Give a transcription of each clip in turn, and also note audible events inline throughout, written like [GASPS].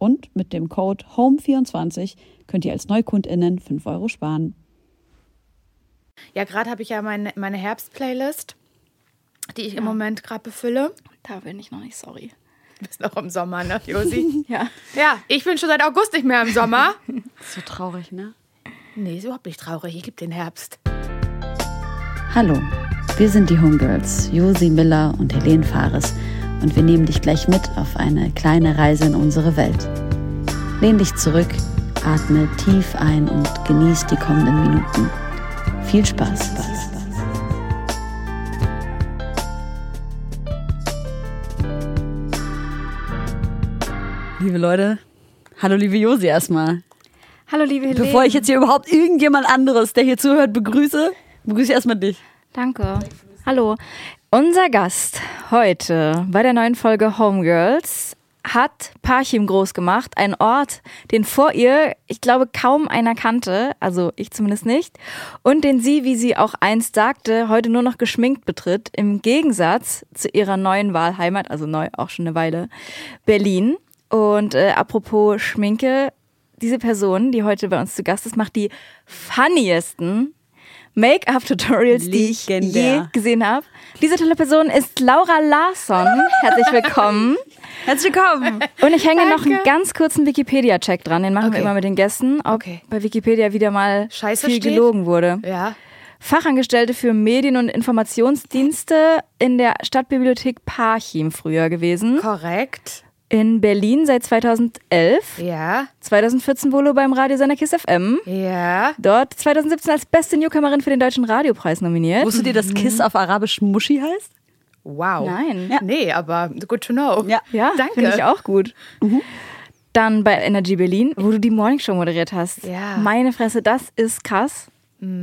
Und mit dem Code HOME24 könnt ihr als NeukundInnen 5 Euro sparen. Ja, gerade habe ich ja meine, meine Herbst-Playlist, die ich ja. im Moment gerade befülle. Da bin ich noch nicht sorry. Du bist noch im Sommer, ne, Josi? [LAUGHS] ja. Ja, ich bin schon seit August nicht mehr im Sommer. [LAUGHS] so traurig, ne? Nee, ist überhaupt nicht traurig. Ich gebe den Herbst. Hallo, wir sind die Homegirls, Josi Miller und Helene Fares und wir nehmen dich gleich mit auf eine kleine Reise in unsere Welt. Lehn dich zurück, atme tief ein und genieß die kommenden Minuten. Viel Spaß. Liebe Leute, hallo liebe Josi erstmal. Hallo liebe Helene. Bevor ich jetzt hier überhaupt irgendjemand anderes, der hier zuhört, begrüße, begrüße ich erstmal dich. Danke. Hallo. Unser Gast heute bei der neuen Folge Homegirls hat Parchim groß gemacht, ein Ort, den vor ihr, ich glaube, kaum einer kannte, also ich zumindest nicht, und den sie, wie sie auch einst sagte, heute nur noch geschminkt betritt, im Gegensatz zu ihrer neuen Wahlheimat, also neu auch schon eine Weile, Berlin. Und äh, apropos Schminke, diese Person, die heute bei uns zu Gast ist, macht die funniesten Make-up-Tutorials, die ich je gesehen habe. Diese tolle Person ist Laura Larsson. Herzlich willkommen. [LAUGHS] Herzlich willkommen. Und ich hänge Danke. noch einen ganz kurzen Wikipedia-Check dran. Den machen okay. wir immer mit den Gästen, ob okay. bei Wikipedia wieder mal Scheiße viel steht. gelogen wurde. Ja. Fachangestellte für Medien- und Informationsdienste in der Stadtbibliothek Parchim früher gewesen. Korrekt in Berlin seit 2011. Ja. 2014 Volo beim Radiosender KISS FM. Ja. Dort 2017 als beste Newcomerin für den Deutschen Radiopreis nominiert. Wusstet ihr, dass KISS auf Arabisch Muschi heißt? Wow. Nein. Ja. Nee, aber good to know. Ja, ja danke. Finde ich auch gut. Mhm. Dann bei Energy Berlin, wo du die Morningshow moderiert hast. Ja. Meine Fresse, das ist krass.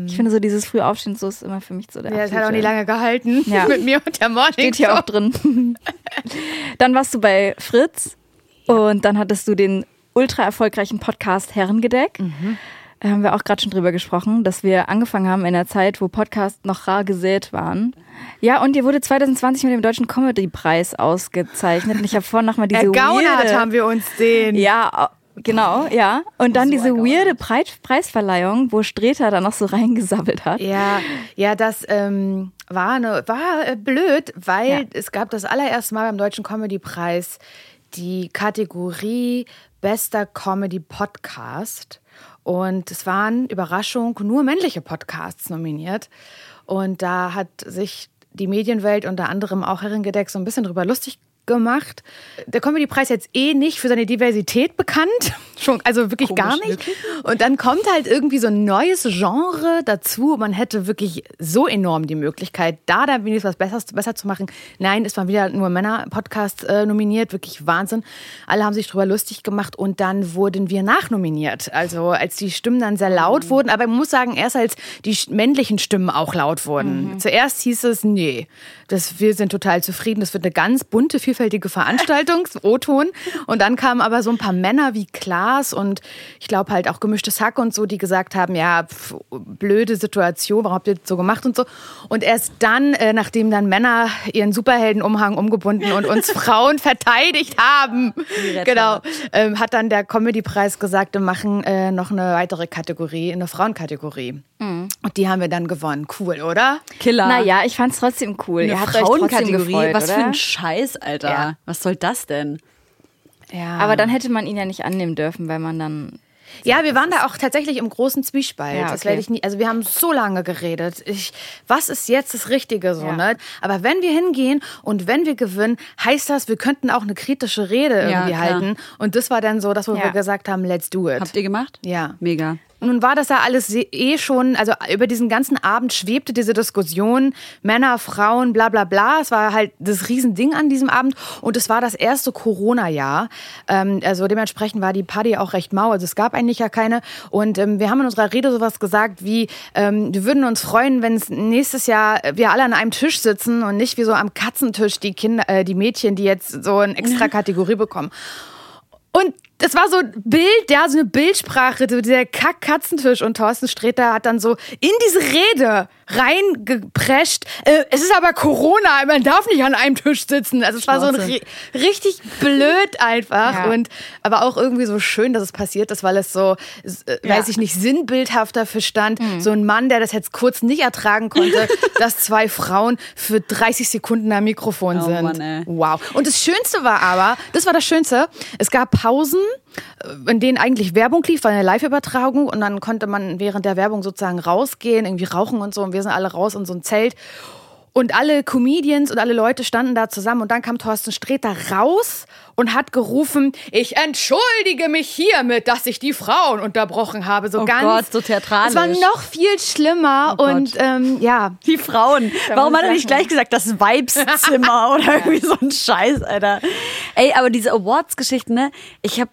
Ich finde so dieses Frühaufstehen so ist immer für mich so der Ja, es hat auch nicht lange gehalten [LAUGHS] ja. mit mir und der Morning Steht hier auch drin. [LAUGHS] dann warst du bei Fritz und dann hattest du den ultra erfolgreichen Podcast Herrengedeck. Mhm. Da haben wir auch gerade schon drüber gesprochen, dass wir angefangen haben in der Zeit, wo Podcasts noch rar gesät waren. Ja, und ihr wurde 2020 mit dem Deutschen Comedy-Preis ausgezeichnet. Und ich habe vorhin nochmal diese Ergaunert haben wir uns den. Ja, Genau, ja. Und dann so diese weirde Preis Preisverleihung, wo Streter da noch so [LAUGHS] reingesabbelt hat. Ja, ja, das ähm, war, eine, war äh, blöd, weil ja. es gab das allererste Mal beim Deutschen Comedy-Preis die Kategorie Bester Comedy Podcast. Und es waren, Überraschung, nur männliche Podcasts nominiert. Und da hat sich die Medienwelt unter anderem auch Herrengedeck so ein bisschen drüber lustig gemacht. Der Comedy-Preis jetzt eh nicht für seine Diversität bekannt. Schon, also wirklich Komisch, gar nicht. Wirklich? Und dann kommt halt irgendwie so ein neues Genre dazu. Man hätte wirklich so enorm die Möglichkeit, da dann wenigstens was Besseres, besser zu machen. Nein, es waren wieder nur Männer-Podcasts äh, nominiert. Wirklich Wahnsinn. Alle haben sich darüber lustig gemacht und dann wurden wir nachnominiert. Also als die Stimmen dann sehr laut mhm. wurden. Aber man muss sagen, erst als die männlichen Stimmen auch laut wurden. Mhm. Zuerst hieß es, nee, das, wir sind total zufrieden. Das wird eine ganz bunte, vielfältige Veranstaltung, O-Ton. Und dann kamen aber so ein paar Männer wie Klaas und ich glaube halt auch gemischtes Hack und so, die gesagt haben, ja, pf, blöde Situation, warum habt ihr das so gemacht und so. Und erst dann, äh, nachdem dann Männer ihren Superheldenumhang umgebunden und uns [LAUGHS] Frauen verteidigt haben, genau, ähm, hat dann der Comedy-Preis gesagt, wir machen äh, noch eine weitere Kategorie, eine Frauenkategorie. Mhm. Und die haben wir dann gewonnen. Cool, oder? Killer. Naja, ich fand es trotzdem cool. Eine Frauenkategorie. Was oder? für ein Scheiß, Alter. Ja. Was soll das denn? Ja. Aber dann hätte man ihn ja nicht annehmen dürfen, weil man dann. Ja, wir waren da auch tatsächlich im großen Zwiespalt. Ja, Das okay. werde ich nie. Also wir haben so lange geredet. Ich, was ist jetzt das Richtige so, Ja. ne? Aber wenn wir hingehen und wenn wir gewinnen, heißt das, wir könnten auch eine kritische Rede irgendwie klar. halten. Und das war dann so, das, wo Ja. wir gesagt haben, let's do it. Habt ihr gemacht? Ja. Mega. Nun war das ja alles eh schon, also über diesen ganzen Abend schwebte diese Diskussion, Männer, Frauen, bla bla bla. Es war halt das Riesending an diesem Abend und es war das erste Corona-Jahr. Ähm, also dementsprechend war die Party auch recht mau, also es gab eigentlich ja keine. Und ähm, wir haben in unserer Rede sowas gesagt wie, ähm, wir würden uns freuen, wenn es nächstes Jahr wir alle an einem Tisch sitzen und nicht wie so am Katzentisch die Kinder, äh, die Mädchen, die jetzt so eine extra Kategorie bekommen. Und das war so ein Bild, ja, so eine Bildsprache, so dieser Kack-Katzentisch. Und Thorsten Sträter hat dann so in diese Rede reingeprescht. Äh, es ist aber Corona, man darf nicht an einem Tisch sitzen. Also es war so ein richtig blöd einfach. Ja. Und aber auch irgendwie so schön, dass es passiert ist, weil es so, äh, Ja. weiß ich nicht, sinnbildhaft dafür stand. So ein Mann, der das jetzt kurz nicht ertragen konnte, [LAUGHS] dass zwei Frauen für 30 Sekunden am Mikrofon Oh sind. Mann. Wow. Und das Schönste war aber, das war das Schönste, es gab Pausen, äh, in denen eigentlich Werbung lief, war eine Live-Übertragung und dann konnte man während der Werbung sozusagen rausgehen, irgendwie rauchen und so und wir sind alle raus in so ein Zelt. Und alle Comedians und alle Leute standen da zusammen und dann kam Thorsten Sträter raus und hat gerufen, ich entschuldige mich hiermit, dass ich die Frauen unterbrochen habe. So Oh ganz. Gott, so theatralisch. Es war noch viel schlimmer Oh und ähm, ja, Die Frauen. Warum hat er ich nicht gleich gesagt, das Weibszimmer [LAUGHS] oder irgendwie so ein Scheiß, Alter? Ey, aber diese Awards-Geschichten, ne? Ich habe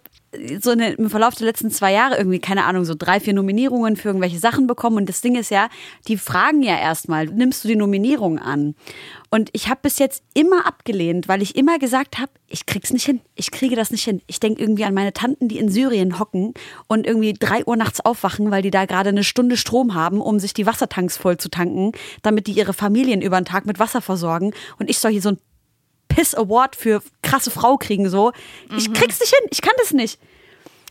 so in den, im Verlauf der letzten zwei Jahre irgendwie, keine Ahnung, so drei, vier Nominierungen für irgendwelche Sachen bekommen. Und das Ding ist ja, die fragen ja erstmal, nimmst du die Nominierung an? Und ich habe bis jetzt immer abgelehnt, weil ich immer gesagt habe, ich krieg's nicht hin. Ich kriege das nicht hin. Ich denke irgendwie an meine Tanten, die in Syrien hocken und irgendwie drei Uhr nachts aufwachen, weil die da gerade eine Stunde Strom haben, um sich die Wassertanks voll zu tanken, damit die ihre Familien über den Tag mit Wasser versorgen. Und ich soll hier so ein Piss Award für krasse Frau kriegen, so. Ich krieg's nicht hin. Ich kann das nicht.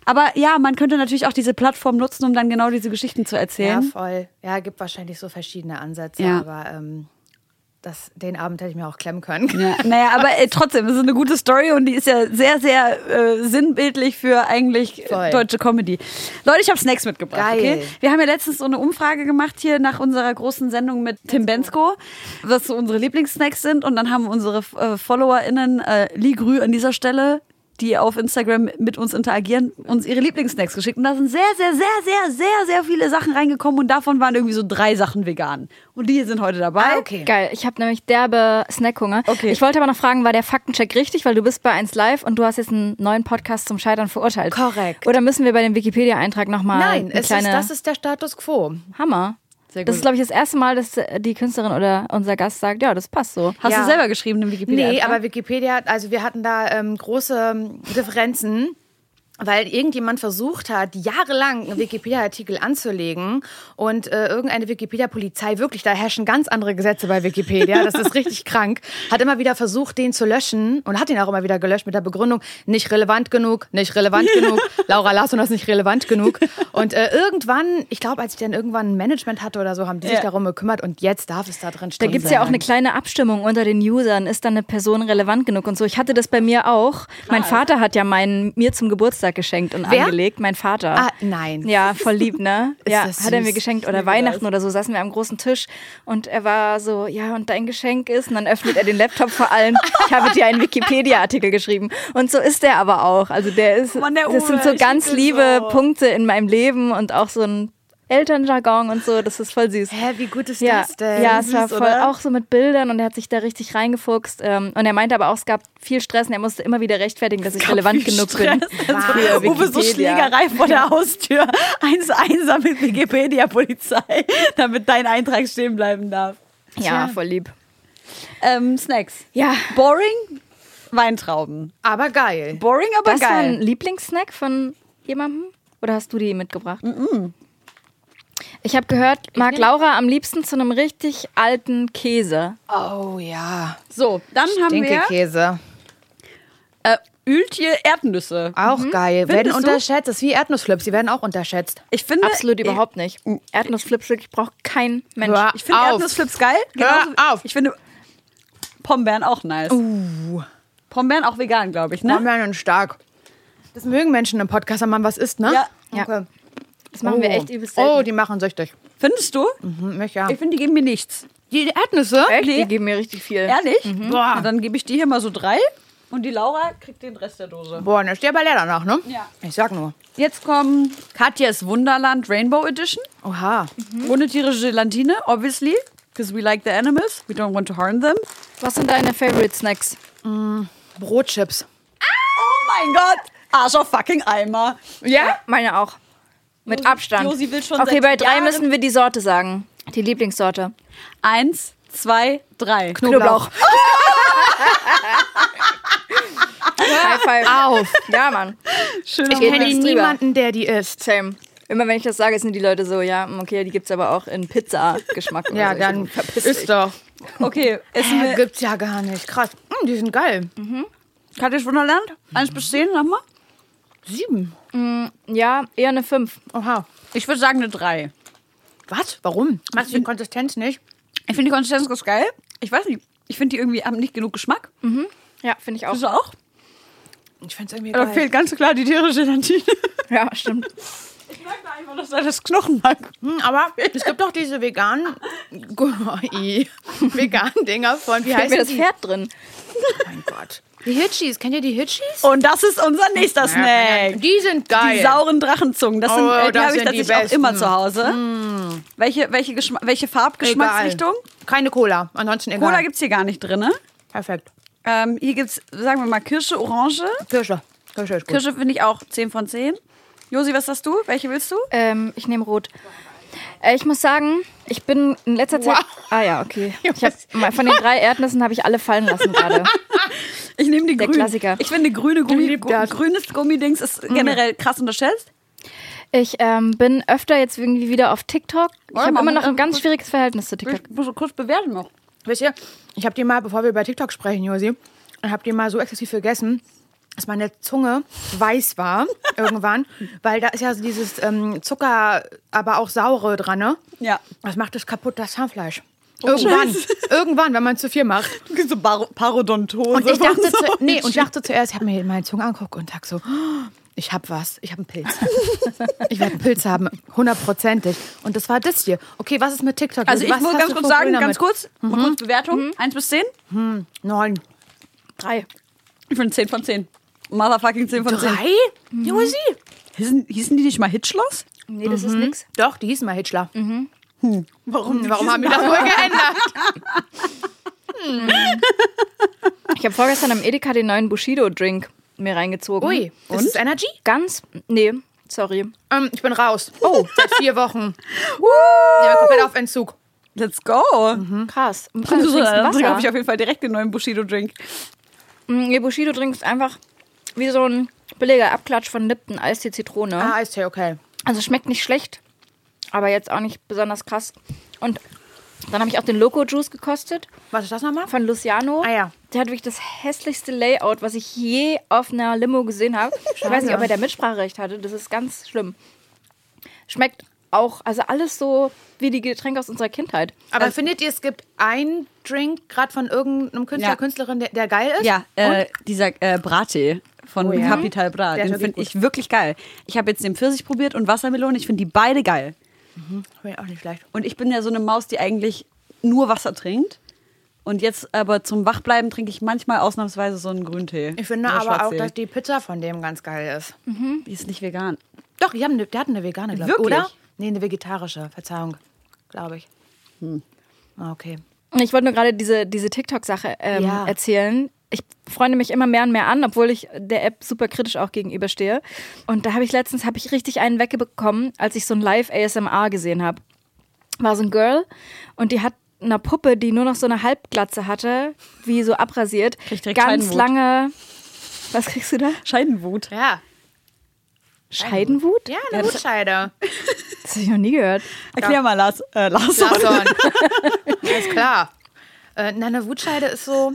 Aber ja, man könnte natürlich auch diese Plattform nutzen, um dann genau diese Geschichten zu ja, erzählen. voll. Ja, gibt wahrscheinlich so verschiedene Ansätze, Ja. aber ähm, das, den Abend hätte ich mir auch klemmen können. Ja, naja, aber äh, trotzdem, es ist eine gute Story und die ist ja sehr, sehr äh, sinnbildlich für eigentlich äh, Voll. deutsche Comedy. Leute, ich habe Snacks mitgebracht. Geil. Okay? Wir haben ja letztens so eine Umfrage gemacht hier nach unserer großen Sendung mit Tim Bensko, was so unsere Lieblingssnacks sind. Und dann haben unsere äh, FollowerInnen, äh, Ligrü an dieser Stelle, die auf Instagram mit uns interagieren, uns ihre Lieblingssnacks geschickt. Und da sind sehr, sehr, sehr, sehr, sehr, sehr viele Sachen reingekommen und davon waren irgendwie so drei Sachen vegan. Und die sind heute dabei. Ah, okay. Geil, ich habe nämlich derbe Snackhunger. Okay. Ich wollte aber noch fragen, war der Faktencheck richtig? Weil du bist bei 1 Live und du hast jetzt einen neuen Podcast zum Scheitern verurteilt. Korrekt. Oder müssen wir bei dem Wikipedia-Eintrag nochmal Nein, eine es ist, kleine... das ist der Status quo. Hammer. Das ist, glaube ich, das erste Mal, dass die Künstlerin oder unser Gast sagt, ja, das passt so. Hast Ja. du selber geschrieben im Wikipedia? Nee, aber Wikipedia, also wir hatten da ähm, große ähm, Differenzen. Weil irgendjemand versucht hat, jahrelang einen Wikipedia-Artikel anzulegen und äh, irgendeine Wikipedia-Polizei, wirklich, da herrschen ganz andere Gesetze bei Wikipedia, das ist richtig [LAUGHS] krank, hat immer wieder versucht, den zu löschen und hat ihn auch immer wieder gelöscht mit der Begründung, nicht relevant genug, nicht relevant [LAUGHS] genug, Laura Larsson ist nicht relevant genug. Und äh, irgendwann, ich glaube, als ich dann irgendwann ein Management hatte oder so, haben die sich Ja. darum gekümmert und jetzt darf es da drin Da stehen. gibt's ja auch eine kleine Abstimmung unter den Usern. Ist dann eine Person relevant genug und so? Ich hatte das bei mir auch. Mein Vater hat ja meinen mir zum Geburtstag geschenkt und Wer? angelegt. Mein Vater. Ah, nein. Ja, voll lieb, ne? Ja, das hat er mir geschenkt. Oder Weihnachten oder so saßen wir am großen Tisch und er war so, ja, und dein Geschenk ist, und dann öffnet er den Laptop vor allem. Ich habe dir einen Wikipedia-Artikel geschrieben. Und so ist der aber auch. Also der ist, Mann, der das sind Uwe, so ganz liebe liebe so. Punkte in meinem Leben und auch so ein Elternjargon und so. Das ist voll süß. Hä, wie gut ist Ja, das denn? ja, es war Süß, voll oder? auch so mit Bildern und er hat sich da richtig reingefuchst. Ähm, und er meinte aber auch, es gab viel Stress und er musste immer wieder rechtfertigen, dass ich relevant viel genug Stress. bin. [LAUGHS] Wow. für Uwe, so. Schlägerei vor der Haustür. [LAUGHS] Eins einsam mit Wikipedia-Polizei, [LAUGHS] damit dein Eintrag stehen bleiben darf. Ja, voll lieb. Ähm, Snacks. Ja, Boring, Weintrauben. Aber geil. Boring, aber das war ein geil. Lieblingssnack von jemandem? Oder hast du die mitgebracht? Ich habe gehört, mag Laura am liebsten zu einem richtig alten Käse. Oh ja. So, dann haben wir Dinkelkäse. äh, Ültje Erdnüsse. Auch geil. Werden Findest du? unterschätzt. Das ist wie Erdnussflips. Die werden auch unterschätzt. Ich finde, Absolut überhaupt nicht. Erdnussflips wirklich braucht kein Mensch. Hör Ich finde. Erdnussflips geil. Hör auf. Ich finde Pombeeren auch nice. Uh. Pombeeren auch vegan, glaube ich, ne? Pombeeren und stark. Das mögen Menschen im Podcast, wenn man was isst, ne? Ja. Ja. Das machen wir Oh. echt übelst selten. Oh, die machen süchtig. Findest du? Hm, mich ja. Ich finde, die geben mir nichts. Die Erdnüsse? echt? Nee. Die geben mir richtig viel. Ehrlich? Boah. Na, dann gebe ich dir hier mal so drei und die Laura kriegt den Rest der Dose. Boah, dann steht aber leer danach, ne? Ja. Ich sag nur. Jetzt kommen Katjas Wunderland Rainbow Edition. Oha. Ohne tierische Gelatine, obviously. Because we like the animals. We don't want to harm them. Was sind deine Favorite Snacks? Brotchips. Oh mein Gott. Arsch auf fucking Eimer. Ja? Meine auch. Mit Josi- Abstand. Josi will schon okay, bei drei Jahren- müssen wir die Sorte sagen. Die Lieblingssorte. Eins, zwei, drei. Knoblauch. [LAUGHS] High five. Auf. Ja, Mann. Schön. Ich kenne drüber. niemanden, der die isst. Same. Immer wenn ich das sage, sind die Leute so, ja, okay, die gibt's aber auch in Pizza-Geschmack. Ja, so. Dann ist doch. Okay, essen Äh, wir gibt's ja gar nicht. Krass. Hm, die sind geil. Katjas Wunderland. Eins bis zehn, nochmal. Sieben. Ja, eher eine 5. Oha. Ich würde sagen eine drei. Was? Warum? Magst du die Konsistenz nicht? Ich finde die Konsistenz ganz geil. Ich weiß nicht. Ich finde die irgendwie haben nicht genug Geschmack. Ja, finde ich auch. Du auch? Ich find's irgendwie Da geil. fehlt ganz klar die tierische Gelatine. [LAUGHS] Ja, stimmt. Ich mag da einfach, dass da das Knochenmark. Hm, aber es gibt doch diese veganen, [LAUGHS] [LAUGHS] veganen Dinger von, wie heißt das? Pferd drin. Mein Gott. Die Hitchis, kennt ihr die Hitchis? Und das ist unser nächster Snack. Die sind geil. Die sauren Drachenzungen. Das sind, Oh, äh, die habe ich tatsächlich auch immer zu Hause. Welche, welche, Geschma welche Farbgeschmacksrichtung? Egal. Keine Cola, ansonsten egal. Cola gibt es hier gar nicht drin. Ne? Perfekt. Ähm, hier gibt es, sagen wir mal, Kirsche, Orange. Kirsche. Kirsche ist gut. Kirsche finde ich auch 10 von 10. Josi, was hast du? Welche willst du? Ähm, ich nehme rot. Äh, ich muss sagen, ich bin in letzter Zeit. Wow. Ah ja, okay. [LAUGHS] Ich hab, von den drei Erdnüssen habe ich alle fallen lassen gerade. [LAUGHS] Ich nehme die Der. Klassiker. Ich finde grüne Gummi, grünes Gummidings ist generell krass unterschätzt. Ich ähm, bin öfter jetzt irgendwie wieder auf TikTok. Ich habe immer noch ein ganz kurz- schwieriges Verhältnis zu TikTok. Ich muss kurz bewerten noch. Wisst ihr, ich habe die mal, bevor wir über TikTok sprechen, Josi, ich habe die mal so exzessiv gegessen, dass meine Zunge weiß war [LAUGHS] irgendwann, weil da ist ja so dieses ähm, Zucker, aber auch saure dran, ne? Ja. Das macht das kaputt, das Zahnfleisch. Irgendwann, Scheiße. irgendwann, wenn man zu viel macht. [LAUGHS] So Bar Parodontose. Und ich dachte, so. zu, nee, und ich dachte zuerst, ich habe mir meine Zunge angeguckt und sag so, "Oh, [GASPS] ich habe was, ich habe einen Pilz. [LAUGHS] ich werde einen Pilz haben, hundertprozentig. Und das war das hier. Okay, was ist mit TikTok? Also ich Was muss hast ganz kurz sagen, ganz kurz, mal kurz Bewertung. 1 bis 10? Neun. Drei. Ich finde 10 von 10. Motherfucking 10 von 10. Drei? Josi? Hießen, hießen die nicht mal Hitschloss? Nee, das ist nix. Doch, die hießen mal Hitchler. Warum? Warum haben die das wohl geändert? Ich habe vorgestern am Edeka den neuen Bushido-Drink mir reingezogen. Ui, ist Und? es Energy? Ganz. Nee, sorry. Ähm, ich bin raus. Oh, seit vier Wochen. Ich bin komplett auf Entzug. Let's go. Krass. Und Also, du trinkst dann kaufe ich auf jeden Fall direkt den neuen Bushido-Drink. Mm, Nee, Bushido-Drink ist einfach wie so ein billiger Abklatsch von Lipton, Eistee, Zitrone. Ah, Eistee, okay. Also schmeckt nicht schlecht, aber jetzt auch nicht besonders krass. Und dann habe ich auch den Loco Juice gekostet Was ist das nochmal? von Luciano. Ah ja. Der hat wirklich das hässlichste Layout, was ich je auf einer Limo gesehen habe. Ich weiß nicht, ob er da Mitspracherecht hatte. Das ist ganz schlimm. Schmeckt auch, also alles so wie die Getränke aus unserer Kindheit. Aber findet ihr, es gibt einen Drink, gerade von irgendeinem Künstler, Ja. Künstlerin, der, der geil ist? Ja, äh, dieser äh, Brattee von Oh ja? Capital Bra, Der den finde ich wirklich geil. Ich habe jetzt den Pfirsich probiert und Wassermelone. Ich finde die beide geil. Finde ich auch nicht schlecht. Und ich bin ja so eine Maus, die eigentlich nur Wasser trinkt. Und jetzt aber zum Wachbleiben trinke ich manchmal ausnahmsweise so einen Grüntee. Ich finde aber auch, dass die Pizza von dem ganz geil ist. Die ist nicht vegan. Doch, die haben eine, der hat eine vegane, glaube ich. Wirklich? Oder? Nee, eine vegetarische, Verzeihung, glaube ich. Ah, Okay. Ich wollte nur gerade diese, diese TikTok-Sache ähm, Ja. erzählen. Ich freunde mich immer mehr und mehr an, obwohl ich der App super kritisch auch gegenüberstehe. Und da habe ich letztens habe ich richtig einen wegbekommen, als ich so ein Live ASMR gesehen habe. War so ein Girl und die hat eine Puppe, die nur noch so eine Halbglatze hatte, wie so abrasiert, ganz lange. Was kriegst du da? Scheidenwut. Ja. Scheidenwut? Ja, eine Wutscheide. Das habe ich noch nie gehört. Erklär mal, Lars. Äh, Lars. Larson. [LAUGHS] Alles klar. Äh, na, eine Wutscheide ist so.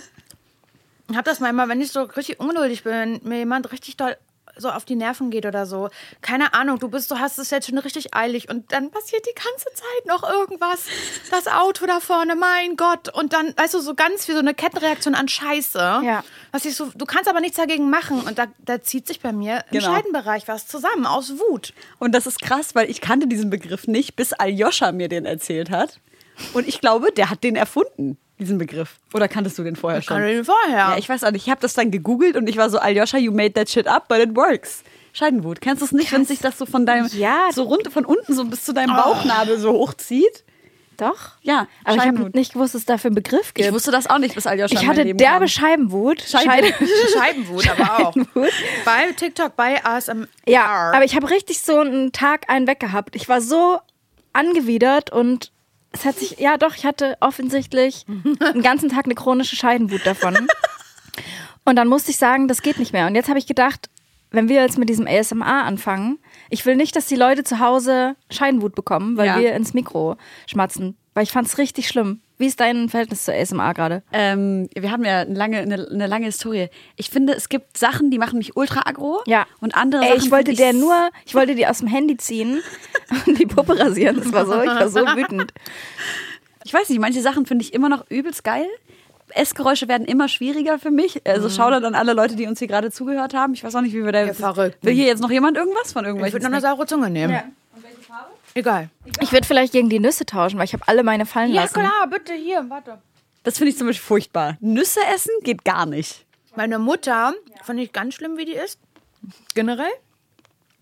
Ich hab das manchmal, wenn ich so richtig ungeduldig bin, mir jemand richtig doll so auf die Nerven geht oder so. Keine Ahnung, du bist, du hast es jetzt schon richtig eilig und dann passiert die ganze Zeit noch irgendwas. Das Auto da vorne, mein Gott. Und dann, weißt du, so ganz wie so eine Kettenreaktion an Scheiße. Ja. Was ich so, du kannst aber nichts dagegen machen. Und da, da zieht sich bei mir im Genau. Scheidenbereich was zusammen, aus Wut. Und das ist krass, weil ich kannte diesen Begriff nicht, bis Aljoscha mir den erzählt hat. Und ich glaube, der hat den erfunden, diesen Begriff. Oder kanntest du den vorher schon? Kann ich den vorher. Ja, ich weiß auch nicht. Ich habe das dann gegoogelt und ich war so, Aljoscha, you made that shit up, but it works. Scheidenwut. Kennst du es nicht, wenn sich das so von deinem, Ja. so rund, von unten so bis zu deinem Bauchnabel so hochzieht? Doch? Ja, Aber ich habe nicht gewusst, dass es dafür einen Begriff gibt. Ich wusste das auch nicht, bis Aljoscha Ich hatte Leben derbe kam. Scheibenwut. Scheiden- Scheibenwut [LAUGHS] aber auch. Scheibenwut. Bei TikTok, bei ASMR. Ja, aber ich habe richtig so einen Tag einen weggehabt. Ich war so angewidert und es hat sich, ja doch, ich hatte offensichtlich einen ganzen Tag eine chronische Scheidenwut davon. Und dann musste ich sagen, das geht nicht mehr. Und jetzt habe ich gedacht, wenn wir jetzt mit diesem ASMR anfangen, ich will nicht, dass die Leute zu Hause Scheidenwut bekommen, weil Ja. wir ins Mikro schmatzen. Weil ich fand es richtig schlimm. Wie ist dein Verhältnis zu ASMR gerade? Ähm, wir haben ja eine lange, eine, eine lange Historie. Ich finde, es gibt Sachen, die machen mich ultra aggro. Ja. Und andere Ey, Sachen. ich wollte der nur, ich wollte die aus dem Handy ziehen [LAUGHS] und die Puppe rasieren. Das war so, ich war so wütend. Ich weiß nicht, manche Sachen finde ich immer noch übelst geil. Essgeräusche werden immer schwieriger für mich. Also Shoutout an alle Leute, die uns hier gerade zugehört haben. Ich weiß auch nicht, wie wir da. Ihr Verrückten. Will hier jetzt noch jemand irgendwas von Ich irgendwelchen? würde noch eine saure Zunge nehmen. Egal. Ich würde vielleicht gegen die Nüsse tauschen, weil ich habe alle meine fallen Ja, lassen. klar, bitte hier, warte. Das finde ich zum Beispiel furchtbar. Nüsse essen geht gar nicht. Meine Mutter fand ich ganz schlimm, wie die ist. Generell.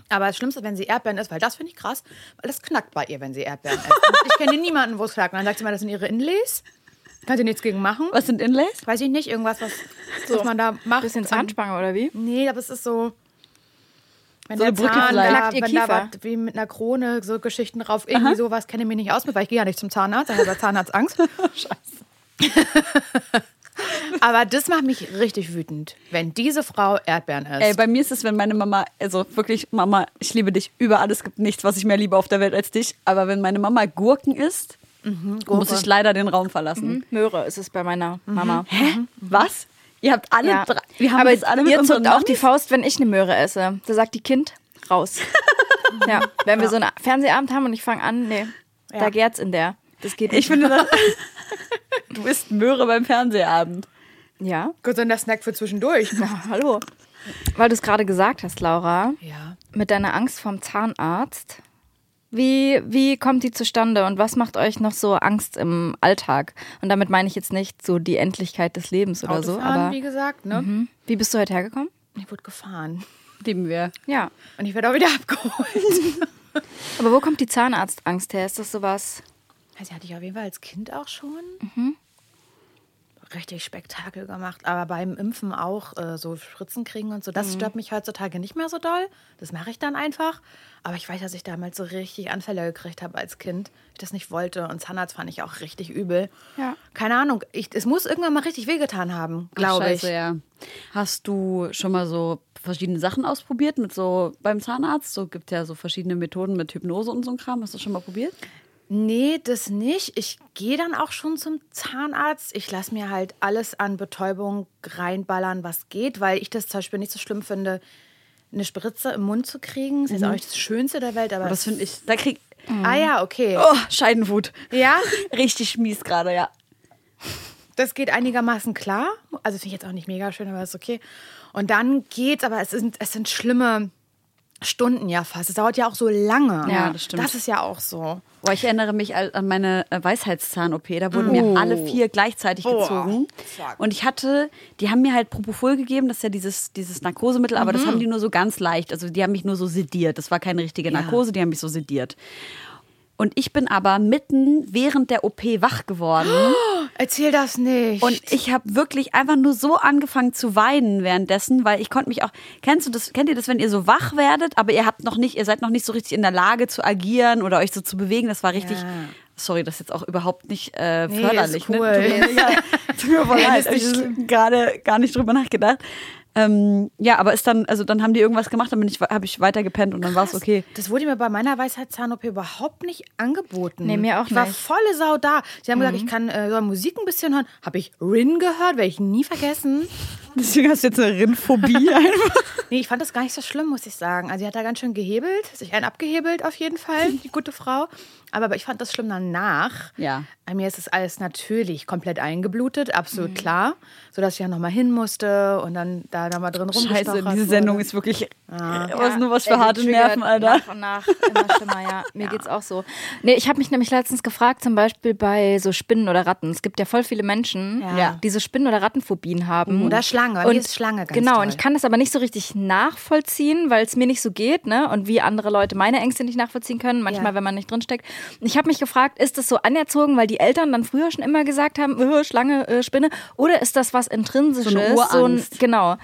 Aber das Schlimmste, wenn sie Erdbeeren isst, weil das finde ich krass, weil das knackt bei ihr, wenn sie Erdbeeren isst. Ich kenne niemanden, wo es knackt. Und dann sagt sie mal, das sind ihre Inlays. Kann sie nichts gegen machen. Was sind Inlays? Weiß ich nicht, irgendwas, was, was man da macht. Bisschen Zahnspange oder wie? Nee, aber es ist so. Wenn So der eine Brücke Zahn, vielleicht. da, ihr wenn da Kiefer? was, wie mit einer Krone, so Geschichten drauf, irgendwie sowas kenne ich mich nicht aus mit, weil ich gehe ja nicht zum Zahnarzt, da hat der Zahnarzt Angst. [LAUGHS] [LAUGHS] aber das macht mich richtig wütend, wenn diese Frau Erdbeeren isst. Ey, bei mir ist es, wenn meine Mama, also wirklich, Mama, ich liebe dich über alles, es gibt nichts, was ich mehr liebe auf der Welt als dich. Aber wenn meine Mama Gurken isst, muss ich leider den Raum verlassen. Möhre ist es bei meiner Mama. Hä? Was? Ihr habt alle Ja. drei. Wir haben Aber jetzt alle mit ihr zuckt auch die Faust, wenn ich eine Möhre esse. Da sagt die Kind, raus. [LAUGHS] ja, wenn wir so einen Fernsehabend haben und ich fange an, nee, da Ja. gärt's in der. Das geht nicht. Ich finde das. [LAUGHS] du isst Möhre beim Fernsehabend. ja, Gesunder Snack für zwischendurch. Na, hallo. Weil du es gerade gesagt hast, Laura, Ja. mit deiner Angst vom Zahnarzt. Wie, wie kommt die zustande und was macht euch noch so Angst im Alltag? Und damit meine ich jetzt nicht so die Endlichkeit des Lebens oder so, Autofahren, aber wie gesagt, ne? Mhm. wie bist du heute hergekommen? Ich wurde gefahren. [LAUGHS] Lieben wir. Ja. Und ich werde auch wieder [LAUGHS] abgeholt. Aber wo kommt die Zahnarztangst her? Ist das sowas? Also hatte ich auf jeden Fall als Kind auch schon. Mhm. Richtig Spektakel gemacht. Aber beim Impfen auch äh, so Spritzen kriegen und so. Das Mhm. stört mich heutzutage nicht mehr so doll. Das mache ich dann einfach. Aber ich weiß, dass ich damals so richtig Anfälle gekriegt habe als Kind. Ich das nicht wollte. Und Zahnarzt fand ich auch richtig übel. Ja. Keine Ahnung. Ich, es muss irgendwann mal richtig wehgetan haben, glaube ich. ja. Hast du schon mal so verschiedene Sachen ausprobiert mit so beim Zahnarzt? So gibt ja so verschiedene Methoden mit Hypnose und so ein Kram. Hast du schon mal probiert? Nee, das nicht. Ich gehe dann auch schon zum Zahnarzt. Ich lasse mir halt alles an Betäubung reinballern, was geht, weil ich das zum Beispiel nicht so schlimm finde, eine Spritze im Mund zu kriegen. Das ist jetzt auch nicht das Schönste der Welt, aber. Aber das finde ich. Da krieg. ah ja, okay. Oh, Scheidenwut. Ja, [LAUGHS] Richtig mies gerade, ja. das geht einigermaßen klar. Also finde ich jetzt auch nicht mega schön, aber ist okay. Und dann geht's, aber es sind, es sind schlimme Stunden ja fast. Es dauert ja auch so lange. Ja, das stimmt. Das ist ja auch so. Boah, ich erinnere mich an meine äh, Weisheitszahn-OP. Da wurden mir alle vier gleichzeitig Boah. gezogen. Und ich hatte, die haben mir halt Propofol gegeben, das ist ja dieses, dieses Narkosemittel, aber das haben die nur so ganz leicht. Also die haben mich nur so sediert. Das war keine richtige Narkose, die haben mich so sediert. Und ich bin aber mitten während der OP wach geworden. [GASPS] Erzähl das nicht. Und ich habe wirklich einfach nur so angefangen zu weinen währenddessen, weil ich konnte mich auch. Kennst du das? Kennt ihr das, wenn ihr so wach werdet, aber ihr habt noch nicht, ihr seid noch nicht so richtig in der Lage zu agieren oder euch so zu bewegen? Das war richtig. Ja. Sorry, das ist jetzt auch überhaupt nicht äh, Nee, förderlich. ist cool. Ne? Tut mir, [LAUGHS] ja, tut mir [LAUGHS] leid. Ich habe gerade gar nicht drüber nachgedacht. Ähm, ja, aber ist dann, also dann haben die irgendwas gemacht, dann bin ich, habe ich weiter gepennt und dann war es okay. Das wurde mir bei meiner Weisheitszahn-OP überhaupt nicht angeboten. Nee, mir auch Ich war nicht. volle Sau da. Sie haben gesagt, ich kann äh, Musik ein bisschen hören. Habe ich Rin gehört, werde ich nie vergessen. Deswegen hast du jetzt eine Rindphobie [LAUGHS] einfach. Nee, ich fand das gar nicht so schlimm, muss ich sagen. Also sie hat da ganz schön gehebelt, sich einen abgehebelt auf jeden Fall, die gute Frau. Aber ich fand das schlimm danach. Ja. Bei mir ist es alles natürlich komplett eingeblutet, absolut klar. Sodass ich ja nochmal hin musste und dann da nochmal drin rumgestochert Scheiße, diese Sendung wurde. ist wirklich Ah. was nur was für ey, harte Nerven, Alter. Nach und nach immer schlimmer, ja. Mir [LAUGHS] geht's auch so. Nee, ich habe mich nämlich letztens gefragt, zum Beispiel bei so Spinnen oder Ratten. Es gibt ja voll viele Menschen, Ja. die so Spinnen- oder Rattenphobien haben. Oder Schlange. Bei mir ist Schlange ganz Genau, toll. und ich kann das aber nicht so richtig nachvollziehen, weil es mir nicht so geht, ne? Und wie andere Leute meine Ängste nicht nachvollziehen können, manchmal, Ja. wenn man nicht drinsteckt. Und Ich habe mich gefragt, ist das so anerzogen, weil die Eltern dann früher schon immer gesagt haben, äh, Schlange, äh, Spinne, oder ist das was intrinsisches? So eine Urangst. genau.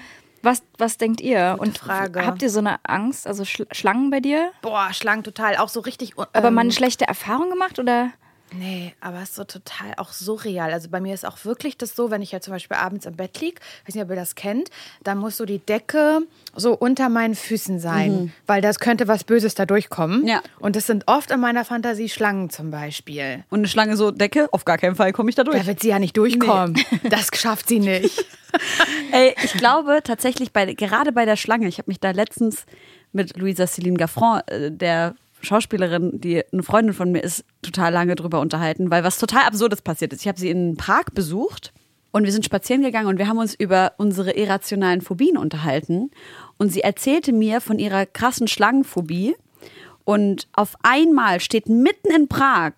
Was, was denkt ihr? Und Frage. habt ihr so eine Angst, also Sch Schlangen bei dir? Boah, Schlangen total. Auch so richtig. Aber ähm, mal eine schlechte Erfahrung gemacht oder? Nee, aber es ist so total auch surreal. Also bei mir ist auch wirklich das so, wenn ich ja zum Beispiel abends im Bett liege, weiß nicht, ob ihr das kennt, dann muss so die Decke so unter meinen Füßen sein, weil das könnte was Böses da durchkommen. Ja. Und das sind oft in meiner Fantasie Schlangen zum Beispiel. Und eine Schlange so Decke, auf gar keinen Fall komme ich da durch. Da wird sie ja nicht durchkommen. [LAUGHS] Das schafft sie nicht. [LAUGHS] Ey, ich glaube tatsächlich, bei, gerade bei der Schlange, ich habe mich da letztens mit Luisa Céline Gaffron, äh, der Schauspielerin, die eine Freundin von mir ist, total lange drüber unterhalten, weil was total Absurdes passiert ist. Ich habe sie in Prag besucht und wir sind spazieren gegangen und wir haben uns über unsere irrationalen Phobien unterhalten. Und sie erzählte mir von ihrer krassen Schlangenphobie. Und auf einmal steht mitten in Prag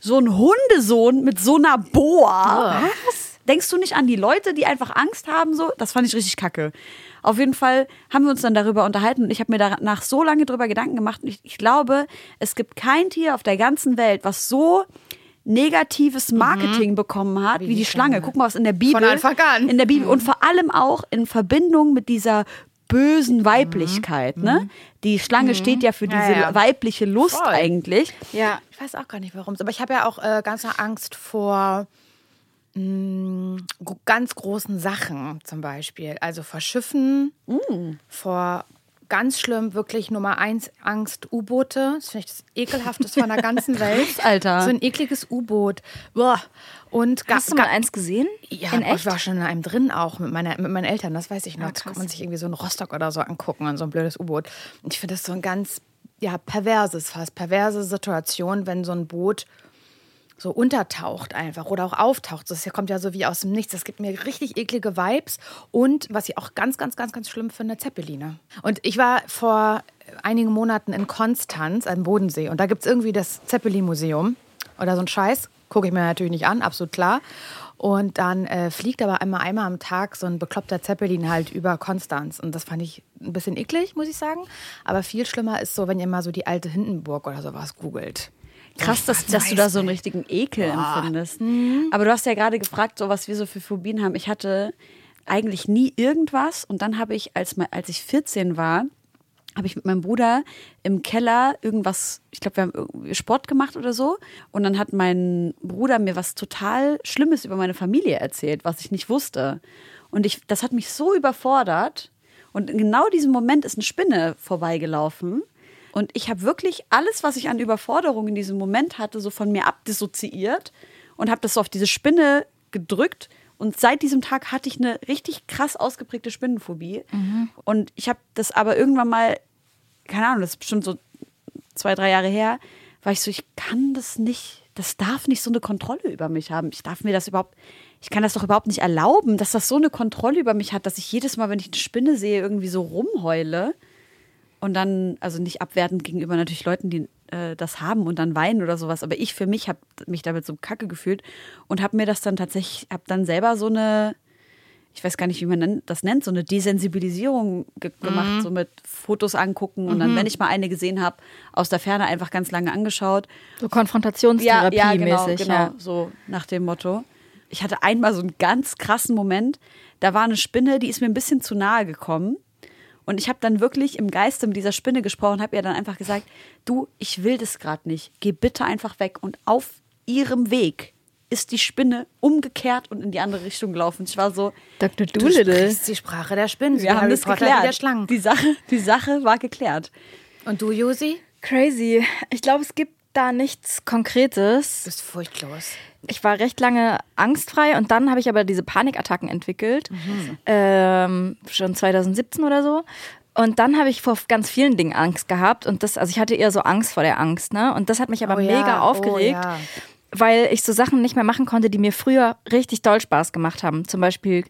so ein Hundesohn mit so einer Boa. Was? Denkst du nicht an die Leute, die einfach Angst haben? So, das fand ich richtig kacke. Auf jeden Fall haben wir uns dann darüber unterhalten und ich habe mir danach so lange darüber Gedanken gemacht. Und ich, ich glaube, es gibt kein Tier auf der ganzen Welt, was so negatives Marketing bekommen hat wie, die Schlange. Guck mal, was in der Bibel. Von Anfang an. In der Bibel und vor allem auch in Verbindung mit dieser bösen Weiblichkeit. Ne? Die Schlange steht ja für Ja, diese ja. weibliche Lust Voll. eigentlich. Ja. Ich weiß auch gar nicht, warum. Aber ich habe ja auch äh, ganz Angst vor mh, gu- ganz großen Sachen zum Beispiel. Also vor Schiffen, vor ganz schlimm, wirklich Nummer eins Angst, U-Boote. Das finde ich das ekelhafteste von der ganzen [LAUGHS] Welt. Alter. So ein ekliges U-Boot. Boah. Und Hast du mal eins gesehen? ja, ich war schon in einem drin auch mit, meiner, mit meinen Eltern, das weiß ich noch. Ah, da krass. kann man sich irgendwie so in Rostock oder so angucken, an so ein blödes U-Boot. Und ich finde das so ein ganz, ja, perverses fast, perverse Situation, wenn so ein Boot so untertaucht einfach oder auch auftaucht. Das kommt ja so wie aus dem Nichts. Das gibt mir richtig eklige Vibes. Und was ich auch ganz, ganz, ganz, ganz schlimm finde, Zeppeline. Und ich war vor einigen Monaten in Konstanz am Bodensee und da gibt es irgendwie das Zeppelin-Museum oder so ein Scheiß. Gucke ich mir natürlich nicht an, absolut klar. Und dann äh, fliegt aber einmal, einmal am Tag so ein bekloppter Zeppelin halt über Konstanz. Und das fand ich ein bisschen eklig, muss ich sagen. Aber viel schlimmer ist so, wenn ihr mal so die alte Hindenburg oder sowas googelt. Krass, dass, dass du da so einen richtigen Ekel empfindest. Aber du hast ja gerade gefragt, so was wir so für Phobien haben. Ich hatte eigentlich nie irgendwas und dann habe ich, als, als ich 14 war, habe ich mit meinem Bruder im Keller irgendwas, ich glaube, wir haben Sport gemacht oder so. Und dann hat mein Bruder mir was total Schlimmes über meine Familie erzählt, was ich nicht wusste. Und ich, das hat mich so überfordert. Und in genau diesem Moment ist eine Spinne vorbeigelaufen. Und ich habe wirklich alles, was ich an Überforderung in diesem Moment hatte, so von mir abdissoziiert und habe das so auf diese Spinne gedrückt. Und seit diesem Tag hatte ich eine richtig krass ausgeprägte Spinnenphobie. Und ich habe das aber irgendwann mal, keine Ahnung, das ist bestimmt so zwei, drei Jahre her, war ich so, ich kann das nicht, das darf nicht so eine Kontrolle über mich haben. Ich darf mir das überhaupt, ich kann das doch überhaupt nicht erlauben, dass das so eine Kontrolle über mich hat, dass ich jedes Mal, wenn ich eine Spinne sehe, irgendwie so rumheule. Und dann, also nicht abwertend gegenüber natürlich Leuten, die äh, das haben und dann weinen oder sowas. Aber ich für mich habe mich damit so kacke gefühlt und habe mir das dann tatsächlich, habe dann selber so eine, ich weiß gar nicht, wie man das nennt, so eine Desensibilisierung ge gemacht, so mit Fotos angucken und dann, wenn ich mal eine gesehen habe, aus der Ferne einfach ganz lange angeschaut. So Konfrontationstherapie ja, genau, mäßig. genau, Ja. so nach dem Motto. Ich hatte einmal so einen ganz krassen Moment, da war eine Spinne, die ist mir ein bisschen zu nahe gekommen. Und ich habe dann wirklich im Geiste mit dieser Spinne gesprochen, habe ihr dann einfach gesagt, du, ich will das gerade nicht. Geh bitte einfach weg. Und auf ihrem Weg ist die Spinne umgekehrt und in die andere Richtung gelaufen. Ich war so, Dr. Du Doolittle. sprichst die Sprache der Spinnen. wir haben Harry das Potter wie der geklärt. Schlangen. Die Sache, die Sache war geklärt. Und du, Josi? Crazy. Ich glaube, es gibt da nichts Konkretes. Du bist furchtlos. Ich war recht lange angstfrei und dann habe ich aber diese Panikattacken entwickelt. Ähm, schon 2017 oder so. Und dann habe ich vor ganz vielen Dingen Angst gehabt. Und das, also ich hatte eher so Angst vor der Angst, ne? Und das hat mich aber Oh ja, mega oh aufgeregt, ja. weil ich so Sachen nicht mehr machen konnte, die mir früher richtig doll Spaß gemacht haben. Zum Beispiel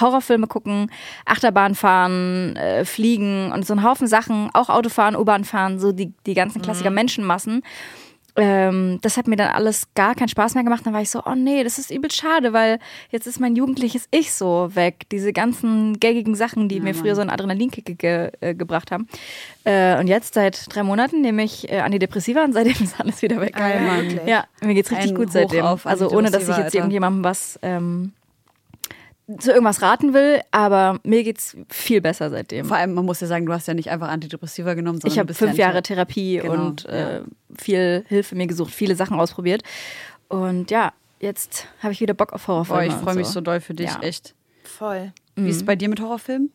Horrorfilme gucken, Achterbahn fahren, äh, fliegen und so ein Haufen Sachen, auch Autofahren, U-Bahn fahren, so die, die ganzen Klassiker Menschenmassen. Ähm, das hat mir dann alles gar keinen Spaß mehr gemacht. Dann war ich so, oh nee, das ist übel schade, weil jetzt ist mein jugendliches Ich so weg. Diese ganzen gaggigen Sachen, die mir früher so einen Adrenalinkick ge äh, gebracht haben. Äh, und jetzt seit drei Monaten nehme ich äh, Antidepressiva und seitdem ist alles wieder weg. Geil, Mann. wirklich? Ja, mir geht's richtig Ein gut seitdem. auf Also ohne, dass ich jetzt irgendjemandem was ähm, zu irgendwas raten will, aber mir geht's viel besser seitdem. Vor allem, man muss ja sagen, du hast ja nicht einfach Antidepressiva genommen, sondern Ich habe fünf ja Jahre Therapie Genau, und ja. äh, viel Hilfe mir gesucht, viele Sachen ausprobiert. Und ja, jetzt habe ich wieder Bock auf Horrorfilme. Boah, ich freue mich so doll für dich, Ja. echt. Voll. Wie ist es bei dir mit Horrorfilmen?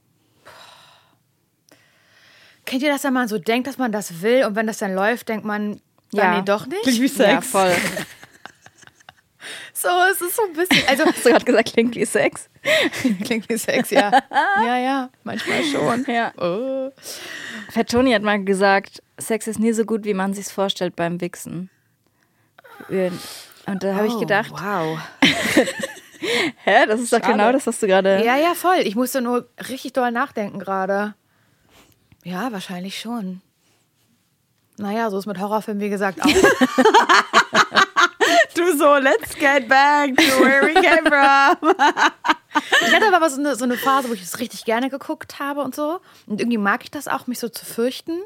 Kennt ihr das, wenn man so denkt, dass man das will und wenn das dann läuft, denkt man, ja, Ja. nee, doch nicht? Klingt wie Ja, Sex. voll. [LAUGHS] So, es ist so ein bisschen, also Hast du gerade gesagt, klingt wie Sex? [LAUGHS] klingt wie Sex, ja. Ja, ja, manchmal schon. Ja. Oh. Fat Tony hat mal gesagt, Sex ist nie so gut, wie man sich's vorstellt beim Wichsen. Und da habe ich Oh, gedacht, wow. [LAUGHS] hä, das ist doch Schade. genau das, was du gerade. Ja, ja, voll. Ich musste nur richtig doll nachdenken gerade. Ja, wahrscheinlich schon. Naja, so ist mit Horrorfilmen, wie gesagt, auch. [LAUGHS] Du so, let's get back to where we came from. [LAUGHS] Ich hatte aber so eine, so eine Phase, wo ich es richtig gerne geguckt habe und so. Und irgendwie mag ich das auch, mich so zu fürchten.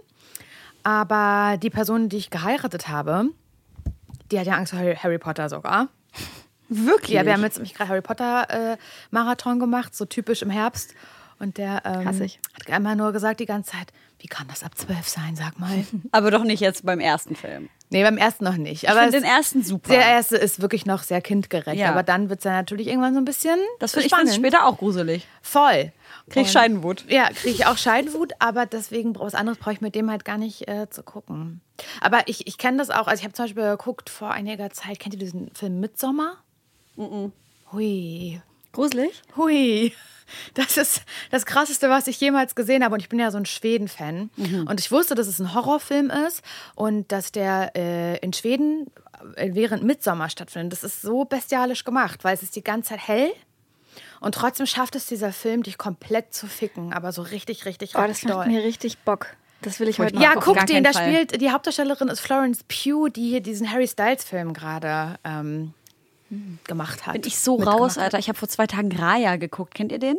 Aber die Person, die ich geheiratet habe, die hat ja Angst vor Harry, Potter sogar. Wirklich? Ja, wir haben jetzt nämlich gerade Harry Potter äh, Marathon gemacht, so typisch im Herbst. Und der ähm, hat einmal nur gesagt die ganze Zeit, wie kann das ab zwölf sein, sag mal. [LAUGHS] Aber doch nicht jetzt beim ersten Film. Nee, beim ersten noch nicht. Ich Aber finde es- den ersten super. der erste ist wirklich noch sehr kindgerecht. Ja. Aber dann wird es ja natürlich irgendwann so ein bisschen das finde ich find's später auch gruselig. Voll. Krieg Und- Scheidenwut. Ja, kriege ich auch Scheidenwut, aber deswegen was anderes brauche ich mit dem halt gar nicht äh, zu gucken. Aber ich, ich kenne das auch, also ich habe zum Beispiel geguckt vor einiger Zeit, kennt ihr diesen Film Midsommar? Hui. Gruselig? Hui. Das ist das Krasseste, was ich jemals gesehen habe. Und ich bin ja so ein Schweden-Fan. Und ich wusste, dass es ein Horrorfilm ist und dass der äh, in Schweden äh, während Mitsommer stattfindet. Das ist so bestialisch gemacht, weil es ist die ganze Zeit hell. Und trotzdem schafft es dieser Film, dich komplett zu ficken. Aber so richtig, richtig, Oh, das richtig macht doll. mir richtig Bock. Das will ich heute Ja, guck den, da spielt, die Hauptdarstellerin ist Florence Pugh, die hier diesen Harry Styles-Film gerade ähm, gemacht hat. Bin ich so raus. Alter. Ich habe vor zwei Tagen Raya geguckt. Kennt ihr den?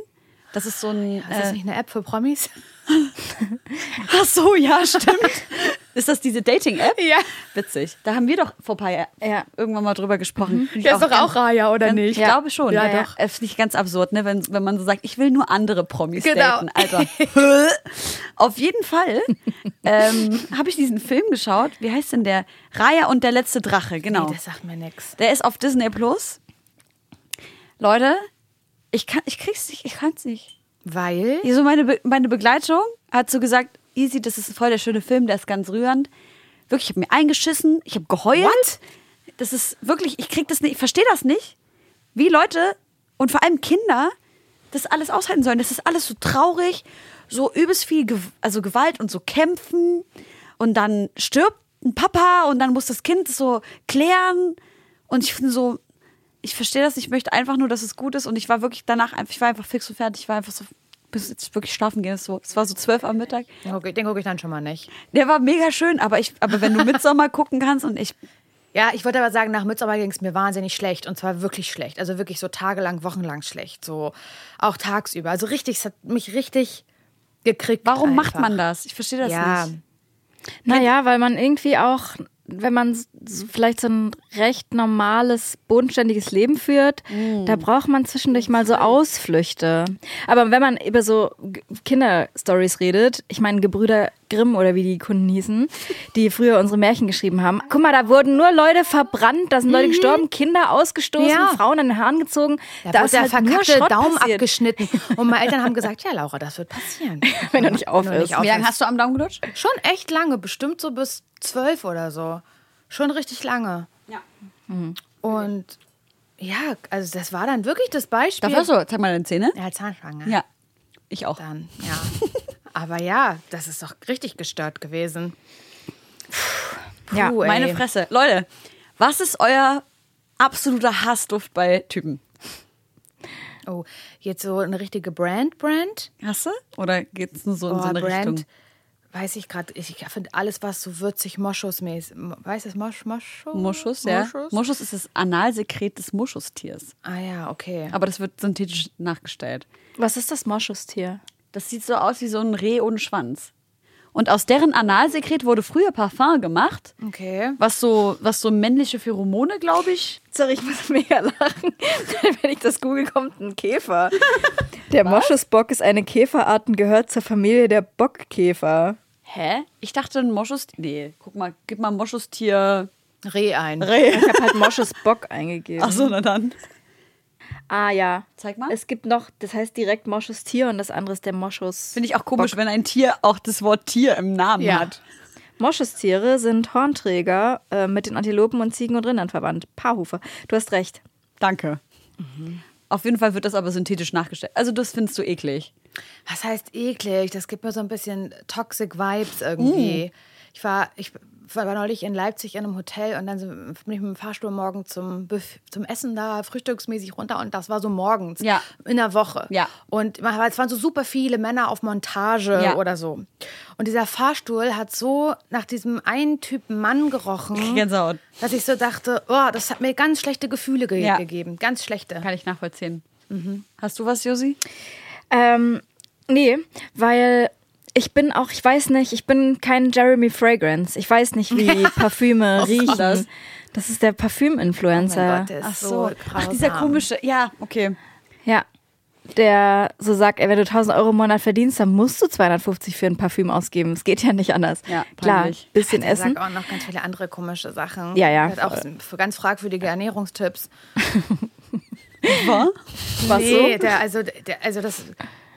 Das ist so ein. Ist das Äh, nicht eine App für Promis? [LAUGHS] ach so, ja, stimmt. [LAUGHS] ist das diese Dating-App? Ja. Witzig. Da haben wir doch vor ein paar Jahren Ja. irgendwann mal drüber gesprochen. Ich Der ist doch auch Raya, oder ganz- nicht? Ich glaube schon. Ja, Ja, doch. Das finde ich ganz absurd, ne? wenn, wenn man so sagt, ich will nur andere Promis Genau. daten. Alter. [LAUGHS] Auf jeden Fall ähm, habe ich diesen Film geschaut. Wie heißt denn der? Raya und der letzte Drache, genau. Nee, das sagt mir nichts. Der ist auf Disney Plus. Leute, ich kann, ich krieg's nicht, ich kann's nicht. Weil? So meine, Be meine Begleitung hat so gesagt, easy, das ist voll der schöne Film, der ist ganz rührend. Wirklich, ich habe mir eingeschissen, ich habe geheult. What? Das ist wirklich, ich krieg das nicht, ich verstehe das nicht, wie Leute und vor allem Kinder das alles aushalten sollen. Das ist alles so traurig, so übelst viel Gew also Gewalt und so kämpfen und dann stirbt ein Papa und dann muss das Kind so klären und ich finde so, ich verstehe das, ich möchte einfach nur, dass es gut ist und ich war wirklich danach einfach, ich war einfach fix und fertig, ich war einfach so, bis jetzt wirklich schlafen gehen, es war so zwölf am Mittag. Den gucke guck ich dann schon mal nicht. Der war mega schön, aber ich, aber wenn du [LAUGHS] Mitsommer gucken kannst und ich, Ja, ich wollte aber sagen, nach Midsommar ging es mir wahnsinnig schlecht. Und zwar wirklich schlecht. Also wirklich so tagelang, wochenlang schlecht. So auch tagsüber. Also richtig, es hat mich richtig gekriegt. warum macht einfach. man das? Ich verstehe das Ja, nicht. Naja, weil man irgendwie auch, wenn man so vielleicht so ein recht normales, bodenständiges Leben führt, da braucht man zwischendurch mal so Ausflüchte. Aber wenn man über so Kinderstories redet, ich meine, Gebrüder Grimm oder wie die Kunden hießen, die früher unsere Märchen geschrieben haben. Guck mal, da wurden nur Leute verbrannt, da sind Leute gestorben, Kinder ausgestoßen, Ja. Frauen an den Haaren gezogen. Da, Da wurde ist der halt nur verkackte Daumen passiert. abgeschnitten. Und meine Eltern haben gesagt, [LAUGHS] ja, Laura, das wird passieren. Wenn er nicht auf Wenn du ist. nicht Wie lange hast du am Daumen gelutscht? Schon echt lange, bestimmt so bis zwölf oder so. Schon richtig lange. Ja. Und ja, also das war dann wirklich das Beispiel. Darf so? Zeig mal deine Zähne. Ja, Zahnschlange. Ja. Ich auch. Dann, ja. [LAUGHS] Aber ja, das ist doch richtig gestört gewesen. Puh, Ja, ey. Meine Fresse. Leute, was ist euer absoluter Hassduft bei Typen? Oh, jetzt so eine richtige Brand, Brand? Hast du? Oder geht es nur so in Oh, so eine Brand. Richtung? Weiß ich gerade, ich finde alles, was so würzig Moschusmäßig. Weißt du, das Mosch, Moschus? Moschus, ja. Moschus? Moschus ist das Analsekret des Moschustiers. Ah ja, okay. Aber das wird synthetisch nachgestellt. Was ist das Moschustier? Das sieht so aus wie so ein Reh ohne Schwanz. Und aus deren Analsekret wurde früher Parfum gemacht, Okay. was so, was so männliche Pheromone, glaube ich. Sorry, ich muss [LAUGHS] mega lachen. [LAUGHS] Wenn ich das google, kommt ein Käfer. [LAUGHS] Der Moschusbock ist eine Käferart und gehört zur Familie der Bockkäfer. Hä? Ich dachte, ein Moschustier. Nee, guck mal, gib mal Moschustier. Reh ein. Reh. Ich habe halt Moschusbock eingegeben. Achso, na dann. Ah ja. Zeig mal. Es gibt noch, das heißt direkt Moschustier und das andere ist der Moschus. Finde ich auch komisch, wenn ein Tier auch das Wort Tier im Namen Ja. hat. Moschustiere sind Hornträger äh, mit den Antilopen und Ziegen und Rindern verwandt. Paarhufer. Du hast recht. Danke. Auf jeden Fall wird das aber synthetisch nachgestellt. Also, das findest du eklig. Was heißt eklig? Das gibt mir so ein bisschen toxic Vibes irgendwie. Ich war, ich war neulich in Leipzig in einem Hotel und dann bin ich mit dem Fahrstuhl morgen zum, zum Essen da frühstücksmäßig runter und das war so morgens Ja. in der Woche. Ja. Und man- es waren so super viele Männer auf Montage Ja. oder so. Und dieser Fahrstuhl hat so nach diesem einen Typen Mann gerochen, [LAUGHS] Gänsehaut. dass ich so dachte, oh, das hat mir ganz schlechte Gefühle ge Ja. gegeben. Ganz schlechte. Kann ich nachvollziehen. Hast du was, Josi? Ähm, nee, weil ich bin auch, ich weiß nicht, ich bin kein Jeremy Fragrance. Ich weiß nicht, wie [LAUGHS] Parfüme riechen. das? Das ist der Parfüm-Influencer. Oh ist so, Ach, dieser komische. Ja, okay. Ja. Der so sagt, ey, wenn du 1000 Euro im Monat verdienst, dann musst du 250 für ein Parfüm ausgeben. Es geht ja nicht anders. Ja, Klar, peinlich. bisschen Der essen. sagt auch noch ganz viele andere komische Sachen. Ja, ja. Der hat auch für ganz fragwürdige Ernährungstipps. [LAUGHS] War? Was nee, so? der, also, der, also das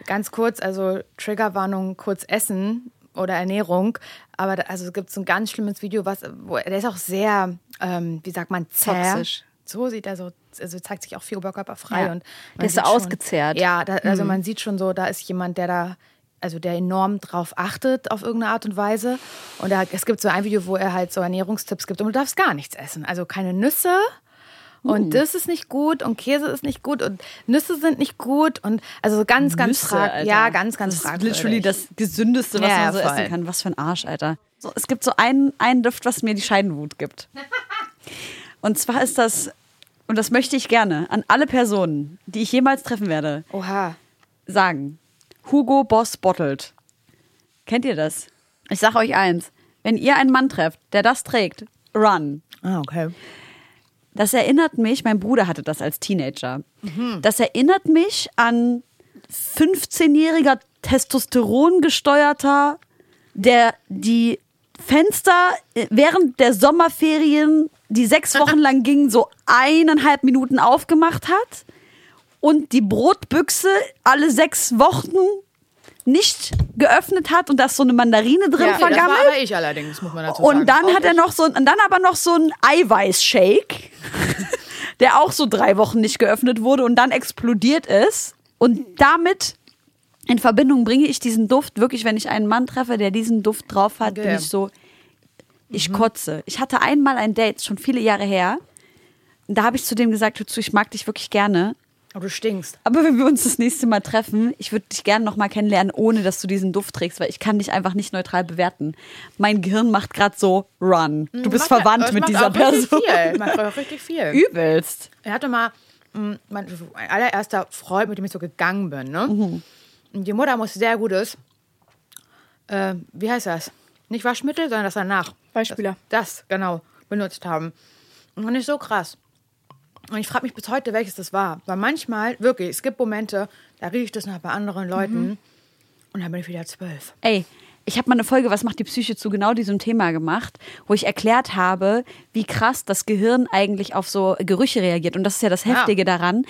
ganz kurz, also Triggerwarnung, kurz Essen oder Ernährung. Aber da, also es gibt so ein ganz schlimmes Video, was, wo der ist auch sehr, ähm, wie sagt man, zäh. Toxisch. So sieht er so, also zeigt sich auch viel oberkörperfrei. Ja. Und Der ist so sieht schon- ausgezehrt. Ja, da, also man sieht schon so, da ist jemand, der da also der enorm drauf achtet auf irgendeine Art und Weise. Und er, es gibt so ein Video, wo er halt so Ernährungstipps gibt und du darfst gar nichts essen. Also keine Nüsse. Und das ist nicht gut und Käse ist nicht gut und Nüsse sind nicht gut und also ganz, ganz Nüsse, frag Alter. ja, ganz, ganz Das ist fragwürdig. literally das Gesündeste, was Ja, man so voll. essen kann. Was für ein Arsch, Alter. So, es gibt so einen, einen Duft, was mir die Scheidenwut gibt. [LAUGHS] Und zwar ist das, und das möchte ich gerne an alle Personen, die ich jemals treffen werde, Oha. sagen. Hugo Boss Bottled. Kennt ihr das? Ich sag euch eins. Wenn ihr einen Mann trefft, der das trägt, run. Ah, okay. Das erinnert mich, mein Bruder hatte das als Teenager. Das erinnert mich an 15-jähriger Testosteron-gesteuerter, der die Fenster äh, während der Sommerferien, die sechs Wochen lang gingen, so eineinhalb Minuten aufgemacht hat und die Brotbüchse alle sechs Wochen nicht geöffnet hat und da ist so eine Mandarine drin Ja, das war vergammelt. aber ich allerdings, muss man dazu sagen. Und dann hat er noch so ein, und dann aber noch so ein Eiweißshake, [LAUGHS] der auch so drei Wochen nicht geöffnet wurde und dann explodiert ist. Und damit in Verbindung bringe ich diesen Duft wirklich, wenn ich einen Mann treffe, der diesen Duft drauf hat, bin Okay. ich so, ich kotze. Ich hatte einmal ein Date, schon viele Jahre her. Und da habe ich zu dem gesagt, hör zu, ich mag dich wirklich gerne. Oh, du stinkst. Aber wenn wir uns das nächste Mal treffen, ich würde dich gerne noch mal kennenlernen, ohne dass du diesen Duft trägst, weil ich kann dich einfach nicht neutral bewerten. Mein Gehirn macht gerade so Run. Du bist Macht ja- verwandt das mit dieser Person. Viel. [LAUGHS] Macht auch richtig viel. Übelst. Er hatte mal mh, mein allererster Freund, mit dem ich so gegangen bin. Ne? Und die Mutter muss sehr gut ist. Äh, wie heißt das? Nicht Waschmittel, sondern das danach. Weichspüler. Das, das, genau, benutzt haben. Und fand ich so krass. Und ich frage mich bis heute, welches das war. Weil manchmal, wirklich, es gibt Momente, da rieche ich das noch bei anderen Leuten. Und dann bin ich wieder zwölf. Ey, ich habe mal eine Folge, was macht die Psyche zu genau diesem Thema gemacht, wo ich erklärt habe, wie krass das Gehirn eigentlich auf so Gerüche reagiert. Und das ist ja das Heftige ja. daran.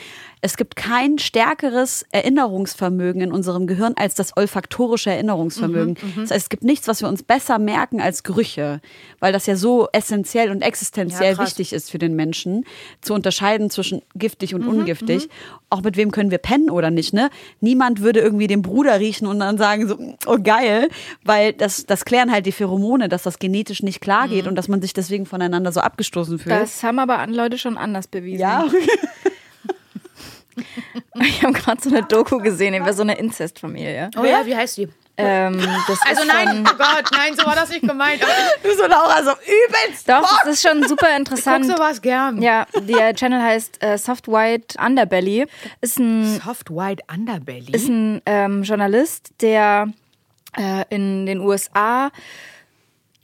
Es gibt kein stärkeres Erinnerungsvermögen in unserem Gehirn als das olfaktorische Erinnerungsvermögen. Mhm, mhm. das heißt, es gibt nichts, was wir uns besser merken als Gerüche, weil das ja so essentiell und existenziell ja, wichtig ist für den Menschen, zu unterscheiden zwischen giftig und mhm, ungiftig. Mhm. Auch mit wem können wir pennen oder nicht, ne? Niemand würde irgendwie den Bruder riechen und dann sagen so, oh geil, weil das, das klären halt die Pheromone, dass das genetisch nicht klar geht mhm. und dass man sich deswegen voneinander so abgestoßen fühlt. Das haben aber Leute schon anders bewiesen. Ja. [LAUGHS] ich habe gerade so eine Doku gesehen über so eine Inzestfamilie. Oh ja, wie heißt die? Ähm, also nein, oh Gott, nein, so war das nicht gemeint. Du so Laura, so übelst. Doch, Bock. das ist schon super interessant. Ich guck sowas gern. Ja, der Channel heißt äh, Soft White Underbelly. Ist ein Soft White Underbelly. Ist ein ähm, Journalist, der äh, in den USA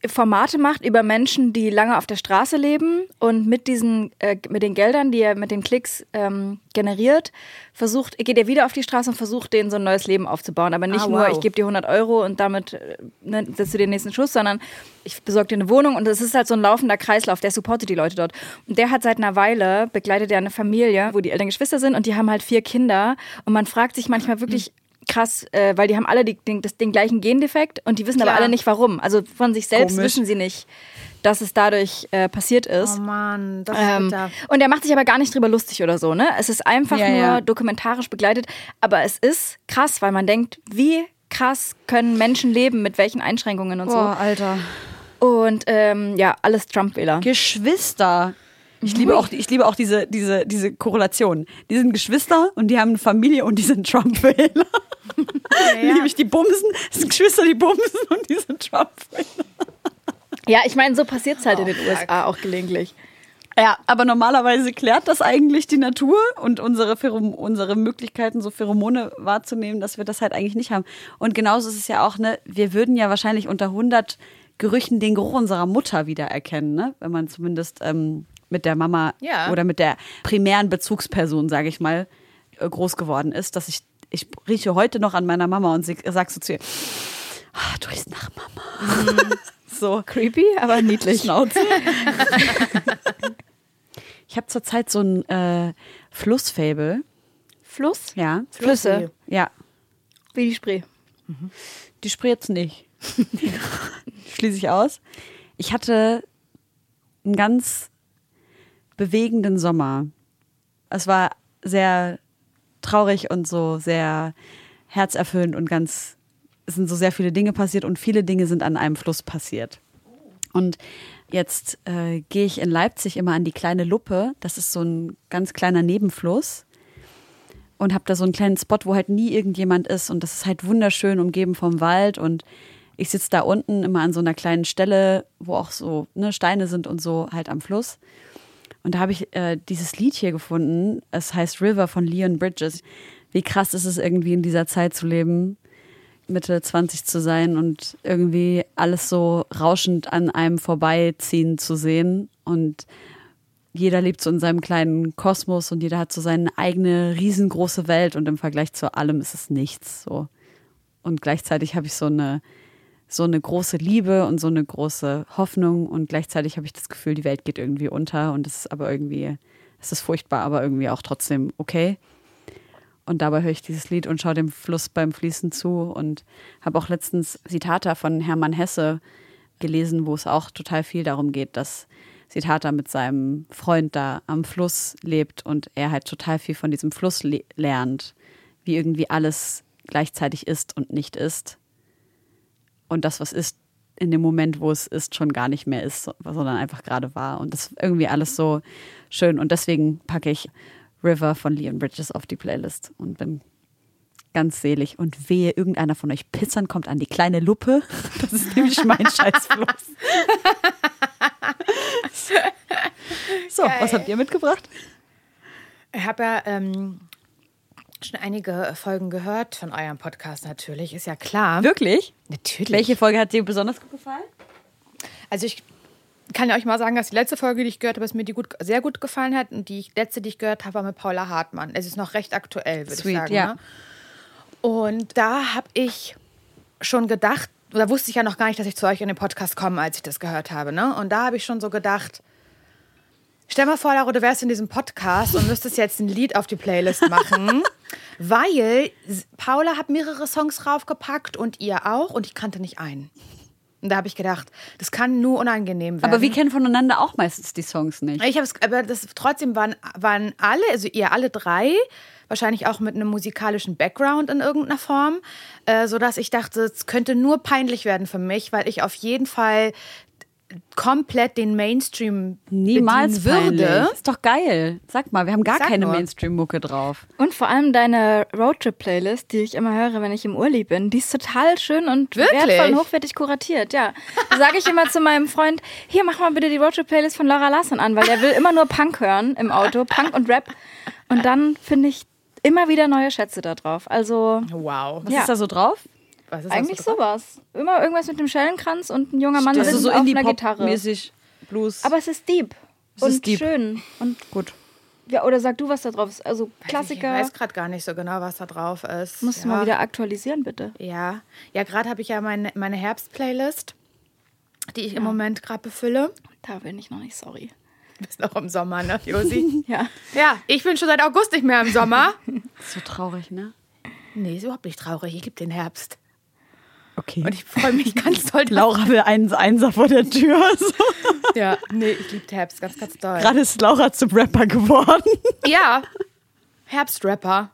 Formate macht über Menschen, die lange auf der Straße leben und mit diesen, äh, mit den Geldern, die er mit den Klicks ähm, generiert, versucht, geht er wieder auf die Straße und versucht, denen so ein neues Leben aufzubauen. Aber nicht ah, wow. nur, ich gebe dir 100 Euro und damit äh, ne, setzt du den nächsten Schuss, sondern ich besorge dir eine Wohnung und es ist halt so ein laufender Kreislauf, der supportet die Leute dort. Und der hat seit einer Weile, begleitet er eine Familie, wo die Eltern Geschwister sind und die haben halt vier Kinder und man fragt sich manchmal wirklich, krass, äh, weil die haben alle die, den, das, den gleichen Gendefekt und die wissen Klar. aber alle nicht warum. Also von sich selbst Komisch. wissen sie nicht, dass es dadurch äh, passiert ist. Oh Mann, das ist ähm, bitter. Und er macht sich aber gar nicht drüber lustig oder so, ne? Es ist einfach ja, nur ja. dokumentarisch begleitet, aber es ist krass, weil man denkt, wie krass können Menschen leben, mit welchen Einschränkungen und Boah, so. Alter. Und ähm, ja, alles Trump-Wähler. Geschwister. Ich liebe auch, ich liebe auch diese, diese, diese Korrelation. Die sind Geschwister und die haben eine Familie und die sind Trump-Wähler. Ja. Liebe ich die Bumsen, das sind Geschwister, die Bumsen und die sind Trump-Wähler. Ja, ich meine, so passiert es halt oh, in den fuck. USA auch gelegentlich. Ja, aber normalerweise klärt das eigentlich die Natur und unsere, Pherom unsere Möglichkeiten, so Pheromone wahrzunehmen, dass wir das halt eigentlich nicht haben. Und genauso ist es ja auch, ne, wir würden ja wahrscheinlich unter 100 Gerüchen den Geruch unserer Mutter wiedererkennen, ne? wenn man zumindest ähm, mit der Mama ja. oder mit der primären Bezugsperson, sage ich mal, äh, groß geworden ist, dass ich, ich rieche heute noch an meiner Mama und sie sagt so zu ihr, oh, du riechst nach Mama. Mhm. [LAUGHS] so. Creepy, aber niedlich. Schnauze. [LAUGHS] ich habe zurzeit so ein äh, Flussfable. Fluss? Ja. Flüsse? Ja. Wie die Spree. Mhm. Die Spree jetzt nicht. [LAUGHS] Schließe ich aus. Ich hatte einen ganz bewegenden Sommer. Es war sehr traurig und so sehr herzerfüllend und ganz, es sind so sehr viele Dinge passiert und viele Dinge sind an einem Fluss passiert. Und jetzt äh, gehe ich in Leipzig immer an die kleine Luppe. Das ist so ein ganz kleiner Nebenfluss. Und habe da so einen kleinen Spot, wo halt nie irgendjemand ist. Und das ist halt wunderschön umgeben vom Wald. Und ich sitze da unten immer an so einer kleinen Stelle, wo auch so ne, Steine sind und so halt am Fluss. Und da habe ich äh, dieses Lied hier gefunden. Es heißt River von Leon Bridges. Wie krass ist es irgendwie in dieser Zeit zu leben, Mitte 20 zu sein und irgendwie alles so rauschend an einem vorbeiziehen zu sehen. Und jeder lebt so in seinem kleinen Kosmos und jeder hat so seine eigene riesengroße Welt und im Vergleich zu allem ist es nichts. So. Und gleichzeitig habe ich so eine so eine große Liebe und so eine große Hoffnung und gleichzeitig habe ich das Gefühl, die Welt geht irgendwie unter und es ist aber irgendwie, es ist furchtbar, aber irgendwie auch trotzdem okay. Und dabei höre ich dieses Lied und schaue dem Fluss beim Fließen zu und habe auch letztens Zitate von Hermann Hesse gelesen, wo es auch total viel darum geht, dass Zitate mit seinem Freund da am Fluss lebt und er halt total viel von diesem Fluss le lernt, wie irgendwie alles gleichzeitig ist und nicht ist und das, was ist, in dem Moment, wo es ist, schon gar nicht mehr ist, sondern einfach gerade war. Und das ist irgendwie alles so schön. Und deswegen packe ich River von Leon Bridges auf die Playlist und bin ganz selig. Und wehe, irgendeiner von euch Pizzern kommt an die kleine Luppe. [LAUGHS] Das ist nämlich mein [LAUGHS] Scheißfluss. so, Geil. was habt ihr mitgebracht? Ich habe ja ähm, schon einige Folgen gehört von eurem Podcast natürlich, ist ja klar. Wirklich? Natürlich. Welche Folge hat dir besonders gut gefallen? Also ich kann ja euch mal sagen, dass die letzte Folge, die ich gehört habe, es mir die gut, sehr gut gefallen hat. Und die letzte, die ich gehört habe, war mit Paula Hartmann. Es ist noch recht aktuell, würde ich sagen. Ja. Ne? Und da habe ich schon gedacht, da wusste ich ja noch gar nicht, dass ich zu euch in den Podcast komme, als ich das gehört habe. Ne? Und da habe ich schon so gedacht, stell mal vor, Laura, du wärst in diesem Podcast und müsstest jetzt ein Lied auf die Playlist machen, [LAUGHS] weil Paula hat mehrere Songs draufgepackt und ihr auch und ich kannte nicht einen. Und da habe ich gedacht, das kann nur unangenehm werden. Aber wir kennen voneinander auch meistens die Songs nicht. Ich habe es, aber das trotzdem waren, waren alle, also ihr alle drei, wahrscheinlich auch mit einem musikalischen Background in irgendeiner Form, äh, so dass ich dachte, es könnte nur peinlich werden für mich, weil ich auf jeden Fall komplett den Mainstream Niemals würde. peinlich. Ist doch geil. Sag mal, wir haben gar Sag keine. Mainstream-Mucke drauf. Und vor allem deine Roadtrip-Playlist, die ich immer höre, wenn ich im Urlaub bin, die ist total schön und Wirklich? wertvoll und hochwertig kuratiert. Ja, da sage ich immer zu meinem Freund, hier mach mal bitte die Roadtrip-Playlist von Laura Larsson an, weil der will immer nur Punk hören im Auto, Punk und Rap. Und dann finde ich immer wieder neue Schätze da drauf. Also Wow. Was Ja. ist da so drauf? Was ist eigentlich sowas. Immer irgendwas mit dem Schellenkranz und ein junger Mann Das sitzt ist so auf einer Gitarre. Indie-Pop-mäßig Blues. Aber es ist deep. Es und ist deep. schön. Und gut. ja, oder sag du, was da drauf ist. Also Ich Klassiker. weiß gerade gar nicht so genau, was da drauf ist. Musst du ja. mal wieder aktualisieren, bitte. Ja, ja gerade habe ich ja meine, meine Herbst-Playlist, die ich im Moment gerade befülle. Da bin ich noch nicht sorry. Du bist noch im Sommer, ne, Josi? [LAUGHS] Ja. ja, ich bin schon seit August nicht mehr im Sommer. [LAUGHS] So traurig, ne? Nee, ist überhaupt nicht traurig. Ich liebe den Herbst. Okay. Und ich freue mich ganz [LAUGHS] toll. dass- Laura will einen Einser vor der Tür. So. [LAUGHS] Ja, nee, ich liebe Herbst ganz, ganz doll. Gerade ist Laura zum Rapper geworden. Ja, Herbstrapper.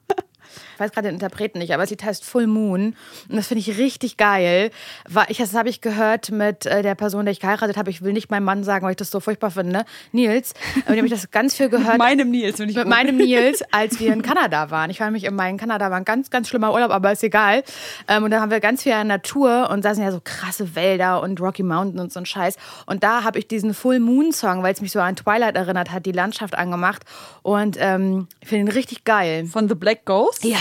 Ich weiß gerade den Interpreten nicht, aber das Lied heißt Full Moon. Und das finde ich richtig geil. Weil ich, das habe ich gehört mit äh, der Person, der ich geheiratet habe. Ich will nicht meinem Mann sagen, weil ich das so furchtbar finde. Nils. Und dem habe ich das ganz viel gehört. Meinem Nils, wenn ich mit meinem Nils, als wir in Kanada waren. Ich war nämlich in Kanada, war ein ganz, ganz schlimmer Urlaub, aber ist egal. Ähm, und da haben wir ganz viel der Natur und da sind ja so krasse Wälder und Rocky Mountain und so ein Scheiß. Und da habe ich diesen Full Moon Song, weil es mich so an Twilight erinnert hat, die Landschaft angemacht. Und ähm, ich finde ihn richtig geil. Von The Black Ghost? Ja.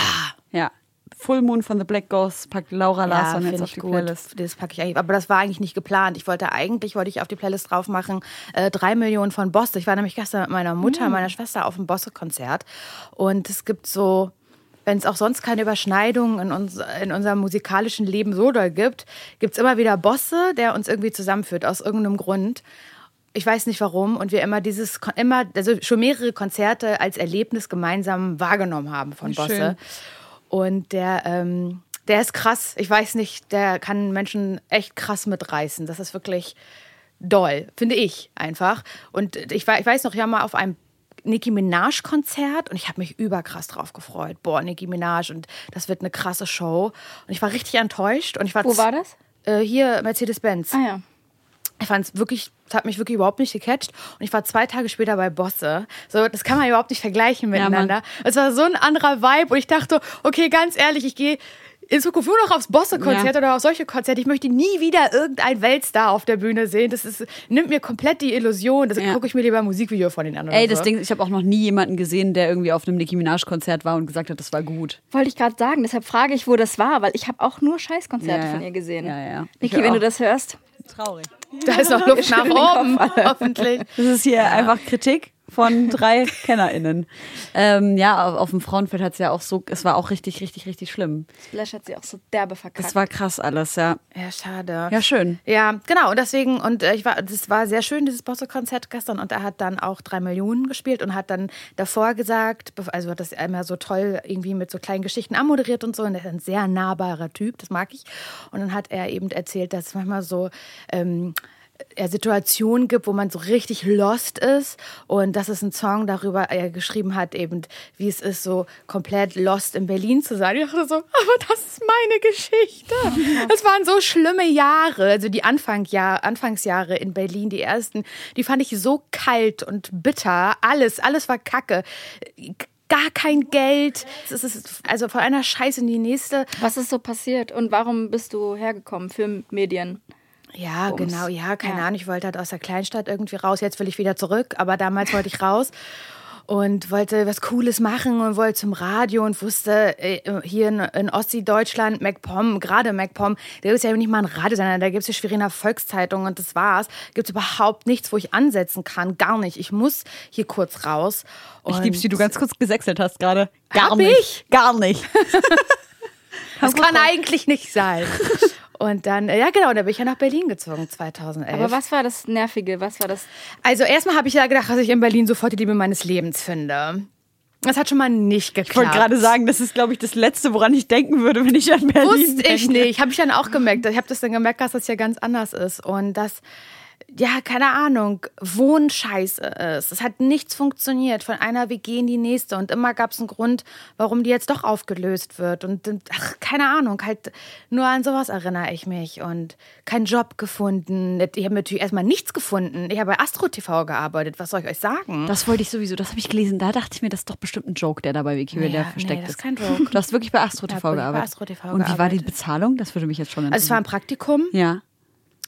Ja. Full Moon von The Black Ghost packt Laura Larsson finde jetzt auf ich die gut. Playlist. Das packe ich eigentlich. Aber das war eigentlich nicht geplant. Ich wollte eigentlich, wollte ich auf die Playlist drauf machen, äh, drei Millionen von Bosse. Ich war nämlich gestern mit meiner Mutter und meiner Schwester auf dem Bosse-Konzert. Und es gibt so, wenn es auch sonst keine Überschneidungen in, uns, in unserem musikalischen Leben so doll gibt, gibt es immer wieder Bosse, der uns irgendwie zusammenführt, aus irgendeinem Grund. Ich weiß nicht warum und wir immer dieses, immer, also schon mehrere Konzerte als Erlebnis gemeinsam wahrgenommen haben von Schön. Bosse. Und der, ähm, der ist krass. Ich weiß nicht, der kann Menschen echt krass mitreißen. Das ist wirklich doll, finde ich einfach. Und ich, war, ich weiß noch, ich war mal auf einem Nicki Minaj-Konzert und ich habe mich überkrass drauf gefreut. Boah, Nicki Minaj und das wird eine krasse Show. Und ich war richtig enttäuscht. Und ich war Wo war das? Äh, hier, Mercedes-Benz. Ah ja. Ich fand es wirklich, es hat mich wirklich überhaupt nicht gecatcht. Und ich war zwei Tage später bei Bosse. So, das kann man überhaupt nicht vergleichen miteinander. es war so ein anderer Vibe. Und ich dachte, okay, ganz ehrlich, ich gehe in Zukunft nur noch aufs Bosse-Konzert Ja. oder auf solche Konzerte. Ich möchte nie wieder irgendein Weltstar auf der Bühne sehen. Das ist, nimmt mir komplett die Illusion. Das Ja. gucke ich mir lieber ein Musikvideo von den anderen. Ey, das so. Ding, ich habe auch noch nie jemanden gesehen, der irgendwie auf einem Nicki Minaj-Konzert war und gesagt hat, das war gut. Wollte ich gerade sagen, deshalb frage ich, wo das war, weil ich habe auch nur Scheißkonzerte Ja, ja. von ihr gesehen. Ja, ja. Niki, wenn auch. du das hörst, Traurig. Da ist noch Luft nach oben, hoffentlich. Das ist hier einfach Kritik von drei [LAUGHS] KennerInnen. Ähm, ja, auf, auf dem Frauenfeld hat es ja auch so, es war auch richtig, richtig, richtig schlimm. Splash hat sie auch so derbe verkackt. Das war krass alles, ja. Ja, schade. Ja, schön. Ja, genau. Und deswegen, und äh, ich war, das war sehr schön, dieses Bosse-Konzert gestern. Und er hat dann auch drei Millionen gespielt und hat dann davor gesagt, also hat das einmal so toll irgendwie mit so kleinen Geschichten anmoderiert und so. Und er ist ein sehr nahbarer Typ, das mag ich. Und dann hat er eben erzählt, dass es manchmal so, ähm, Situationen gibt, wo man so richtig lost ist und dass es einen Song darüber er geschrieben hat, eben wie es ist, so komplett lost in Berlin zu sein. Ich dachte so, aber das ist meine Geschichte. [LAUGHS] Das waren so schlimme Jahre, also die Anfangjahr, Anfangsjahre in Berlin, die ersten, die fand ich so kalt und bitter. Alles, alles war Kacke. Gar kein Geld. Es ist also von einer Scheiße in die nächste. Was ist so passiert und warum bist du hergekommen für Medien? Ja, Bums. genau, ja, keine Ja. Ahnung. Ich wollte halt aus der Kleinstadt irgendwie raus. Jetzt will ich wieder zurück, aber damals wollte ich raus und wollte was Cooles machen und wollte zum Radio und wusste, äh, hier in, in Ostdeutschland, MacPom, gerade MacPom, da ist ja nicht mal ein Radiosender, da gibt es die Schweriner Volkszeitung und das war's. Gibt es überhaupt nichts, wo ich ansetzen kann, gar nicht. Ich muss hier kurz raus. Ich lieb's, wie du ganz kurz gesächselt hast gerade. Gar nicht. ich? Gar nicht. [LAUGHS] Das kann eigentlich nicht sein. Und dann, äh, ja genau, da bin ich ja nach Berlin gezogen 2011. Aber was war das Nervige? Was war das? Also erstmal habe ich ja gedacht, dass ich in Berlin sofort die Liebe meines Lebens finde. Das hat schon mal nicht geklappt. Ich wollte gerade sagen, das ist, glaube ich, das Letzte, woran ich denken würde, wenn ich an Berlin Wusste denke. ich nicht. Habe ich dann auch gemerkt. Ich habe das dann gemerkt, dass das ja ganz anders ist. Und das, ja, keine Ahnung, Wohnscheiße ist. Es hat nichts funktioniert von einer WG in die nächste. Und immer gab es einen Grund, warum die jetzt doch aufgelöst wird. Und ach, keine Ahnung, halt nur an sowas erinnere ich mich. Und keinen Job gefunden. Ich habe natürlich erstmal nichts gefunden. Ich habe bei Astro TV gearbeitet. Was soll ich euch sagen? Das wollte ich sowieso, das habe ich gelesen. Da dachte ich mir, das ist doch bestimmt ein Joke, der da bei Wikipedia Nee, versteckt nee, das ist. kein Joke. [LAUGHS] Du hast wirklich bei Astro TV wirklich bei gearbeitet. Astro TV Und wie war die gearbeitet. Bezahlung? Das würde mich jetzt schon Also es war ein interessieren. Praktikum. ja.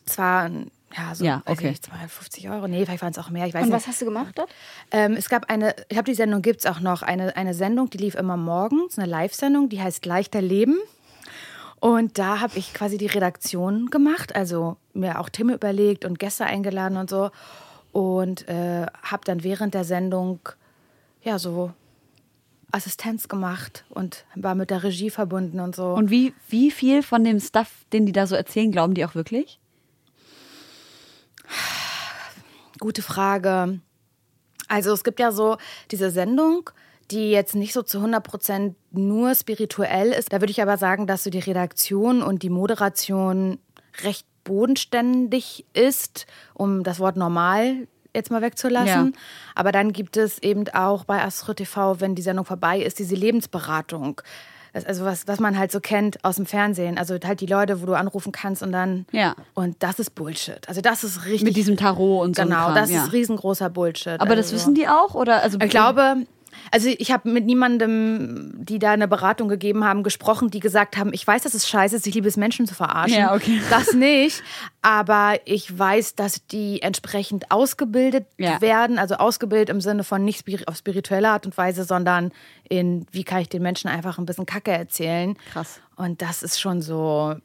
Es waren, ja, so, Ja, okay. ich nicht, 250 Euro. Nee, vielleicht waren es auch mehr. Ich weiß Und nicht. was hast du gemacht dort? Ähm, es gab eine, ich glaube, die Sendung gibt es auch noch, eine, eine Sendung, die lief immer morgens, eine Live-Sendung, die heißt Leichter Leben. Und da habe ich quasi die Redaktion gemacht, also mir auch Themen überlegt und Gäste eingeladen und so. Und äh, habe dann während der Sendung, ja, so Assistenz gemacht und war mit der Regie verbunden und so. Und wie, wie viel von dem Stuff, den die da so erzählen, glauben die auch wirklich? Gute Frage. Also es gibt ja so diese Sendung, die jetzt nicht so zu 100% nur spirituell ist. Da würde ich aber sagen, dass so die Redaktion und die Moderation recht bodenständig ist, um das Wort normal jetzt mal wegzulassen. Ja. Aber dann gibt es eben auch bei Astro TV, wenn die Sendung vorbei ist, diese Lebensberatung. Das, also was, was man halt so kennt aus dem Fernsehen. Also halt die Leute, wo du anrufen kannst und dann. Ja. Und das ist Bullshit. Also das ist richtig. Mit diesem Tarot und so. Genau, Kram, das ja. ist riesengroßer Bullshit. Aber das also. wissen die auch? Oder? Also, Ich glaube, also ich habe mit niemandem, die da eine Beratung gegeben haben, gesprochen, die gesagt haben, ich weiß, dass es scheiße ist, ich liebe es, Menschen zu verarschen. Ja, okay. [LAUGHS] Das nicht. Aber ich weiß, dass die entsprechend ausgebildet Ja. werden. Also ausgebildet im Sinne von nicht auf spirituelle Art und Weise, sondern in, wie kann ich den Menschen einfach ein bisschen Kacke erzählen. Krass. Und das ist schon so.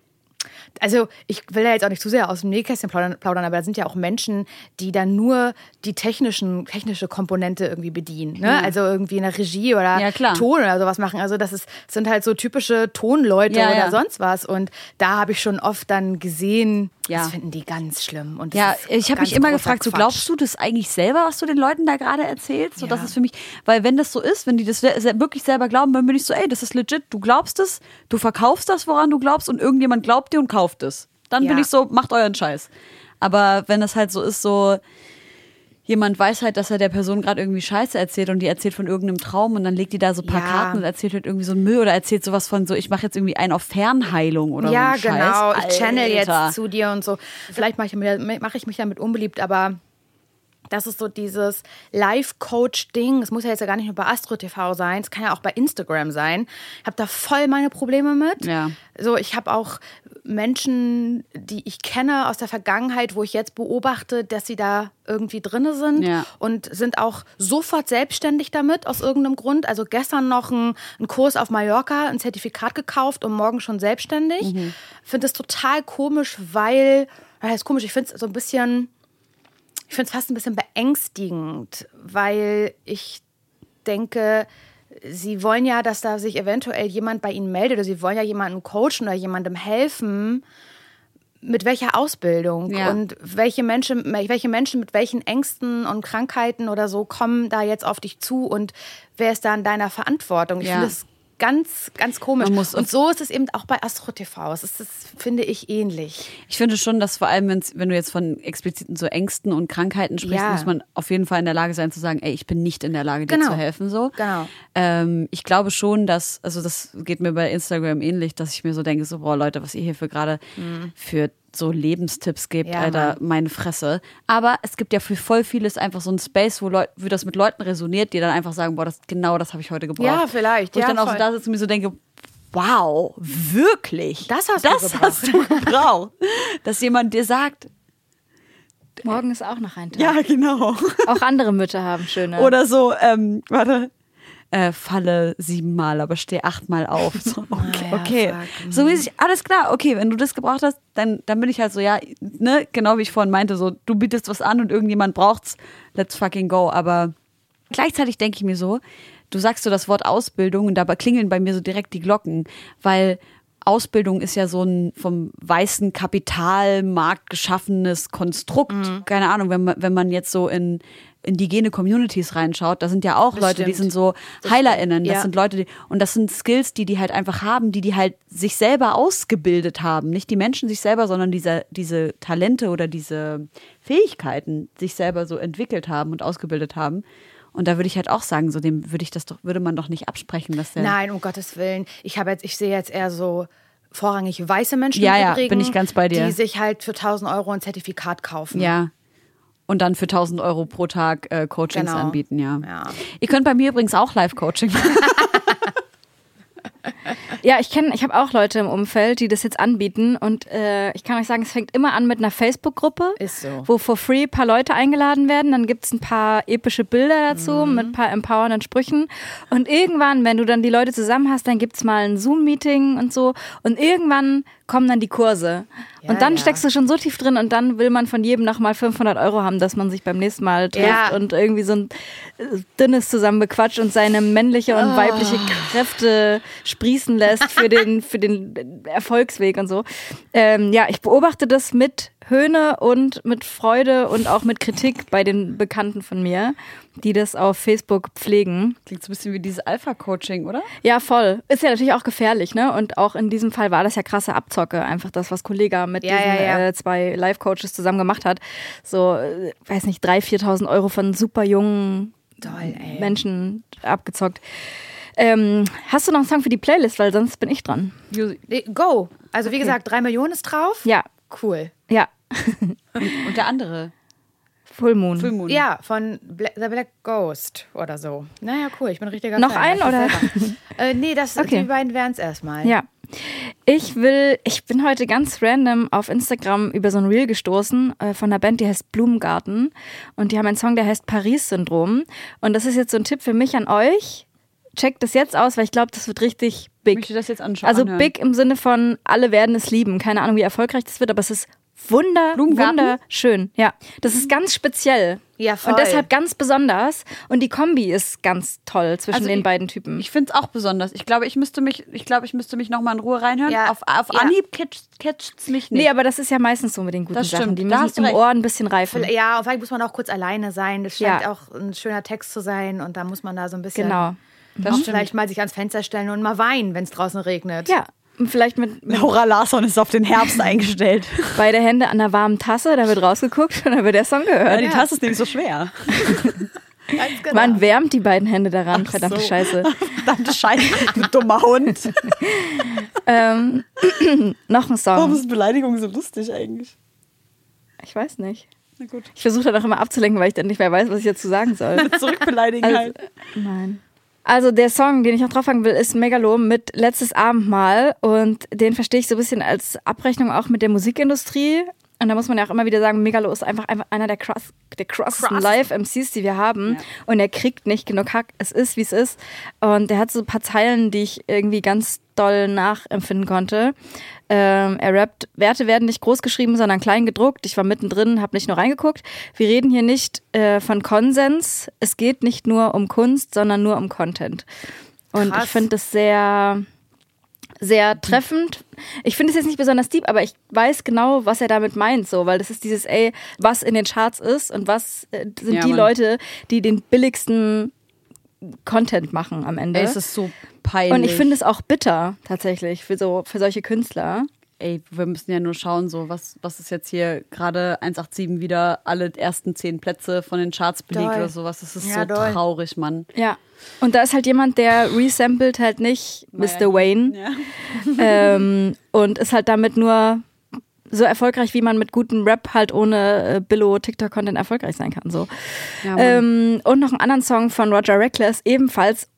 Also, ich will da jetzt auch nicht zu sehr aus dem Nähkästchen plaudern, plaudern, aber da sind ja auch Menschen, die dann nur die technischen, technische Komponente irgendwie bedienen. Ne? Also irgendwie in der Regie oder Ja. Ton oder sowas machen. Also, das ist, sind halt so typische Tonleute Ja, oder ja. sonst was. Und da habe ich schon oft dann gesehen, Ja. das finden die ganz schlimm. Und das Ja, ich habe mich immer gefragt, so Quatsch. glaubst du das eigentlich selber, was du den Leuten da gerade erzählst? So, das Ja. ist für mich, weil wenn das so ist, wenn die das wirklich selber glauben, dann bin ich so, ey, das ist legit, du glaubst es, du verkaufst das, woran du glaubst und irgendjemand glaubt dir und kauft es. Dann bin Ja. ich so, macht euren Scheiß. Aber wenn das halt so ist, so jemand weiß halt, dass er der Person gerade irgendwie Scheiße erzählt und die erzählt von irgendeinem Traum und dann legt die da so ein paar Ja. Karten und erzählt halt irgendwie so einen Müll oder erzählt sowas von so, ich mache jetzt irgendwie einen auf Fernheilung oder Ja, so Scheiß. genau. Ich channel Alter. jetzt zu dir und so. Vielleicht mache ich, mache ich mich damit unbeliebt, aber das ist so dieses Life-Coach-Ding. Es muss ja jetzt ja gar nicht nur bei Astro TV sein, es kann ja auch bei Instagram sein. Ich habe da voll meine Probleme mit. Ja. So, ich habe auch Menschen, die ich kenne aus der Vergangenheit, wo ich jetzt beobachte, dass sie da irgendwie drinne sind Ja. und sind auch sofort selbstständig damit aus irgendeinem Grund. Also gestern noch ein, einen Kurs auf Mallorca, ein Zertifikat gekauft und morgen schon selbstständig. Finde es total komisch, weil, ja, ist komisch, ich finde es so ein bisschen, ich finde es fast ein bisschen beängstigend, weil ich denke, sie wollen ja, dass da sich eventuell jemand bei ihnen meldet oder sie wollen ja jemanden coachen oder jemandem helfen. Mit welcher Ausbildung Ja. und welche Menschen, welche Menschen mit welchen Ängsten und Krankheiten oder so kommen da jetzt auf dich zu und wer ist da in deiner Verantwortung? Ich Ja. finde das ganz, ganz komisch. Und so ist es eben auch bei Astro TV. Es ist, das finde ich ähnlich. Ich finde schon, dass vor allem, wenn du jetzt von expliziten so Ängsten und Krankheiten sprichst, Ja. muss man auf jeden Fall in der Lage sein zu sagen, ey, ich bin nicht in der Lage, dir Genau. zu helfen. So. Genau. Ähm, ich glaube schon, dass, also das geht mir bei Instagram ähnlich, dass ich mir so denke, so, boah, Leute, was ihr hier für gerade für so Lebenstipps Mhm. Ja, Alter, Mann. meine Fresse. Aber es gibt ja für voll vieles einfach so ein Space, wo, Leut, wo das mit Leuten resoniert, die dann einfach sagen, boah, das, genau das habe ich heute gebraucht. Ja, vielleicht. Wo ich Ja, dann auch so voll. da sitze und mir so denke, wow, wirklich? Das hast du das gebraucht. hast du gebraucht. Dass jemand dir sagt, Morgen ist auch noch ein Tag. ja, genau. Auch andere Mütter haben schöne. Oder so, ähm, warte, äh, falle siebenmal, aber steh achtmal auf. So, [LAUGHS] okay, ja, okay. fuck. so wie ich, alles klar, okay, wenn du das gebraucht hast, dann, dann bin ich halt so, ja, ne, genau wie ich vorhin meinte, so, du bietest was an und irgendjemand braucht's, let's fucking go. Aber gleichzeitig denke ich mir so, du sagst so das Wort Ausbildung und dabei klingeln bei mir so direkt die Glocken, weil Ausbildung ist ja so ein vom weißen Kapitalmarkt geschaffenes Konstrukt. Mhm. Keine Ahnung, wenn man, wenn man jetzt so in indigene Communities reinschaut, da sind ja auch Das Leute, die stimmt. sind so HeilerInnen, das Ja. sind Leute, die, und das sind Skills, die die halt einfach haben, die die halt sich selber ausgebildet haben. Nicht die Menschen sich selber, sondern diese, diese Talente oder diese Fähigkeiten sich selber so entwickelt haben und ausgebildet haben. Und da würde ich halt auch sagen, so dem würde ich das doch, würde man doch nicht absprechen, dass der. Nein, um Gottes Willen. Ich habe jetzt, ich sehe jetzt eher so vorrangig weiße Menschen Ja, ja, Übrigen, bin ich ganz bei dir. die sich halt für 1000 Euro ein Zertifikat kaufen. Ja. Und dann für 1000 Euro pro Tag äh, Coachings Genau. anbieten, ja. Ja. Ihr könnt bei mir übrigens auch Live-Coaching machen. [LAUGHS] [LAUGHS] Ja, ich kenne, ich habe auch Leute im Umfeld, die das jetzt anbieten und äh, ich kann euch sagen, es fängt immer an mit einer Facebook-Gruppe, Ist so. wo for free ein paar Leute eingeladen werden, dann gibt's ein paar epische Bilder dazu Mhm. mit ein paar empowernden Sprüchen und irgendwann, wenn du dann die Leute zusammen hast, dann gibt's mal ein Zoom-Meeting und so und irgendwann kommen dann die Kurse Ja, und dann ja. steckst du schon so tief drin und dann will man von jedem nochmal 500 Euro haben, dass man sich beim nächsten Mal trifft Ja. und irgendwie so ein äh, dünnes zusammen bequatscht und seine männliche und weibliche Kräfte sprießen lässt für den, für den Erfolgsweg und so. Ähm, ja, ich beobachte das mit Höhne und mit Freude und auch mit Kritik bei den Bekannten von mir, die das auf Facebook pflegen. Klingt so ein bisschen wie dieses Alpha-Coaching, oder? Ja, voll. Ist ja natürlich auch gefährlich, ne? Und auch in diesem Fall war das ja krasse Abzocke, einfach das, was Kollega mit Ja, diesen ja, ja. Äh, zwei Live-Coaches zusammen gemacht hat. So, äh, weiß nicht, 3.000, 4.000 Euro von super jungen Toll, ey. Menschen abgezockt. Ähm, hast du noch einen Song für die Playlist? Weil sonst bin ich dran. Go. Also wie gesagt, drei Millionen ist drauf. Ja, Cool. Ja. Und der andere. Full Moon. Full Moon. Ja, von Bla The Black Ghost oder so. Naja, cool. Ich bin richtiger Noch Fan. ein, Ich oder? [LAUGHS] äh, nee, das, Okay. die beiden wären es erstmal. Ja. Ich will, ich bin heute ganz random auf Instagram über so ein Reel gestoßen äh, von einer Band, die heißt Blumengarten. Und die haben einen Song, der heißt Paris-Syndrom. Und das ist jetzt so ein Tipp für mich an euch. Checkt das jetzt aus, weil ich glaube, das wird richtig Ich big. möchte das jetzt anschauen. Also anhören. big im Sinne von, alle werden es lieben. Keine Ahnung, wie erfolgreich das wird, aber es ist wunder, wunderschön. Ja, das ist ganz speziell. Ja, voll. Und deshalb ganz besonders. Und die Kombi ist ganz toll zwischen Also den ich- beiden Typen. Ich finde es auch besonders. Ich glaube, ich müsste mich, ich glaube, ich müsste mich noch mal in Ruhe reinhören. Ja. Auf, auf Ja. Anhieb catcht catcht's mich nicht. Nee, aber das ist ja meistens so mit den guten Das Sachen. stimmt, Die da müssen im recht. Ohr ein bisschen reifen. Ja, und vielleicht muss man auch kurz alleine sein. Das scheint Ja. auch ein schöner Text zu sein. Und da muss man da so ein bisschen Genau. auch vielleicht mal sich ans Fenster stellen und mal weinen, wenn es draußen regnet. Ja, vielleicht mit, Laura Larsson ist auf den Herbst [LAUGHS] eingestellt. beide Hände an der warmen Tasse, da wird rausgeguckt und dann wird der Song Ja, gehört. die Tasse ist nämlich so schwer. [LAUGHS] Genau. Man wärmt die beiden Hände daran, verdammte so. Scheiße. [LAUGHS] Verdammte Scheiße, du dummer Hund. ähm, [CLEARS THROAT] noch ein Warum Song. ist Beleidigung so lustig eigentlich? Ich weiß nicht. Na gut. Ich versuche dann auch immer abzulenken, weil ich dann nicht mehr weiß, was ich dazu sagen soll. Zurückbeleidigen Also, halt. nein. Also der Song, den ich noch drauffangen will, ist Megalo mit Letztes Abendmahl und den verstehe ich so ein bisschen als Abrechnung auch mit der Musikindustrie. Und da muss man ja auch immer wieder sagen, Megalo ist einfach, einfach einer der, krass, der krassesten Krass. Live-MCs, die wir haben. Und er kriegt nicht genug Hack. Es ist, wie es ist. Und der hat so ein paar Zeilen, die ich irgendwie ganz doll nachempfinden konnte. Ähm, er rappt, Werte werden nicht groß geschrieben, sondern klein gedruckt. Ich war mittendrin, habe nicht nur reingeguckt. Wir reden hier nicht äh, von Konsens. Es geht nicht nur um Kunst, sondern nur um Content. Und Krass. ich finde das sehr, sehr treffend. Ich finde es jetzt nicht besonders deep, aber ich weiß genau, was er damit meint, so, weil das ist dieses, ey, was in den Charts ist und was äh, sind Ja, die. Leute, die den billigsten Content machen am Ende. Ey, es ist so peinlich. und ich finde es auch bitter, tatsächlich, für so, für solche Künstler. Ey, wir müssen ja nur schauen, so was, was ist jetzt hier gerade 187 wieder alle ersten zehn Plätze von den Charts belegt Doll. oder sowas. Das ist Ja, so doll. traurig, Mann. Ja. Und da ist halt jemand, der resamplet halt nicht Mr. Wayne Ja. ähm, und ist halt damit nur so erfolgreich, wie man mit gutem Rap halt ohne äh, Billo-TikTok-Content erfolgreich sein kann. So. Ja, ähm, und noch einen anderen Song von Roger Reckless, ebenfalls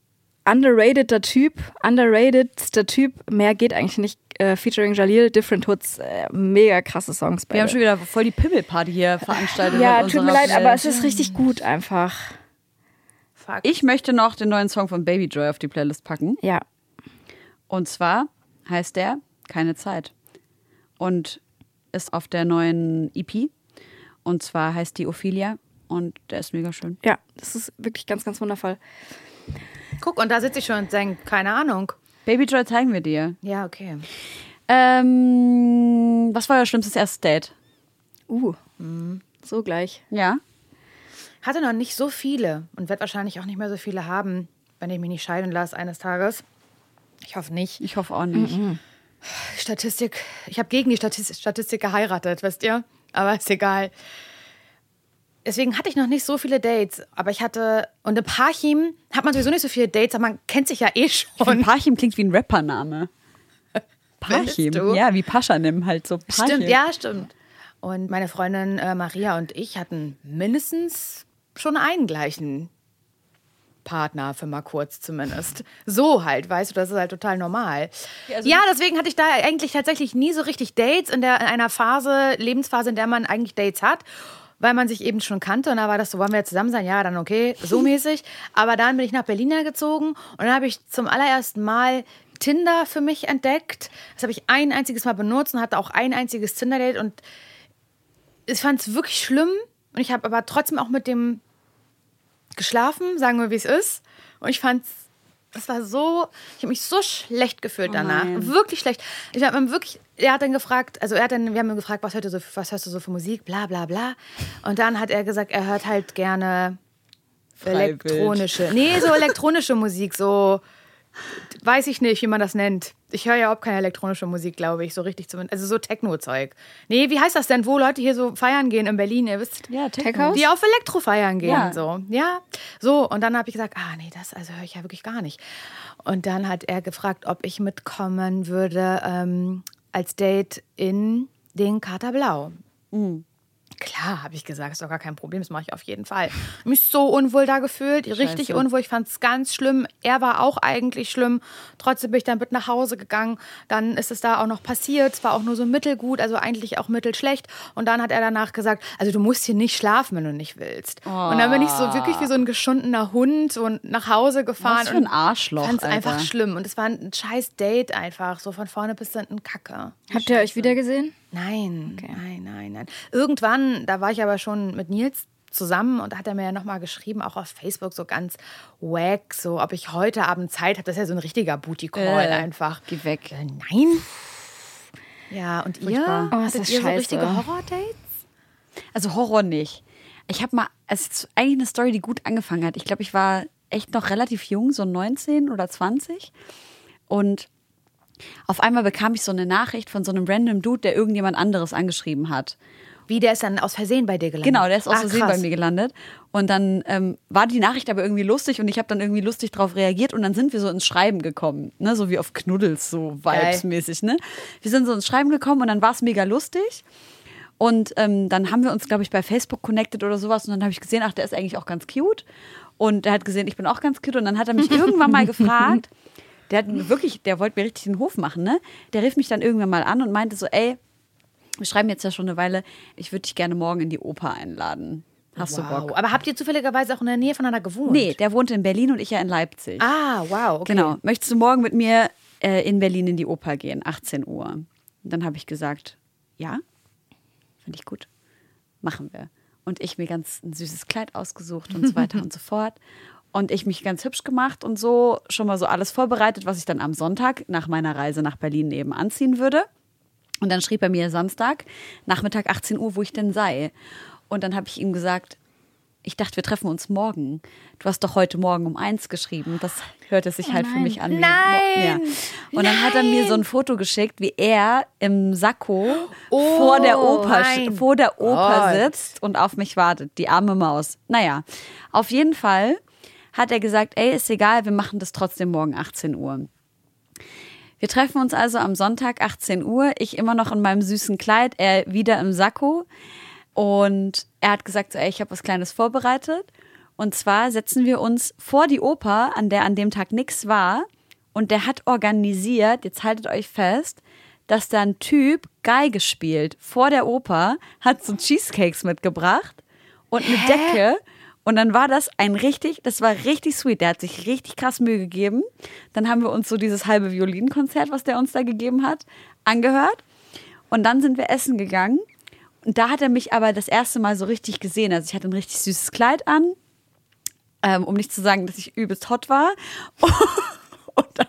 underrateder Typ, underratedster Typ, mehr geht eigentlich nicht, äh, featuring Jalil, Different Hoods, äh, mega krasse Songs. Wir haben beide. schon wieder voll die Pimmelparty hier veranstaltet. ja, tut mir leid, aber Welt. es ist richtig gut einfach. Fuck. Ich möchte noch den neuen Song von Baby Joy auf die Playlist packen. Ja. Und zwar heißt der Keine Zeit. Und ist auf der neuen EP. Und zwar heißt die Ophelia. Und der ist mega schön. Ja, das ist wirklich ganz, ganz wundervoll. Guck, und da sitze ich schon und denke, keine Ahnung. Babyjoy zeigen wir dir. Ja, okay. Ähm, was war euer schlimmstes erstes Date? Uh, so gleich. Ja. Hatte noch nicht so viele und werde wahrscheinlich auch nicht mehr so viele haben, wenn ich mich nicht scheiden lasse eines Tages. Ich hoffe nicht. Ich hoffe auch nicht. Statistik. Ich habe gegen die Statistik, Statistik geheiratet, wisst ihr? Aber ist egal. Deswegen hatte ich noch nicht so viele Dates, aber ich hatte und in Parchim hat man sowieso nicht so viele Dates, aber man kennt sich ja eh schon. Und Parchim klingt wie ein Rappername. [LAUGHS] Parchim. Ja, wie Paschanim halt so. Parchim. Stimmt, ja, stimmt. Und meine Freundin äh, Maria und ich hatten mindestens schon einen gleichen Partner für mal kurz zumindest. So halt, weißt du, das ist halt total normal. Ja, also- ja, deswegen hatte ich da eigentlich tatsächlich nie so richtig Dates in, der, in einer Phase, Lebensphase, in der man eigentlich Dates hat. Weil man sich eben schon kannte und da war das so, wollen wir zusammen sein? Ja, dann okay, so [LAUGHS] mäßig. Aber dann bin ich nach Berlin gezogen und dann habe ich zum allerersten Mal Tinder für mich entdeckt. Das habe ich ein einziges Mal benutzt und hatte auch ein einziges Tinder-Date und ich fand es wirklich schlimm und ich habe aber trotzdem auch mit dem geschlafen, sagen wir, wie es ist. Und ich fand's, das war so, ich habe mich so schlecht gefühlt danach. nein. wirklich schlecht. Ich habe ihm wirklich, er hat dann gefragt, also er hat dann, wir haben ihn gefragt, was hört, du so, was hörst du so für Musik, bla bla bla. Und dann hat er gesagt, er hört halt gerne elektronische, nee, so elektronische Musik, so, weiß ich nicht, wie man das nennt. Ich höre ja überhaupt keine elektronische Musik, glaube ich, so richtig zumindest. Also so Techno-Zeug. Nee, wie heißt das denn, wo Leute hier so feiern gehen in Berlin, ihr wisst? Ja, Techhouse? Die auf Elektro feiern gehen, Ja. so. Ja, so. Und dann habe ich gesagt, ah, nee, das also höre ich ja wirklich gar nicht. Und dann hat er gefragt, ob ich mitkommen würde ähm, als Date in den Kater Blau. Klar, habe ich gesagt, ist doch gar kein Problem, das mache ich auf jeden Fall. Mich so unwohl da gefühlt, richtig Scheiße. unwohl. Ich fand es ganz schlimm. Er war auch eigentlich schlimm. Trotzdem bin ich dann mit nach Hause gegangen. Dann ist es da auch noch passiert. Es war auch nur so mittelgut, also eigentlich auch mittelschlecht. Und dann hat er danach gesagt, also du musst hier nicht schlafen, wenn du nicht willst. Und dann bin ich so wirklich wie so ein geschundener Hund und nach Hause gefahren. Was für ein Arschloch, Fand es einfach schlimm. Und es war ein scheiß Date einfach, so von vorne bis hinten Kacke. Habt ihr euch wieder gesehen? Nein, nein, nein, nein. Irgendwann, da war ich aber schon mit Nils zusammen und da hat er mir ja nochmal geschrieben, auch auf Facebook so ganz wack, so ob ich heute Abend Zeit habe. Das ist ja so ein richtiger Booty-Call Äh, einfach. Geh weg. Äh, nein. Ja, und ihr? Oh, ist das ihr so scheiße. richtige Horror-Dates? Also Horror nicht. Ich habe mal, es ist eigentlich eine Story, die gut angefangen hat. Ich glaube, ich war echt noch relativ jung, so 19 oder 20. Und auf einmal bekam ich so eine Nachricht von so einem random Dude, der irgendjemand anderes angeschrieben hat. Wie, der ist dann aus Versehen bei dir gelandet? Genau, der ist aus Ah, Versehen krass. bei mir gelandet. Und dann ähm, war die Nachricht aber irgendwie lustig und ich habe dann irgendwie lustig drauf reagiert und dann sind wir so ins Schreiben gekommen, ne? so wie auf Knuddels, so vibesmäßig. Ne? Wir sind so ins Schreiben gekommen und dann war es mega lustig. Und ähm, dann haben wir uns, glaube ich, bei Facebook connected oder sowas und dann habe ich gesehen, ach, der ist eigentlich auch ganz cute. Und der hat gesehen, ich bin auch ganz cute und dann hat er mich [LAUGHS] irgendwann mal gefragt, der hat wirklich, der wollte mir richtig den Hof machen, ne? Der rief mich dann irgendwann mal an und meinte so, ey, wir schreiben jetzt ja schon eine Weile, ich würde dich gerne morgen in die Oper einladen. Hast du Wow. Bock? Aber habt ihr zufälligerweise auch in der Nähe voneinander gewohnt? Nee, der wohnte in Berlin und ich ja in Leipzig. Ah, wow, okay. Genau. Möchtest du morgen mit mir äh, in Berlin in die Oper gehen, 18 Uhr? Und dann habe ich gesagt, ja, finde ich gut, machen wir. Und ich mir ganz ein süßes Kleid ausgesucht und so weiter [LAUGHS] und so fort. Und ich mich ganz hübsch gemacht und so schon mal so alles vorbereitet, was ich dann am Sonntag nach meiner Reise nach Berlin eben anziehen würde. Und dann schrieb er mir Samstag, Nachmittag 18 Uhr, wo ich denn sei. Und dann habe ich ihm gesagt, ich dachte, wir treffen uns morgen. Du hast doch heute Morgen um eins geschrieben. Das hörte sich halt für mich an. Nein! Ja. Und dann hat er mir so ein Foto geschickt, wie er im Sakko Oh, vor der Oper, vor der Oper Gott. sitzt und auf mich wartet. Die arme Maus. Naja, auf jeden Fall hat er gesagt, ey, ist egal, wir machen das trotzdem morgen 18 Uhr. Wir treffen uns also am Sonntag 18 Uhr. Ich immer noch in meinem süßen Kleid, er wieder im Sakko. Und er hat gesagt, so, ey, ich habe was Kleines vorbereitet. Und zwar setzen wir uns vor die Oper, an der an dem Tag nichts war. Und der hat organisiert, jetzt haltet euch fest, dass da ein Typ Geige spielt vor der Oper, hat so Cheesecakes mitgebracht und eine Decke. Und dann war das ein richtig, das war richtig sweet. Der hat sich richtig krass Mühe gegeben. Dann haben wir uns so dieses halbe Violinkonzert, was der uns da gegeben hat, angehört. Und dann sind wir essen gegangen. Und da hat er mich aber das erste Mal so richtig gesehen. Also ich hatte ein richtig süßes Kleid an, ähm, um nicht zu sagen, dass ich übelst hot war. [LAUGHS] Und dann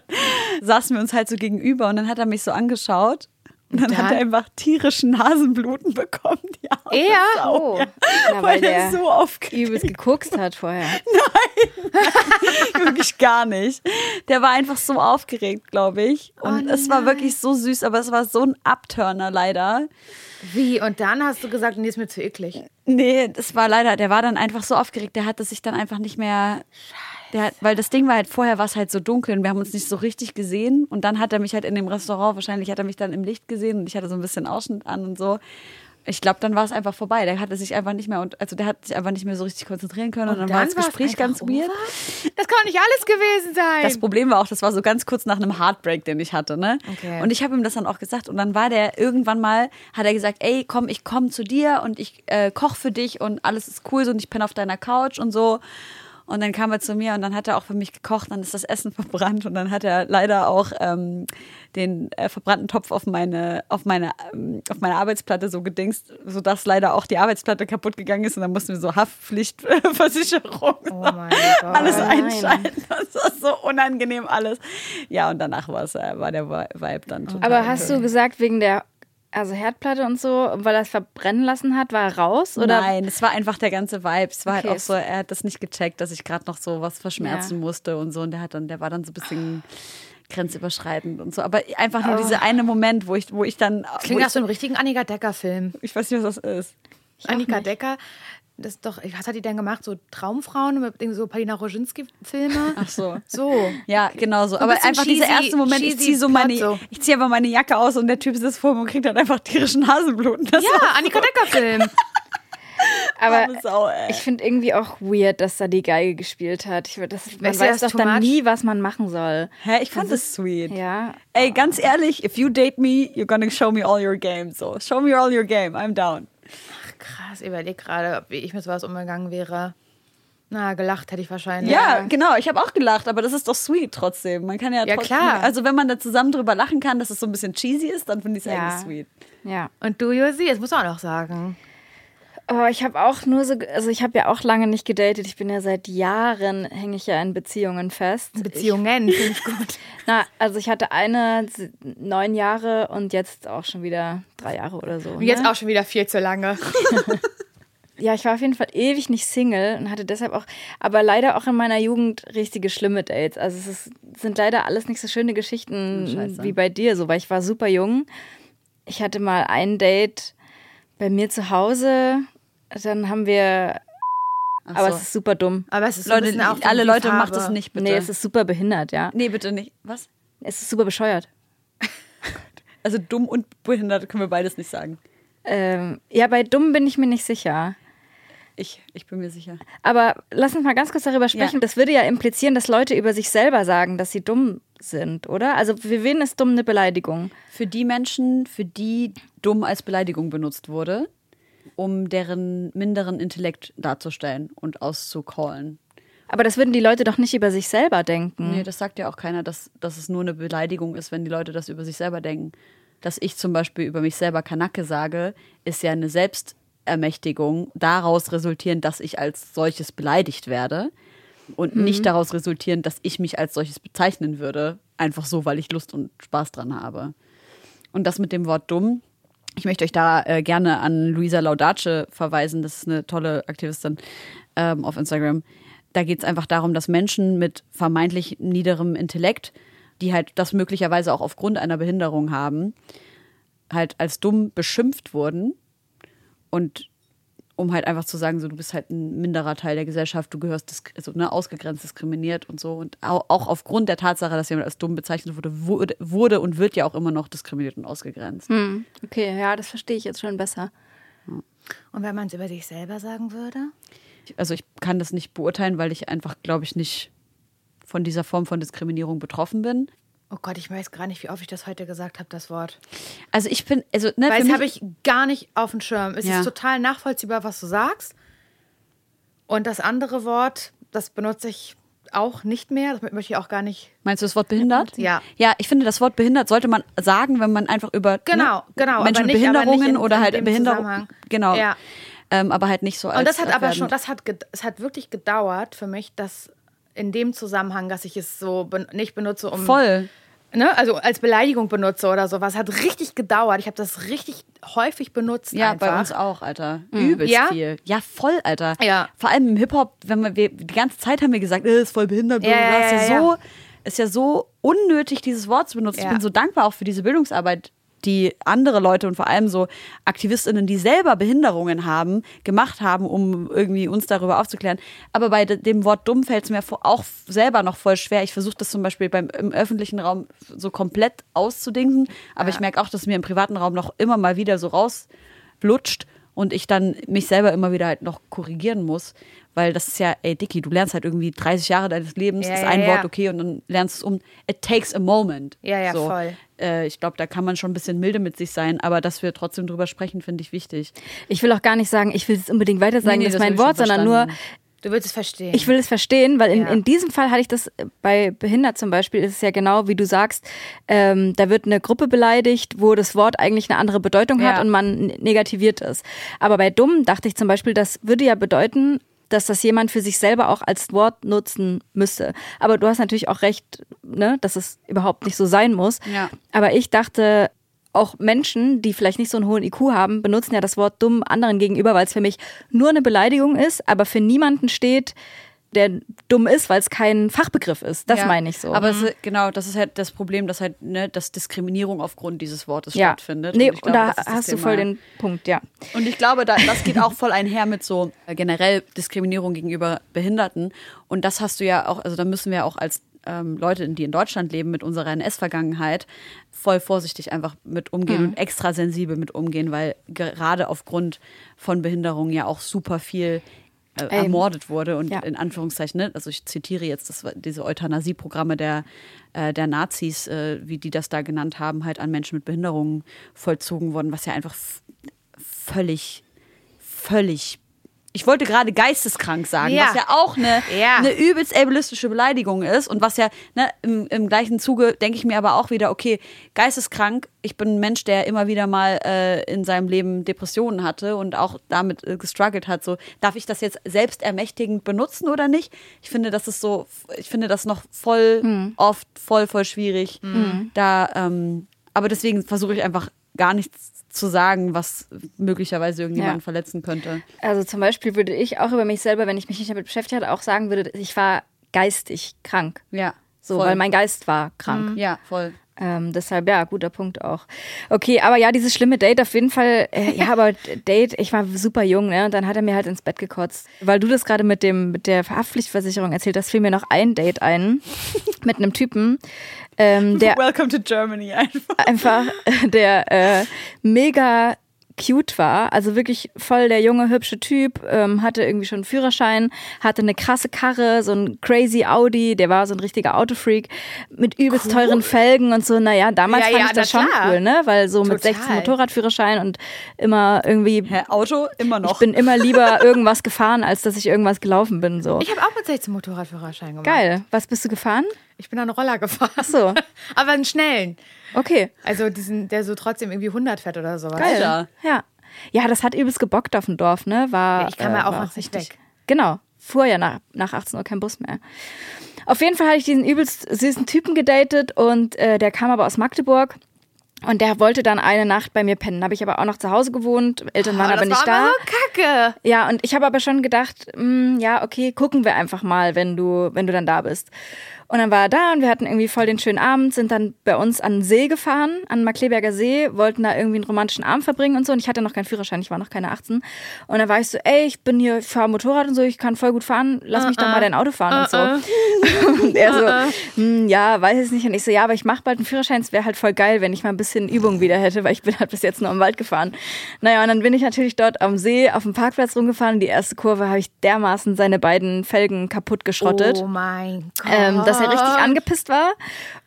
saßen wir uns halt so gegenüber und dann hat er mich so angeschaut. Und dann, dann? hat er einfach tierischen Nasenbluten [LAUGHS] bekommen. Die arme Er? Sau. Oh. Ja, Na, weil der so aufgeregt übelst geguckt hat vorher. [LAUGHS] [LAUGHS] wirklich gar nicht. Der war einfach so aufgeregt, glaube ich. Und Oh es war nein. wirklich so süß, aber es war so ein Abturner leider. Wie? Und dann hast du gesagt, nee, ist mir zu eklig. Nee, das war leider, der war dann einfach so aufgeregt, der hatte sich dann einfach nicht mehr. Der weil das Ding war halt, vorher war es halt so dunkel und wir haben uns nicht so richtig gesehen. Und dann hat er mich halt in dem Restaurant, wahrscheinlich hat er mich dann im Licht gesehen und ich hatte so ein bisschen Ausschnitt an und so. Ich glaube, dann war es einfach vorbei. Der hatte sich einfach nicht mehr und also der hat sich einfach nicht mehr so richtig konzentrieren können und, dann, war das Gespräch ganz weird. over? Das kann nicht alles gewesen sein. Das Problem war auch, das war so ganz kurz nach einem Heartbreak, den ich hatte, ne? Okay. Und ich habe ihm das dann auch gesagt und dann war der irgendwann mal, hat er gesagt, ey, komm, ich komm zu dir und ich äh, koch für dich und alles ist cool so und ich penne auf deiner Couch und so. Und dann kam er zu mir und dann hat er auch für mich gekocht, dann ist das Essen [LAUGHS] verbrannt und dann hat er leider auch ähm, den äh, verbrannten Topf auf meine, auf, meine, ähm, auf meine Arbeitsplatte so gedingst, sodass leider auch die Arbeitsplatte kaputt gegangen ist und dann mussten wir so Haftpflichtversicherung Oh [LAUGHS] alles einschalten. Das war so unangenehm alles. Ja, und danach war's, äh, war der Vibe dann total. Aber hast du gesagt, wegen der also Herdplatte und so, weil er es verbrennen lassen hat, war er raus? Oder? Nein, es war einfach der ganze Vibe. Es war Okay, halt auch so, er hat das nicht gecheckt, dass ich gerade noch so was verschmerzen Ja. musste und so. Und der hat dann, der war dann so ein bisschen grenzüberschreitend und so. Aber einfach nur dieser eine Moment, wo ich, wo ich dann. Klingt ich, nach so einem richtigen Annika Decker-Film. ich weiß nicht, was das ist. Annika Decker, das ist doch, was hat die denn gemacht? So Traumfrauen mit so Palina Roginski-Filme? [LAUGHS] Ach so. So. Ja, genau so. Aber einfach dieser cheesy- erste Moment, ich ziehe so meine, so. ich ziehe aber meine Jacke aus und der Typ sitzt vor mir und kriegt dann einfach tierischen Nasenbluten. Das Ja, Annika Decker-Film. [LAUGHS] Aber Sau, ich finde irgendwie auch weird, dass er die Geige gespielt hat. Ich, das, man Weißt weiß das doch dann much? nie, was man machen soll. Hä, ich fand das sweet. Ja. Ey, ganz ehrlich, if you date me, you're gonna show me all your game. So, show me all your game. I'm down. Krass, ich überleg gerade, ob- wie ich mit sowas umgegangen wäre. Na, gelacht hätte ich wahrscheinlich. Ja, genau. Ich habe auch gelacht, aber das ist doch sweet trotzdem. Man kann ja, Ja, trotzdem, klar. Also wenn man da zusammen drüber lachen kann, dass es so ein bisschen cheesy ist, dann finde ich es Ja. eigentlich sweet. Ja. Und du, Josi, das musst du auch noch sagen. Oh, ich habe auch nur so, also ich habe ja auch lange nicht gedatet. Ich bin ja seit Jahren, hänge ich ja in Beziehungen fest. Beziehungen, finde ich gut. [LAUGHS] Na, also ich hatte eine neun Jahre und jetzt auch schon wieder drei Jahre oder so. Und jetzt ne? auch schon wieder viel zu lange. [LAUGHS] [LAUGHS] Ja, ich war auf jeden Fall ewig nicht Single und hatte deshalb auch, aber leider auch in meiner Jugend richtige schlimme Dates. Also es ist, sind leider alles nicht so schöne Geschichten Oh, Scheiße. wie bei dir, so, weil ich war super jung. Ich hatte mal ein Date bei mir zu Hause, dann haben wir, Ach aber so. es ist super dumm. Aber es ist so Leute, bisschen auch alle Leute Farbe. macht das nicht, bitte. Nee, es ist super behindert, ja. nee, bitte nicht. Was? Es ist super bescheuert. [LAUGHS] Also dumm und behindert können wir beides nicht sagen. Ähm, ja, bei dumm bin ich mir nicht sicher. Ich, ich bin mir sicher. Aber lass uns mal ganz kurz darüber sprechen. Ja. Das würde ja implizieren, dass Leute über sich selber sagen, dass sie dumm sind, oder? Also für wen ist dumm eine Beleidigung? Für die Menschen, für die dumm als Beleidigung benutzt wurde, um deren minderen Intellekt darzustellen und auszucallen. Aber das würden die Leute doch nicht über sich selber denken. Nee, das sagt ja auch keiner, dass, dass es nur eine Beleidigung ist, wenn die Leute das über sich selber denken. Dass ich zum Beispiel über mich selber Kanacke sage, ist ja eine Selbstermächtigung, daraus resultierend, dass ich als solches beleidigt werde und nicht daraus resultierend, dass ich mich als solches bezeichnen würde, einfach so, weil ich Lust und Spaß dran habe. Und das mit dem Wort dumm, ich möchte euch da äh, gerne an Luisa Laudace verweisen. Das ist eine tolle Aktivistin ähm, auf Instagram. Da geht es einfach darum, dass Menschen mit vermeintlich niederem Intellekt, die halt das möglicherweise auch aufgrund einer Behinderung haben, halt als dumm beschimpft wurden. Und um halt einfach zu sagen, so du bist halt ein minderer Teil der Gesellschaft, du gehörst also, ne, ausgegrenzt, diskriminiert und so. Und au- auch aufgrund der Tatsache, dass jemand als dumm bezeichnet wurde, wurde, wurde und wird ja auch immer noch diskriminiert und ausgegrenzt. Hm, okay, ja, das verstehe ich jetzt schon besser. Und wenn man es über sich selber sagen würde? Also ich kann das nicht beurteilen, weil ich einfach, glaube ich, nicht von dieser Form von Diskriminierung betroffen bin. Oh Gott, ich weiß gar nicht, wie oft ich das heute gesagt habe, das Wort. Also ich bin, also ne, Weil das habe ich gar nicht auf dem Schirm. Es Ja. ist total nachvollziehbar, was du sagst. Und das andere Wort, das benutze ich auch nicht mehr. Das möchte ich auch gar nicht. meinst du das Wort behindert? Ja. Ja, ich finde, das Wort behindert sollte man sagen, wenn man einfach über Genau, ne, genau, Menschen aber mit Behinderungen in- oder halt dem Behinderung. Zusammenhang. Genau. Ja. Ähm, aber halt nicht so als Und das hat aber schon, das hat, es hat wirklich gedauert für mich, dass in dem Zusammenhang, dass ich es so ben nicht benutze, um. Voll. Ne, also als Beleidigung benutze oder sowas. Hat richtig gedauert. Ich habe das richtig häufig benutzt. Ja, einfach. bei uns auch, Alter. Übelst Ja? viel. Ja, voll, Alter. Ja. Vor allem im Hip-Hop, wenn man, wir, die ganze Zeit haben wir gesagt, äh, ist voll behindert. Ja, ja, ist, ja ja, so, ist ja so unnötig, dieses Wort zu benutzen. Ich bin so dankbar auch für diese Bildungsarbeit, die andere Leute und vor allem so AktivistInnen, die selber Behinderungen haben, gemacht haben, um irgendwie uns darüber aufzuklären. Aber bei de- dem Wort dumm fällt es mir auch selber noch voll schwer. Ich versuche das zum Beispiel beim, im öffentlichen Raum so komplett auszudingsen, aber ich merke auch, dass es mir im privaten Raum noch immer mal wieder so rauslutscht und ich dann mich selber immer wieder halt noch korrigieren muss, weil das ist ja, ey Dicky, du lernst halt irgendwie 30 Jahre deines Lebens, Ja, ist ja, ein ja. Wort okay und dann lernst du es um. It takes a moment. Ja, ja, so. voll. Äh, ich glaube, da kann man schon ein bisschen milde mit sich sein, aber dass wir trotzdem drüber sprechen, finde ich wichtig. Ich will auch gar nicht sagen, ich will es unbedingt weiter sagen, Nee, nee, das ist mein Wort, sondern nur. Du willst es verstehen. ich will es verstehen, weil in, Ja. in diesem Fall hatte ich das äh, bei behindert zum Beispiel, ist es ja genau wie du sagst, ähm, da wird eine Gruppe beleidigt, wo das Wort eigentlich eine andere Bedeutung hat Ja. und man negativiert es. Aber bei dumm dachte ich zum Beispiel, das würde ja bedeuten, dass das jemand für sich selber auch als Wort nutzen müsste. Aber du hast natürlich auch recht, ne, dass es überhaupt nicht so sein muss. Ja. Aber ich dachte, auch Menschen, die vielleicht nicht so einen hohen IQ haben, benutzen ja das Wort dumm anderen gegenüber, weil es für mich nur eine Beleidigung ist, aber für niemanden steht, der dumm ist, weil es kein Fachbegriff ist. Das Ja. meine ich so. Aber es, ist- genau, das ist halt das Problem, dass halt, ne, dass Diskriminierung aufgrund dieses Wortes ja. stattfindet. Nee, und glaube, da ist das hast du Thema. voll den Punkt, ja. Und ich glaube, da, das geht auch voll einher mit so äh, generell Diskriminierung gegenüber Behinderten. Und das hast du ja auch, also da müssen wir auch als ähm, Leute, die in Deutschland leben, mit unserer NS-Vergangenheit voll vorsichtig einfach mit umgehen und extra sensibel mit umgehen, weil gerade aufgrund von Behinderungen ja auch super viel äh, Ähm, ermordet wurde und ja. in Anführungszeichen, ne? also ich zitiere jetzt das, diese Euthanasieprogramme der, äh, der Nazis, äh, wie die das da genannt haben, halt an Menschen mit Behinderungen vollzogen wurden, was ja einfach völlig, völlig. Ich wollte gerade geisteskrank sagen, Ja. was ja auch eine, Ja. eine übelst ableistische Beleidigung ist und was ja ne, im, im gleichen Zuge denke ich mir aber auch wieder, okay, geisteskrank, ich bin ein Mensch, der immer wieder mal äh, in seinem Leben Depressionen hatte und auch damit äh, gestruggelt hat. So, darf ich das jetzt selbstermächtigend benutzen oder nicht? Ich finde, das ist so, ich finde das noch voll oft voll, voll schwierig. Da, ähm, aber deswegen versuche ich einfach gar nichts zu sagen, was möglicherweise irgendjemanden Ja. verletzen könnte. Also zum Beispiel würde ich auch über mich selber, wenn ich mich nicht damit beschäftigt hatte, auch sagen würde, ich war geistig krank. Ja. So, voll. weil mein Geist war krank. Ja, voll. Ähm, deshalb, ja, guter Punkt auch. Okay, aber ja, dieses schlimme Date auf jeden Fall. Äh, ja, [LAUGHS] aber Date, ich war super jung, ne? Und dann hat er mir halt ins Bett gekotzt. Weil du das gerade mit dem mit der Haftpflichtversicherung erzählt hast, fiel mir noch ein Date ein [LAUGHS] mit einem Typen, ähm, der Welcome to Germany einfach. einfach äh, der äh, mega cute war, also wirklich voll der junge, hübsche Typ, ähm, hatte irgendwie schon einen Führerschein, hatte eine krasse Karre, so ein crazy Audi, der war so ein richtiger Autofreak mit übelst teuren Felgen und so, naja, damals Ja, fand ja, ich das schon klar. cool, ne, weil so mit Total. 16 Motorradführerschein und immer irgendwie, Hä, Auto immer noch. ich bin immer lieber [LAUGHS] irgendwas gefahren, als dass ich irgendwas gelaufen bin, so. ich habe auch mit 16 Motorradführerschein gemacht. Geil, was bist du gefahren? Ich bin einen Roller gefahren. Ach so, [LAUGHS] Aber einen schnellen. okay. Also diesen, der so trotzdem irgendwie 100 fährt oder sowas. Geil. Ja. Ja, das hat übelst gebockt auf dem Dorf, ne? War, Ja, ich kam ja auch war noch nicht weg. Genau. Fuhr ja nach, nach 18 Uhr kein Bus mehr. Auf jeden Fall hatte ich diesen übelst süßen Typen gedatet und äh, der kam aber aus Magdeburg. Und der wollte dann eine Nacht bei mir pennen. Habe ich aber auch noch zu Hause gewohnt. Eltern waren Oh, aber das nicht war da. aber so kacke. Ja, und ich habe aber schon gedacht, mh, ja, okay, gucken wir einfach mal, wenn du, wenn du dann da bist. Und dann war er da und wir hatten irgendwie voll den schönen Abend, sind dann bei uns an den See gefahren, an den Markleberger See, wollten da irgendwie einen romantischen Abend verbringen und so. Und ich hatte noch keinen Führerschein, ich war noch keine 18. Und dann war ich so, ey, ich bin hier, ich fahre Motorrad und so, ich kann voll gut fahren, lass mich doch mal dein Auto fahren und so. [LAUGHS] Und er so, hm, ja, weiß ich nicht. Und ich so, ja, aber ich mache bald einen Führerschein, es wäre halt voll geil, wenn ich mal ein bisschen Übung wieder hätte, weil ich bin halt bis jetzt nur im Wald gefahren. Naja, und dann bin ich natürlich dort am See auf dem Parkplatz rumgefahren die erste Kurve habe ich dermaßen seine beiden Felgen kaputt geschrottet. Oh mein Gott. Ähm, dass er richtig angepisst war.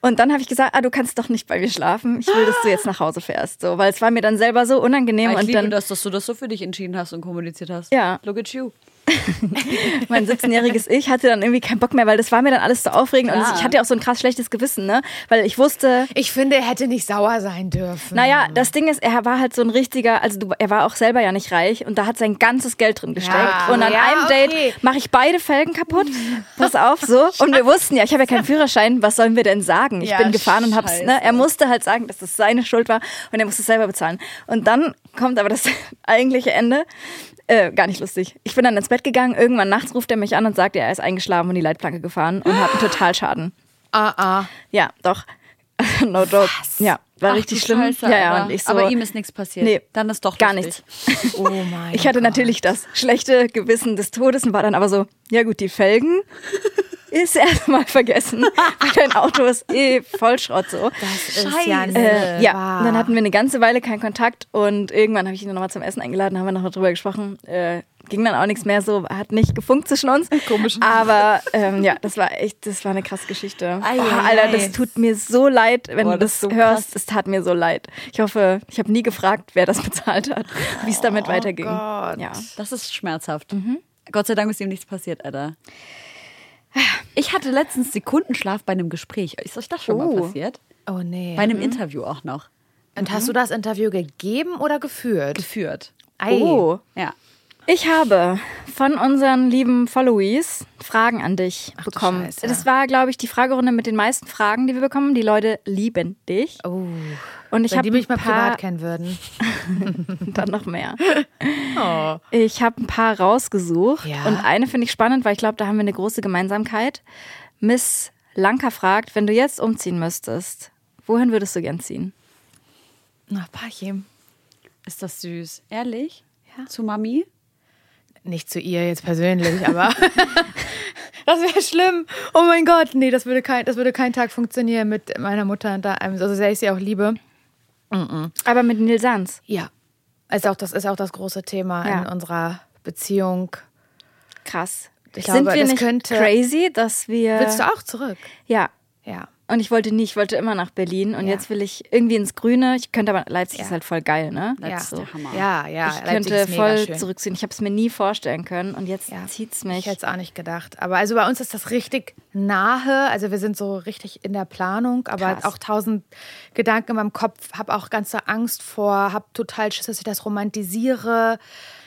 Und dann habe ich gesagt, ah, du kannst doch nicht bei mir schlafen. Ich will, dass du jetzt nach Hause fährst. So, weil es war mir dann selber so unangenehm. Ich und liebe dann, das, dass du das so für dich entschieden hast und kommuniziert hast. Ja. Look at you. [LAUGHS] mein 17-jähriges Ich hatte dann irgendwie keinen Bock mehr, weil das war mir dann alles so aufregend. Und Klar. ich hatte ja auch so ein krass schlechtes Gewissen, ne? Weil ich wusste, Ich finde, er hätte nicht sauer sein dürfen. naja, das Ding ist, er war halt so ein richtiger, also du, er war auch selber ja nicht reich und da hat sein ganzes Geld drin gesteckt. Ja, und an ja, einem okay. Date mache ich beide Felgen kaputt. [LAUGHS] Pass auf, so. Und wir wussten ja, ich habe ja keinen Führerschein, was sollen wir denn sagen? Ich Ja, bin gefahren und hab's, ne? Er musste halt sagen, dass das seine Schuld war und er musste es selber bezahlen. Und dann kommt aber das [LAUGHS] eigentliche Ende. Äh, gar nicht lustig. Ich bin dann ins Bett gegangen, irgendwann nachts ruft er mich an und sagt, er ist eingeschlafen und die Leitplanke gefahren und hat einen Totalschaden. Ah, ah. Ja, doch. [LAUGHS] no joke. Ja, war Ach, richtig schlimm. Scheiße, ja, ja, aber, und ich so, aber ihm ist nichts passiert. Nee, Dann ist doch gar lustig. nichts. Oh mein Ich hatte Gott. natürlich das schlechte Gewissen des Todes und war dann aber so, ja gut, die Felgen ist erstmal vergessen. [LAUGHS] Dein Auto ist eh voll Schrott so. Das ist Scheiße. ja Äh, ja, wahr. dann hatten wir eine ganze Weile keinen Kontakt und irgendwann habe ich ihn nochmal zum Essen eingeladen, haben wir noch drüber gesprochen. Äh, ging dann auch nichts mehr so, hat nicht gefunkt zwischen uns. [LAUGHS] Komisch. Aber ähm, ja, das war echt, das war eine krasse Geschichte. Ei, oh, Alter, das tut mir so leid, wenn Boah, du das das, so hörst. Es tat mir so leid. Ich hoffe, ich habe nie gefragt, wer das [LAUGHS] bezahlt hat, wie es damit weiterging. Gott. Ja. Das ist schmerzhaft. Gott sei Dank ist ihm nichts passiert, Alter. Ich hatte letztens Sekundenschlaf bei einem Gespräch. Ist euch das schon mal Oh. passiert? Oh nee. Bei einem Interview auch noch. Und hast du das Interview gegeben oder geführt? Geführt. Ei. Oh, Ja. Ich habe von unseren lieben Followies Fragen an dich du bekommen. Scheiße. Das war, glaube ich, die Fragerunde mit den meisten Fragen, die wir bekommen. Die Leute lieben dich. Oh. Und ich Wenn habe die mich mal ein paar, privat kennen würden. [LAUGHS] dann noch mehr. [LAUGHS] Ich habe ein paar rausgesucht Ja. und eine finde ich spannend, weil ich glaube, da haben wir eine große Gemeinsamkeit. Miss Lanka fragt, wenn du jetzt umziehen müsstest, wohin würdest du gern ziehen? Na, Parchim. Ist das süß. Ehrlich? Ja. Zu Mami? Nicht zu ihr jetzt persönlich, aber [LAUGHS] das wäre schlimm. Oh mein Gott, nee, das würde kein, das würde kein Tag funktionieren mit meiner Mutter und da, also sehr ich sie auch liebe. Aber mit Nils Sanz. Ja, ist auch das ist auch das große Thema Ja. in unserer Beziehung. Krass. Ich Sind glaube, wir das nicht könnte- crazy, dass wir... Willst du auch zurück? Ja, Ja. Und ich wollte nie, ich wollte immer nach Berlin und Ja. jetzt will ich irgendwie ins Grüne. Ich könnte aber, Leipzig Ja. ist halt voll geil, ne? Ja. Das ist der Hammer. Ja, ja. ich Leipzig könnte ist mega voll schön. zurückziehen. Ich habe es mir nie vorstellen können und jetzt Ja. zieht's Ich mich. hätte es auch nicht gedacht. Aber also bei uns ist das richtig nahe. Also wir sind so richtig in der Planung, aber Krass. auch tausend Gedanken in meinem Kopf. Habe auch ganze Angst vor, habe total Schiss, dass ich das romantisiere.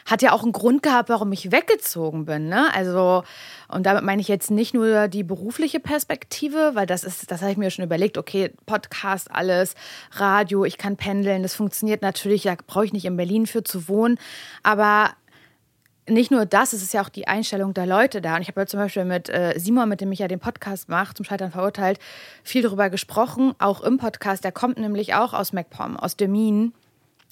Hat ja auch einen Grund gehabt, warum ich weggezogen bin. Ne? Also, und damit meine ich jetzt nicht nur die berufliche Perspektive, weil das ist, das habe ich mir schon überlegt, okay, Podcast, alles, Radio, ich kann pendeln, das funktioniert natürlich, da brauche ich nicht in Berlin für zu wohnen. Aber nicht nur das, es ist ja auch die Einstellung der Leute da. Und ich habe ja zum Beispiel mit äh, Simon, mit dem ich ja den Podcast mache, zum Scheitern verurteilt, viel darüber gesprochen, auch im Podcast. Der kommt nämlich auch aus MacPom, aus Demmin,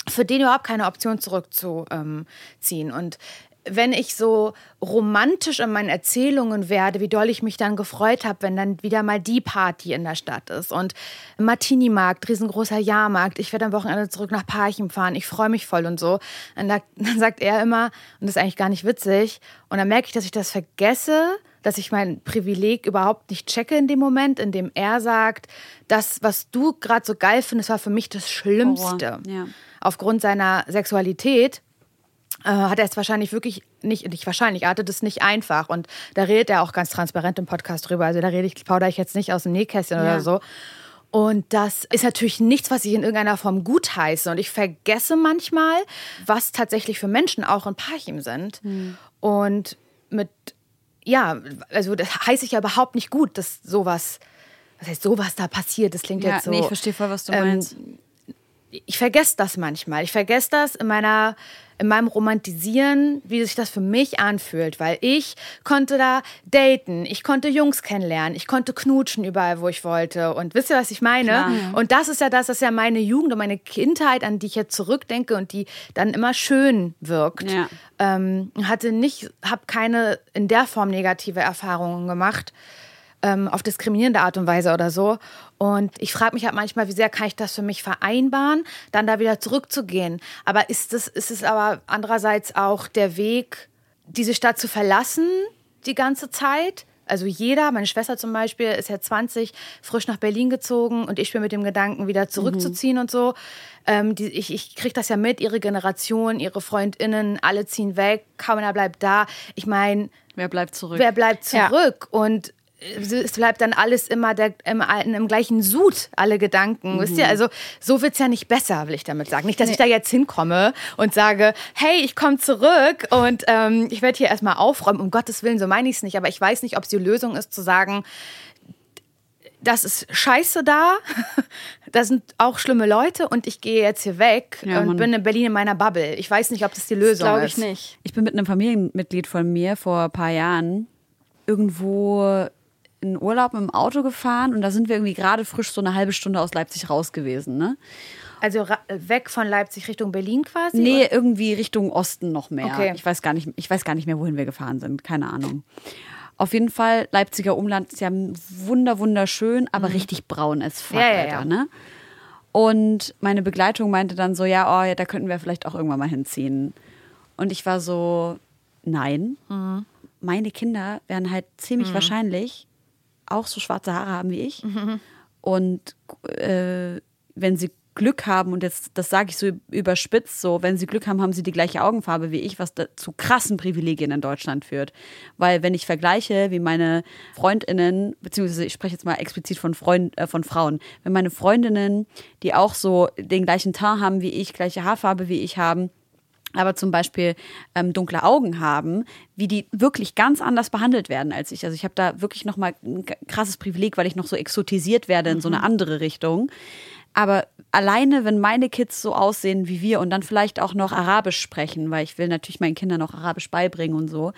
für den überhaupt keine Option zurückzuziehen. Und wenn ich so romantisch in meinen Erzählungen werde, wie doll ich mich dann gefreut habe, wenn dann wieder mal die Party in der Stadt ist und Martini-Markt, riesengroßer Jahrmarkt, ich werde am Wochenende zurück nach Parchim fahren, ich freue mich voll und so. Und da, [LAUGHS] dann sagt er immer, und das ist eigentlich gar nicht witzig, und dann merke ich, dass ich das vergesse, dass ich mein Privileg überhaupt nicht checke in dem Moment, in dem er sagt, das, was du gerade so geil findest, war für mich das Schlimmste. Ja. Aufgrund seiner Sexualität hat er es wahrscheinlich wirklich nicht, nicht wahrscheinlich, er hatte das nicht einfach. Und da redet er auch ganz transparent im Podcast drüber. Also da rede ich, plaudere ich jetzt nicht aus dem Nähkästchen Ja. oder so. Und das ist natürlich nichts, was ich in irgendeiner Form gutheiße. Und ich vergesse manchmal, was tatsächlich für Menschen auch in Parchim sind. Und mit, ja, also das heiße ich ja überhaupt nicht gut, dass sowas, was heißt sowas da passiert. Das klingt Ja, jetzt so. nee, ich verstehe voll, was du ähm, meinst. Ich vergesse das manchmal. Ich vergesse das in meiner in meinem Romantisieren, wie sich das für mich anfühlt, weil ich konnte da daten, ich konnte Jungs kennenlernen, ich konnte knutschen überall, wo ich wollte und wisst ihr, was ich meine? Klar. Und das ist ja das, das ist ja meine Jugend und meine Kindheit, an die ich jetzt zurückdenke und die dann immer schön wirkt. Ja. Ähm, hatte nicht, habe keine in der Form negative Erfahrungen gemacht ähm, auf diskriminierende Art und Weise oder so. Und ich frage mich halt manchmal, wie sehr kann ich das für mich vereinbaren, dann da wieder zurückzugehen. Aber ist es, ist es aber andererseits auch der Weg, diese Stadt zu verlassen die ganze Zeit? Also jeder, meine Schwester zum Beispiel, ist ja 20, frisch nach Berlin gezogen und ich bin mit dem Gedanken, wieder zurückzuziehen und so. Ähm, die, ich ich kriege das ja mit, ihre Generation, ihre FreundInnen, alle ziehen weg, keiner bleibt da. Ich meine, Wer bleibt zurück? wer bleibt Ja. zurück? Und es bleibt dann alles immer der, im, im gleichen Sud, alle Gedanken. Wisst ihr, also so wird's ja nicht besser, will ich damit sagen. Nicht, dass ich da jetzt hinkomme und sage, hey, ich komme zurück und ähm, ich werde hier erstmal aufräumen. Um Gottes Willen, so meine ich es nicht. Aber ich weiß nicht, ob es die Lösung ist, zu sagen, das ist scheiße da, [LAUGHS] da sind auch schlimme Leute und ich gehe jetzt hier weg Ja, und Mann. bin in Berlin in meiner Bubble. Ich weiß nicht, ob das die Lösung Glaube ist. ich nicht. Ich bin mit einem Familienmitglied von mir vor ein paar Jahren irgendwo in Urlaub mit dem Auto gefahren und da sind wir irgendwie gerade frisch so eine halbe Stunde aus Leipzig raus gewesen. Ne? Also ra- weg von Leipzig Richtung Berlin quasi? Nee, irgendwie Richtung Osten noch mehr. Okay. Ich weiß gar nicht, ich weiß gar nicht mehr, wohin wir gefahren sind. Keine Ahnung. Auf jeden Fall, Leipziger Umland ist ja wunder, wunderschön, aber richtig braun as fuck, Mhm. Ja, ja, Alter, ja. ne? Und meine Begleitung meinte dann so, ja, oh, ja, da könnten wir vielleicht auch irgendwann mal hinziehen. Und ich war so, nein. Mhm. Meine Kinder werden halt ziemlich wahrscheinlich auch so schwarze Haare haben wie ich. Mhm. Und äh, wenn sie Glück haben, und jetzt das sage ich so überspitzt, so, wenn sie Glück haben, haben sie die gleiche Augenfarbe wie ich, was da zu krassen Privilegien in Deutschland führt. Weil wenn ich vergleiche, wie meine Freundinnen, beziehungsweise ich spreche jetzt mal explizit von, Freund, äh, von Frauen, wenn meine Freundinnen, die auch so den gleichen Teint haben wie ich, gleiche Haarfarbe wie ich haben, aber zum Beispiel ähm, dunkle Augen haben, wie die wirklich ganz anders behandelt werden als ich. Also ich habe da wirklich noch mal ein krasses Privileg, weil ich noch so exotisiert werde in so eine andere Richtung. Aber alleine, wenn meine Kids so aussehen wie wir und dann vielleicht auch noch Arabisch sprechen, weil ich will natürlich meinen Kindern auch Arabisch beibringen und so,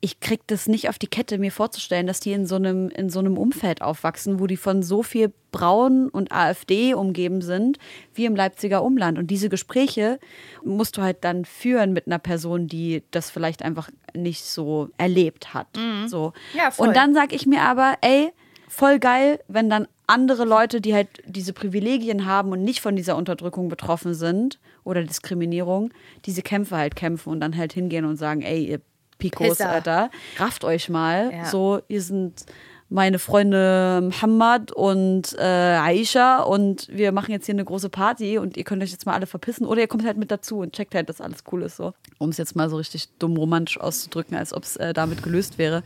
ich krieg das nicht auf die Kette, mir vorzustellen, dass die in so einem, in so einem Umfeld aufwachsen, wo die von so viel Braun und AfD umgeben sind, wie im Leipziger Umland. Und diese Gespräche musst du halt dann führen mit einer Person, die das vielleicht einfach nicht so erlebt hat. So. Ja, voll. Und dann sag ich mir aber, ey, voll geil, wenn dann andere Leute, die halt diese Privilegien haben und nicht von dieser Unterdrückung betroffen sind oder Diskriminierung, diese Kämpfe halt kämpfen und dann halt hingehen und sagen, ey, ihr Pikos, Pisser. Alter, rafft euch mal. Ja. So, ihr sind meine Freunde Muhammad und äh, Aisha und wir machen jetzt hier eine große Party und ihr könnt euch jetzt mal alle verpissen oder ihr kommt halt mit dazu und checkt halt, dass alles cool ist so. Um es jetzt mal so richtig dumm romantisch auszudrücken, als ob es äh, damit gelöst wäre.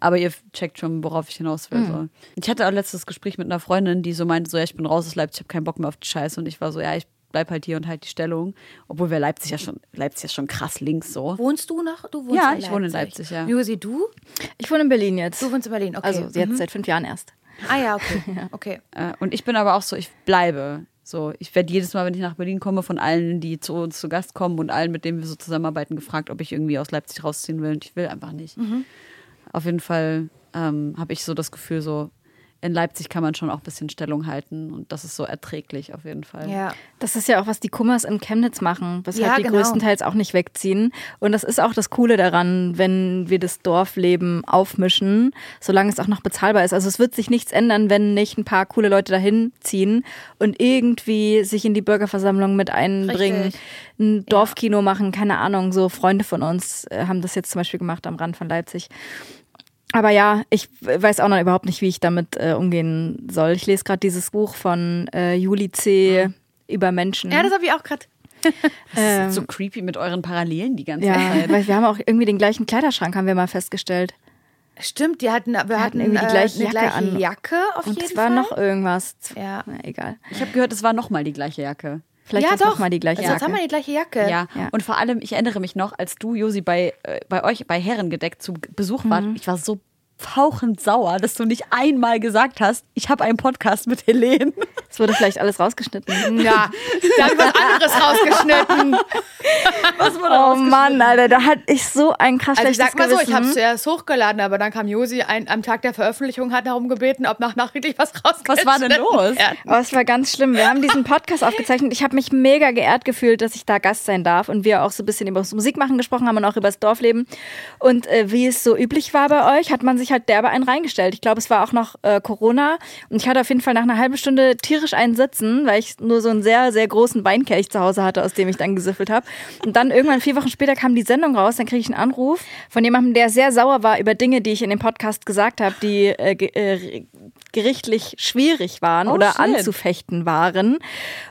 Aber ihr checkt schon, worauf ich hinaus will. So. Ich hatte auch letztes Gespräch mit einer Freundin, die so meinte, so ja, ich bin raus aus Leipzig, ich habe keinen Bock mehr auf die Scheiße und ich war so, ja, ich bleib halt hier und halt die Stellung. Obwohl wir Leipzig ja schon, Leipzig ja schon krass links so. Wohnst du noch? Du wohnst Ja, in ich wohne in Leipzig, ja. Josi, du? Ich wohne in Berlin jetzt. Du wohnst in Berlin, okay. Also jetzt Mhm. seit fünf Jahren erst. Ah ja, okay. [LAUGHS] okay. Äh, und ich bin aber auch so, ich bleibe. So, ich werde jedes Mal, wenn ich nach Berlin komme, von allen, die zu uns zu Gast kommen und allen, mit denen wir so zusammenarbeiten, gefragt, ob ich irgendwie aus Leipzig rausziehen will. Und ich will einfach nicht. Auf jeden Fall ähm, habe ich so das Gefühl, so in Leipzig kann man schon auch ein bisschen Stellung halten und das ist so erträglich auf jeden Fall. Ja. Das ist ja auch, was die Kummers in Chemnitz machen, weshalb Ja, die genau. größtenteils auch nicht wegziehen. Und das ist auch das Coole daran, wenn wir das Dorfleben aufmischen, solange es auch noch bezahlbar ist. Also es wird sich nichts ändern, wenn nicht ein paar coole Leute dahin ziehen und irgendwie sich in die Bürgerversammlung mit einbringen, Richtig. ein Dorfkino machen, keine Ahnung. So Freunde von uns äh, haben das jetzt zum Beispiel gemacht am Rand von Leipzig. Aber ja, ich weiß auch noch überhaupt nicht, wie ich damit äh, umgehen soll. Ich lese gerade dieses Buch von äh, Juli C. über Menschen. Ja, das habe ich auch gerade. [LAUGHS] Das ist so creepy mit euren Parallelen die ganze Ja, Zeit. weil wir haben auch irgendwie den gleichen Kleiderschrank, haben wir mal festgestellt. Stimmt, die hatten, wir hatten irgendwie die äh, gleiche eine Jacke gleiche an. Jacke auf Und jeden es war Fall. noch irgendwas. Ja. Na, egal. Ich habe gehört, es war nochmal die gleiche Jacke. Vielleicht ja, doch. mal die gleiche also Jetzt Jacke. haben wir die gleiche Jacke. Ja. Ja. und vor allem, ich erinnere mich noch, als du, Josi, bei, äh, bei euch bei Herrengedeckt zu Besuch wart, ich war so fauchend sauer, dass du nicht einmal gesagt hast, ich habe einen Podcast mit Helene. [LAUGHS] Es wurde vielleicht alles rausgeschnitten. Ja, da was anderes rausgeschnitten. Was wurde Oh Mann, Alter, da hatte ich so ein krass Also ich sag mal so, ich habe es Gewissen. zuerst hochgeladen, aber dann kam Josi ein, am Tag der Veröffentlichung, hat darum gebeten, ob nach nachträglich was rausgeschnitten Was war denn los? werden. Oh, es war ganz schlimm. Wir haben diesen Podcast aufgezeichnet. Ich habe mich mega geehrt gefühlt, dass ich da Gast sein darf und wir auch so ein bisschen über das Musikmachen gesprochen haben und auch über das Dorfleben. Und äh, wie es so üblich war bei euch, hat man sich sich halt derbe einen reingestellt. Ich glaube, es war auch noch äh, Corona und ich hatte auf jeden Fall nach einer halben Stunde tierisch einen Sitzen, weil ich nur so einen sehr, sehr großen Weinkelch zu Hause hatte, aus dem ich dann gesiffelt habe. Und dann irgendwann vier Wochen später kam die Sendung raus, dann kriege ich einen Anruf von jemandem, der sehr sauer war über Dinge, die ich in dem Podcast gesagt habe, die äh, äh, gerichtlich schwierig waren oh, oder shit. anzufechten waren.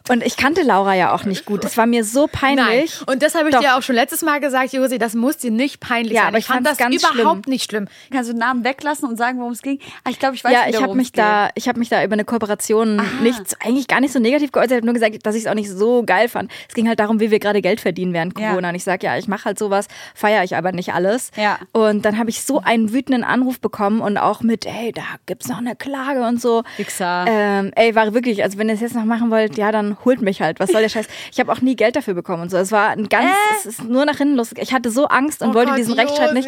Und ich kannte Laura ja auch nicht gut. Das war mir so peinlich. Nein. Und das habe ich Doch. dir auch schon letztes Mal gesagt, Josi, das muss dir nicht peinlich ja, sein. Aber ich, ich fand das ganz überhaupt schlimm. nicht schlimm. Kannst du Namen weglassen und sagen, worum es ging? Ah, ich glaube, ich weiß Ja, ich habe mich da, ich habe mich da über eine Kooperation Aha. nicht, eigentlich gar nicht so negativ geäußert. Ich habe nur gesagt, dass ich es auch nicht so geil fand. Es ging halt darum, wie wir gerade Geld verdienen während Corona. Ja. Und ich sage, ja, ich mache halt sowas, feiere ich aber nicht alles. Ja. Und dann habe ich so einen wütenden Anruf bekommen und auch mit, hey, da gibt's noch eine Klage und so. Wichser. Ähm, ey, war wirklich, also wenn ihr es jetzt noch machen wollt, ja, dann holt mich halt. Was soll der Scheiß? Ich habe auch nie Geld dafür bekommen und so. Es war ein ganz, äh? es ist nur nach hinten los. Ich hatte so Angst und oh wollte Gott, diesen Rechtsstreit nicht.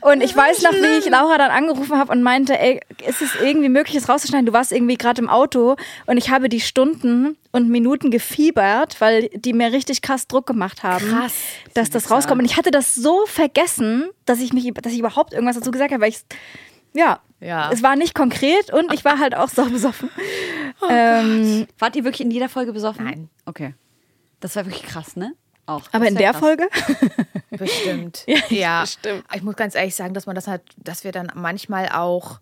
Und ich weiß noch, wie ich Laura dann angerufen habe und meinte, ey, ist es irgendwie möglich, es rauszuschneiden? Du warst irgendwie gerade im Auto und ich habe die Stunden und Minuten gefiebert, weil die mir richtig krass Druck gemacht haben, krass, dass das rauskommt. Und ich hatte das so vergessen, dass ich mich, dass ich überhaupt irgendwas dazu gesagt habe, weil ich ja, ja. Es war nicht konkret und ich war halt auch so besoffen. [LAUGHS] Oh ähm, Wart ihr wirklich in jeder Folge besoffen? Nein. Okay. Das war wirklich krass, ne? Auch. Aber in der krass. Folge? [LAUGHS] Bestimmt. ja, ja. Bestimmt. Ich muss ganz ehrlich sagen, dass man das halt, dass wir dann manchmal auch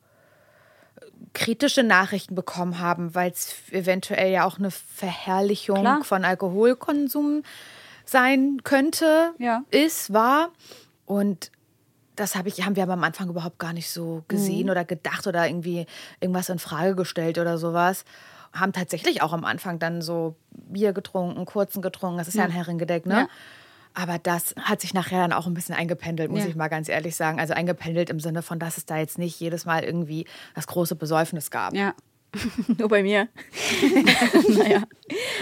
kritische Nachrichten bekommen haben, weil es eventuell ja auch eine Verherrlichung Klar. von Alkoholkonsum sein könnte, ja. ist, war. Und das hab ich, haben wir aber am Anfang überhaupt gar nicht so gesehen mhm. oder gedacht oder irgendwie irgendwas in Frage gestellt oder sowas. Haben tatsächlich auch am Anfang dann so Bier getrunken, kurzen getrunken. Das ist ja, ja ein Herrengedeck, ne? Ja. Aber das hat sich nachher dann auch ein bisschen eingependelt, muss ja. ich mal ganz ehrlich sagen. Also eingependelt im Sinne von, dass es da jetzt nicht jedes Mal irgendwie das große Besäufnis gab. Ja. [LAUGHS] Nur bei mir. [LAUGHS] naja.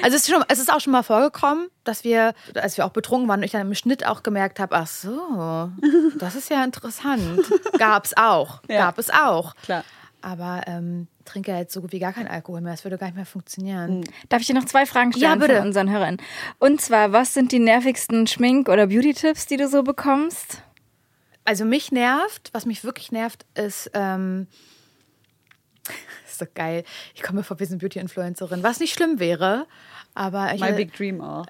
Also es ist, schon, es ist auch schon mal vorgekommen, dass wir, als wir auch betrunken waren und ich dann im Schnitt auch gemerkt habe, ach so, [LAUGHS] das ist ja interessant. Gab es auch. Ja. Gab es auch. Klar. Aber ähm, trinke jetzt so gut wie gar keinen Alkohol mehr. Das würde gar nicht mehr funktionieren. Hm. Darf ich dir noch zwei Fragen stellen ja, von unseren Hörern? Und zwar, was sind die nervigsten Schmink- oder Beauty-Tipps, die du so bekommst? Also mich nervt, was mich wirklich nervt, ist... Ähm, ist so geil. Ich komme vor, wir sind Beauty-Influencerin, was nicht schlimm wäre. Aber ich, My Big Dream auch.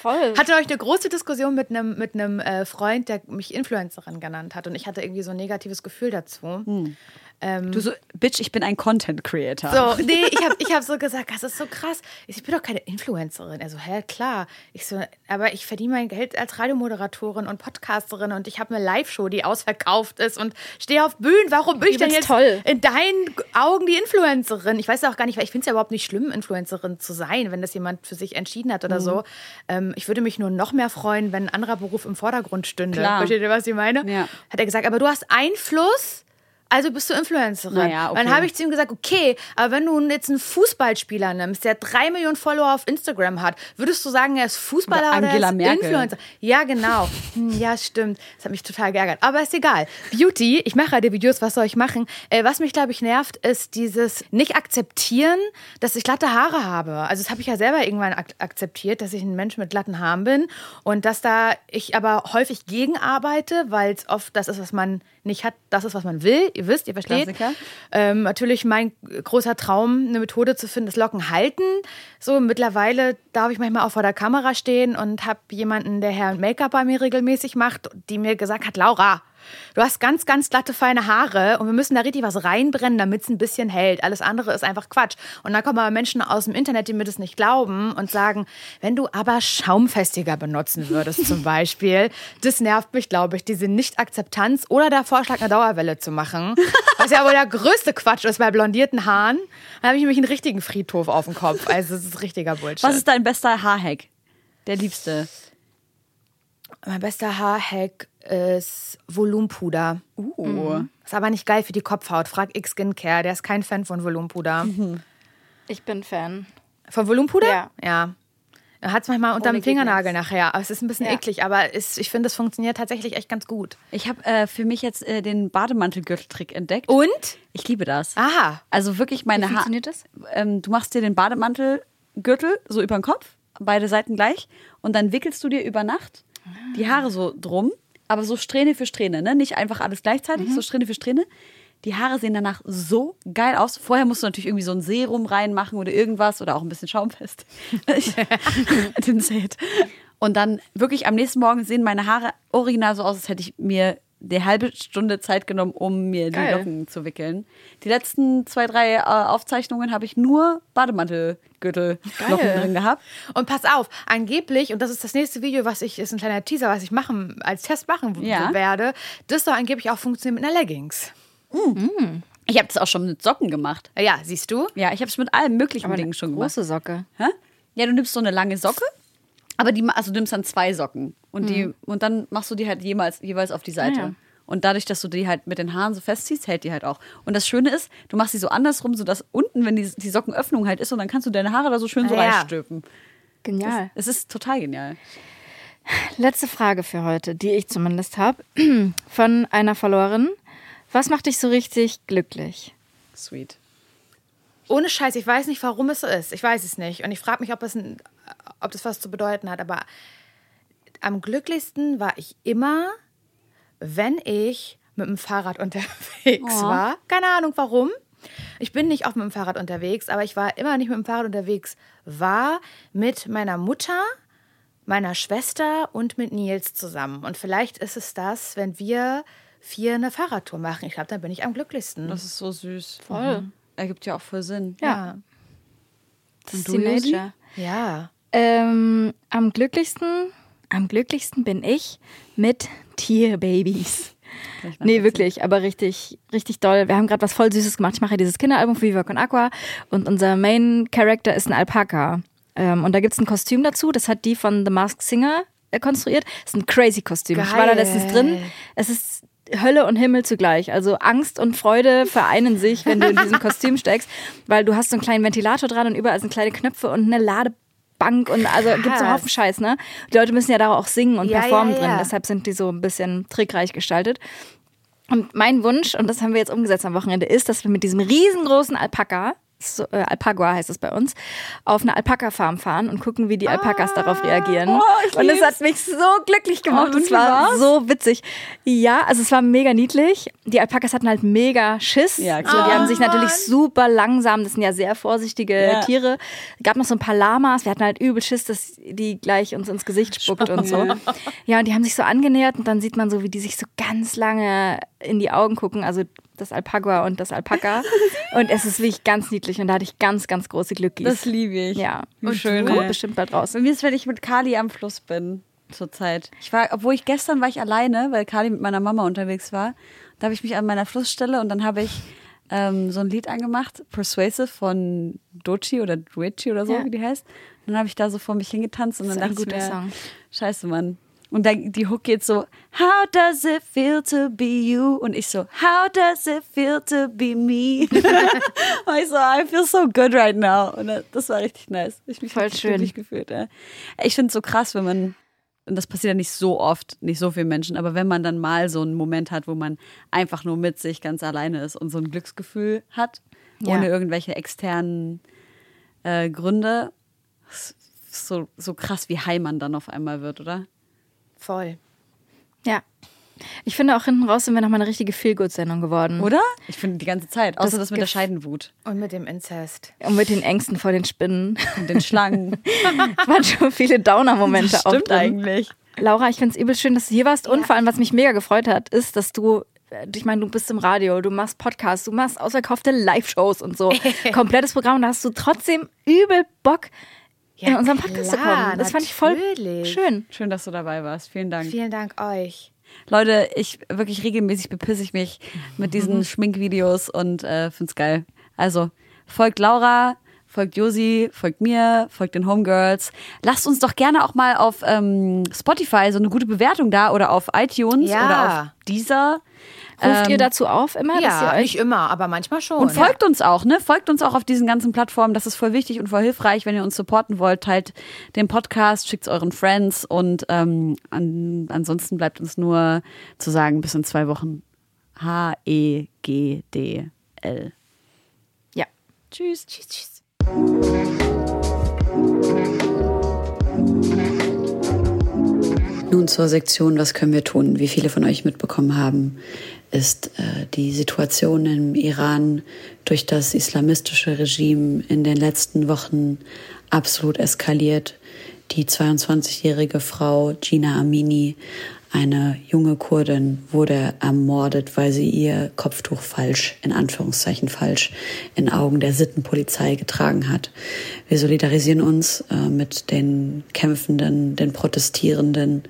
Voll. [LAUGHS] hatte euch eine große Diskussion mit einem mit äh, Freund, der mich Influencerin genannt hat. Und ich hatte irgendwie so ein negatives Gefühl dazu. Hm. Ähm, du so, Bitch, ich bin ein Content Creator. So, [LAUGHS] nee, ich habe ich hab so gesagt, das ist so krass. Ich bin doch keine Influencerin. Also, hä, klar. Ich so, aber ich verdiene mein Geld als Radiomoderatorin und Podcasterin und ich habe eine Live-Show, die ausverkauft ist und stehe auf Bühnen. Warum bin ich denn jetzt toll. in deinen Augen die Influencerin? Ich weiß auch gar nicht, weil ich finde es ja überhaupt nicht schlimm, Influencerin zu sein, wenn das jemand für sich entschieden hat oder mhm. so. Ähm, ich würde mich nur noch mehr freuen, wenn ein anderer Beruf im Vordergrund stünde. Klar. Versteht ihr, was ich meine? Ja. Hat er gesagt, aber du hast Einfluss also bist du Influencerin. Naja, okay. Dann habe ich zu ihm gesagt, okay, aber wenn du jetzt einen Fußballspieler nimmst, der drei Millionen Follower auf Instagram hat, würdest du sagen, er ist Fußballer oder, Angela er ist Merkel. Influencer? Ja, genau. [LAUGHS] Hm, ja, stimmt. Das hat mich total geärgert. Aber ist egal. Beauty, ich mache halt Videos, was soll ich machen? Äh, was mich, glaube ich, nervt, ist dieses nicht akzeptieren, dass ich glatte Haare habe. Also das habe ich ja selber irgendwann ak akzeptiert, dass ich ein Mensch mit glatten Haaren bin und dass da ich aber häufig gegen arbeite, weil es oft das ist, was man nicht hat, das ist, was man will. Ihr wisst, ihr versteht. Ähm, natürlich mein großer Traum, eine Methode zu finden, das Locken halten. So mittlerweile darf ich manchmal auch vor der Kamera stehen und habe jemanden, der Herr Make-up bei mir regelmäßig macht, die mir gesagt hat, Laura, Du hast ganz, ganz glatte, feine Haare und wir müssen da richtig was reinbrennen, damit es ein bisschen hält. Alles andere ist einfach Quatsch. Und dann kommen aber Menschen aus dem Internet, die mir das nicht glauben und sagen, wenn du aber Schaumfestiger benutzen würdest zum [LAUGHS] Beispiel, das nervt mich, glaube ich, diese Nicht-Akzeptanz oder der Vorschlag, eine Dauerwelle zu machen. Was ja wohl der größte Quatsch ist bei blondierten Haaren. Dann habe ich nämlich einen richtigen Friedhof auf dem Kopf. Also es ist richtiger Bullshit. Was ist dein bester Haarhack? Der liebste? Mein bester Haarhack ist Volumenpuder. Uh. Mhm. Ist aber nicht geil für die Kopfhaut. Frag X Skincare, der ist kein Fan von Volumenpuder. Mhm. Ich bin Fan. Von Volumenpuder? Ja. Ja. Er hat es manchmal unter dem Fingernagel nachher. es ist ein bisschen ja. eklig, aber es, ich finde, es funktioniert tatsächlich echt ganz gut. Ich habe äh, für mich jetzt äh, den Bademantelgürteltrick entdeckt. Und? Ich liebe das. Aha. Also wirklich meine Haare. Wie funktioniert das? Ähm, du machst dir den Bademantelgürtel so über den Kopf, beide Seiten gleich, und dann wickelst du dir über Nacht die Haare so drum aber so Strähne für Strähne, ne? Nicht einfach alles gleichzeitig, so Strähne für Strähne. Die Haare sehen danach so geil aus. Vorher musst du natürlich irgendwie so ein Serum reinmachen oder irgendwas oder auch ein bisschen schaumfest. [LAUGHS] [LAUGHS] Say it. Und dann wirklich am nächsten Morgen sehen meine Haare original so aus, als hätte ich mir die halbe Stunde Zeit genommen, um mir die Geil. Locken zu wickeln. Die letzten zwei, drei äh, Aufzeichnungen habe ich nur Bademantelgürtel Locken drin gehabt. Und pass auf, angeblich, und das ist das nächste Video, was ich, ist ein kleiner Teaser, was ich machen, als Test machen Ja. werde, das soll angeblich auch funktionieren mit einer Leggings. Ich habe das auch schon mit Socken gemacht. Ja, siehst du? Ja, ich habe es mit allen möglichen Aber Dingen schon gemacht. große Socke. Hä? Ja, du nimmst so eine lange Socke, aber die, also du nimmst dann zwei Socken und die und dann machst du die halt jeweils, jeweils auf die Seite. Ah, ja. Und dadurch, dass du die halt mit den Haaren so festziehst, hält die halt auch. Und das Schöne ist, du machst sie so andersrum, sodass unten, wenn die, die Sockenöffnung halt ist, und dann kannst du deine Haare da so schön so Ah, ja. reinstülpen. Genial. Es ist total genial. Letzte Frage für heute, die ich zumindest habe, [CLEARS THROAT] von einer Followerin. Was macht dich so richtig glücklich? Sweet. Ohne Scheiß, ich weiß nicht, warum es so ist. Ich weiß es nicht. Und ich frage mich, ob, es ein, ob das was zu bedeuten hat. Aber am glücklichsten war ich immer, wenn ich mit dem Fahrrad [LAUGHS] unterwegs war. Keine Ahnung warum. Ich bin nicht oft mit dem Fahrrad unterwegs, aber ich war immer nicht mit dem Fahrrad unterwegs, war mit meiner Mutter, meiner Schwester und mit Nils zusammen. Und vielleicht ist es das, wenn wir vier eine Fahrradtour machen. Ich glaube, dann bin ich am glücklichsten. Das ist so süß. Voll. Ergibt ja auch voll Sinn. Ja. Das ist die? Nature. Ja. Ähm, am glücklichsten, am glücklichsten bin ich mit Tierbabys. Nee, wirklich, aber richtig, richtig doll. Wir haben gerade was voll Süßes gemacht. Ich mache ja dieses Kinderalbum für Viva Con Aqua und unser Main Character ist ein Alpaka. Ähm, und da gibt's ein Kostüm dazu, das hat die von The Masked Singer äh, konstruiert. Das ist ein crazy Kostüm. Ich war da Geil. letztens drin. Es ist Hölle und Himmel zugleich. Also Angst und Freude vereinen sich, wenn du in diesem [LAUGHS] Kostüm steckst, weil du hast so einen kleinen Ventilator dran und überall sind kleine Knöpfe und eine Ladebank und also gibt's so einen Haufen Scheiß, ne? Die Leute müssen ja da auch singen und Ja, performen ja, drin, ja. deshalb sind die so ein bisschen trickreich gestaltet. Und mein Wunsch, und das haben wir jetzt umgesetzt am Wochenende, ist, dass wir mit diesem riesengroßen Alpaka, so, äh, Alpagua heißt es bei uns, auf eine Alpaka-Farm fahren und gucken, wie die Alpakas darauf reagieren. Oh, und es hat mich so glücklich gemacht. Oh, und es war war's? so witzig. Ja, also es war mega niedlich. Die Alpakas hatten halt mega Schiss. Ja, klar. So, die haben sich natürlich super langsam, das sind ja sehr vorsichtige Ja. Tiere. Gab noch so ein paar Lamas, wir hatten halt übel Schiss, dass die gleich uns ins Gesicht spuckt und so. Ja, und die haben sich so angenähert und dann sieht man so, wie die sich so ganz lange in die Augen gucken, also das Alpagua und das Alpaka. [LAUGHS] und es ist wirklich ganz niedlich und da hatte ich ganz, ganz große Glückis. Das liebe ich. ja, Wie schön. Kommt bestimmt bald raus. Bei mir ist, wenn ich mit Kali am Fluss bin, zurzeit. Ich war, obwohl ich gestern war ich alleine, weil Kali mit meiner Mama unterwegs war. Da habe ich mich an meiner Flussstelle und dann habe ich ähm, so ein Lied angemacht, Persuasive von Dochi oder Duichi oder so, Ja. wie die heißt. Und dann habe ich da so vor mich hingetanzt und Das dann ist dachte ein ich guter mir, Song. scheiße, Mann. Und dann die Hook geht so, How does it feel to be you? Und ich so, How does it feel to be me? [LAUGHS] und ich so, I feel so good right now. Und das war richtig nice. Ich mich Voll schön. gefühlt. Ja. Ich finde es so krass, wenn man, und das passiert ja nicht so oft, nicht so vielen Menschen, aber wenn man dann mal so einen Moment hat, wo man einfach nur mit sich ganz alleine ist und so ein Glücksgefühl hat, Ja. ohne irgendwelche externen äh, Gründe, so, so krass, wie high man dann auf einmal wird, oder? Voll. Ja. Ich finde auch hinten raus sind wir nochmal eine richtige Feel-Good-Sendung geworden. Oder? Ich finde die ganze Zeit. Außer Das das, mit der Scheidenwut Und mit dem Inzest. Und mit den Ängsten vor den Spinnen. und den Schlangen. Es [LAUGHS] waren schon viele Downer-Momente auch stimmt eigentlich. Laura, ich finde es übel schön, dass du hier warst. Und vor allem, was mich mega gefreut hat, ist, dass du, äh, ich meine, du bist im Radio, du machst Podcasts, du machst ausverkaufte Live-Shows und so. [LAUGHS] Komplettes Programm. Und da hast du trotzdem übel Bock, in Ja, unseren Podcast zu klar, kommen. Das fand ich voll natürlich. schön. Schön, dass du dabei warst. Vielen Dank. Vielen Dank euch. Leute, ich wirklich regelmäßig bepisse ich mich mit diesen Schminkvideos und äh, find's geil. Also, folgt Laura, folgt Josi, folgt mir, folgt den Homegirls. Lasst uns doch gerne auch mal auf ähm, Spotify so eine gute Bewertung da oder auf iTunes Ja. oder auf Deezer. Ruft Ähm, ihr dazu auf immer, dass Ja, nicht immer, aber manchmal schon. Und folgt uns auch, ne? Folgt uns auch auf diesen ganzen Plattformen. Das ist voll wichtig und voll hilfreich. Wenn ihr uns supporten wollt, teilt den Podcast, schickt euren Friends und ähm, an, ansonsten bleibt uns nur zu sagen, bis in zwei Wochen. H-E-G-D-L. Ja. Tschüss. Tschüss, tschüss. Nun zur Sektion Was können wir tun? Wie viele von euch mitbekommen haben, ist äh, die Situation im Iran durch das islamistische Regime in den letzten Wochen absolut eskaliert. Die 22-jährige Frau Gina Amini eine junge Kurdin wurde ermordet, weil sie ihr Kopftuch falsch, in Anführungszeichen falsch, in Augen der Sittenpolizei getragen hat. Wir solidarisieren uns äh, mit den Kämpfenden, den Protestierenden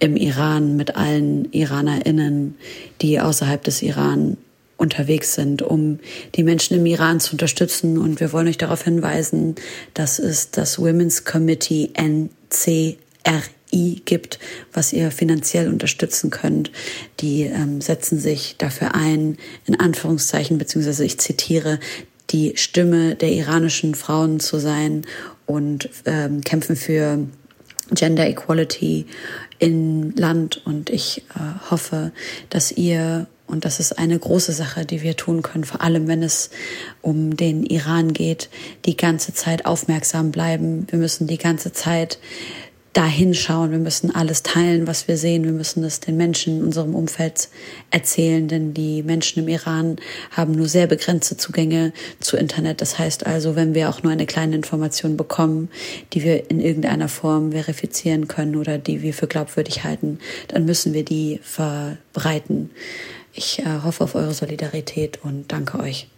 im Iran, mit allen IranerInnen, die außerhalb des Iran unterwegs sind, um die Menschen im Iran zu unterstützen. Und wir wollen euch darauf hinweisen, dass es das Women's Committee NCR I gibt, was ihr finanziell unterstützen könnt. Die ähm, setzen sich dafür ein, in Anführungszeichen, beziehungsweise ich zitiere, die Stimme der iranischen Frauen zu sein und ähm, kämpfen für Gender Equality im Land. Und ich äh, hoffe, dass ihr und das ist eine große Sache, die wir tun können, vor allem wenn es um den Iran geht, die ganze Zeit aufmerksam bleiben. Wir müssen die ganze Zeit da. Wir müssen alles teilen, was wir sehen. Wir müssen es den Menschen in unserem Umfeld erzählen, denn die Menschen im Iran haben nur sehr begrenzte Zugänge zu Internet. Das heißt also, wenn wir auch nur eine kleine Information bekommen, die wir in irgendeiner Form verifizieren können oder die wir für glaubwürdig halten, dann müssen wir die verbreiten. Ich äh, hoffe auf eure Solidarität und danke euch.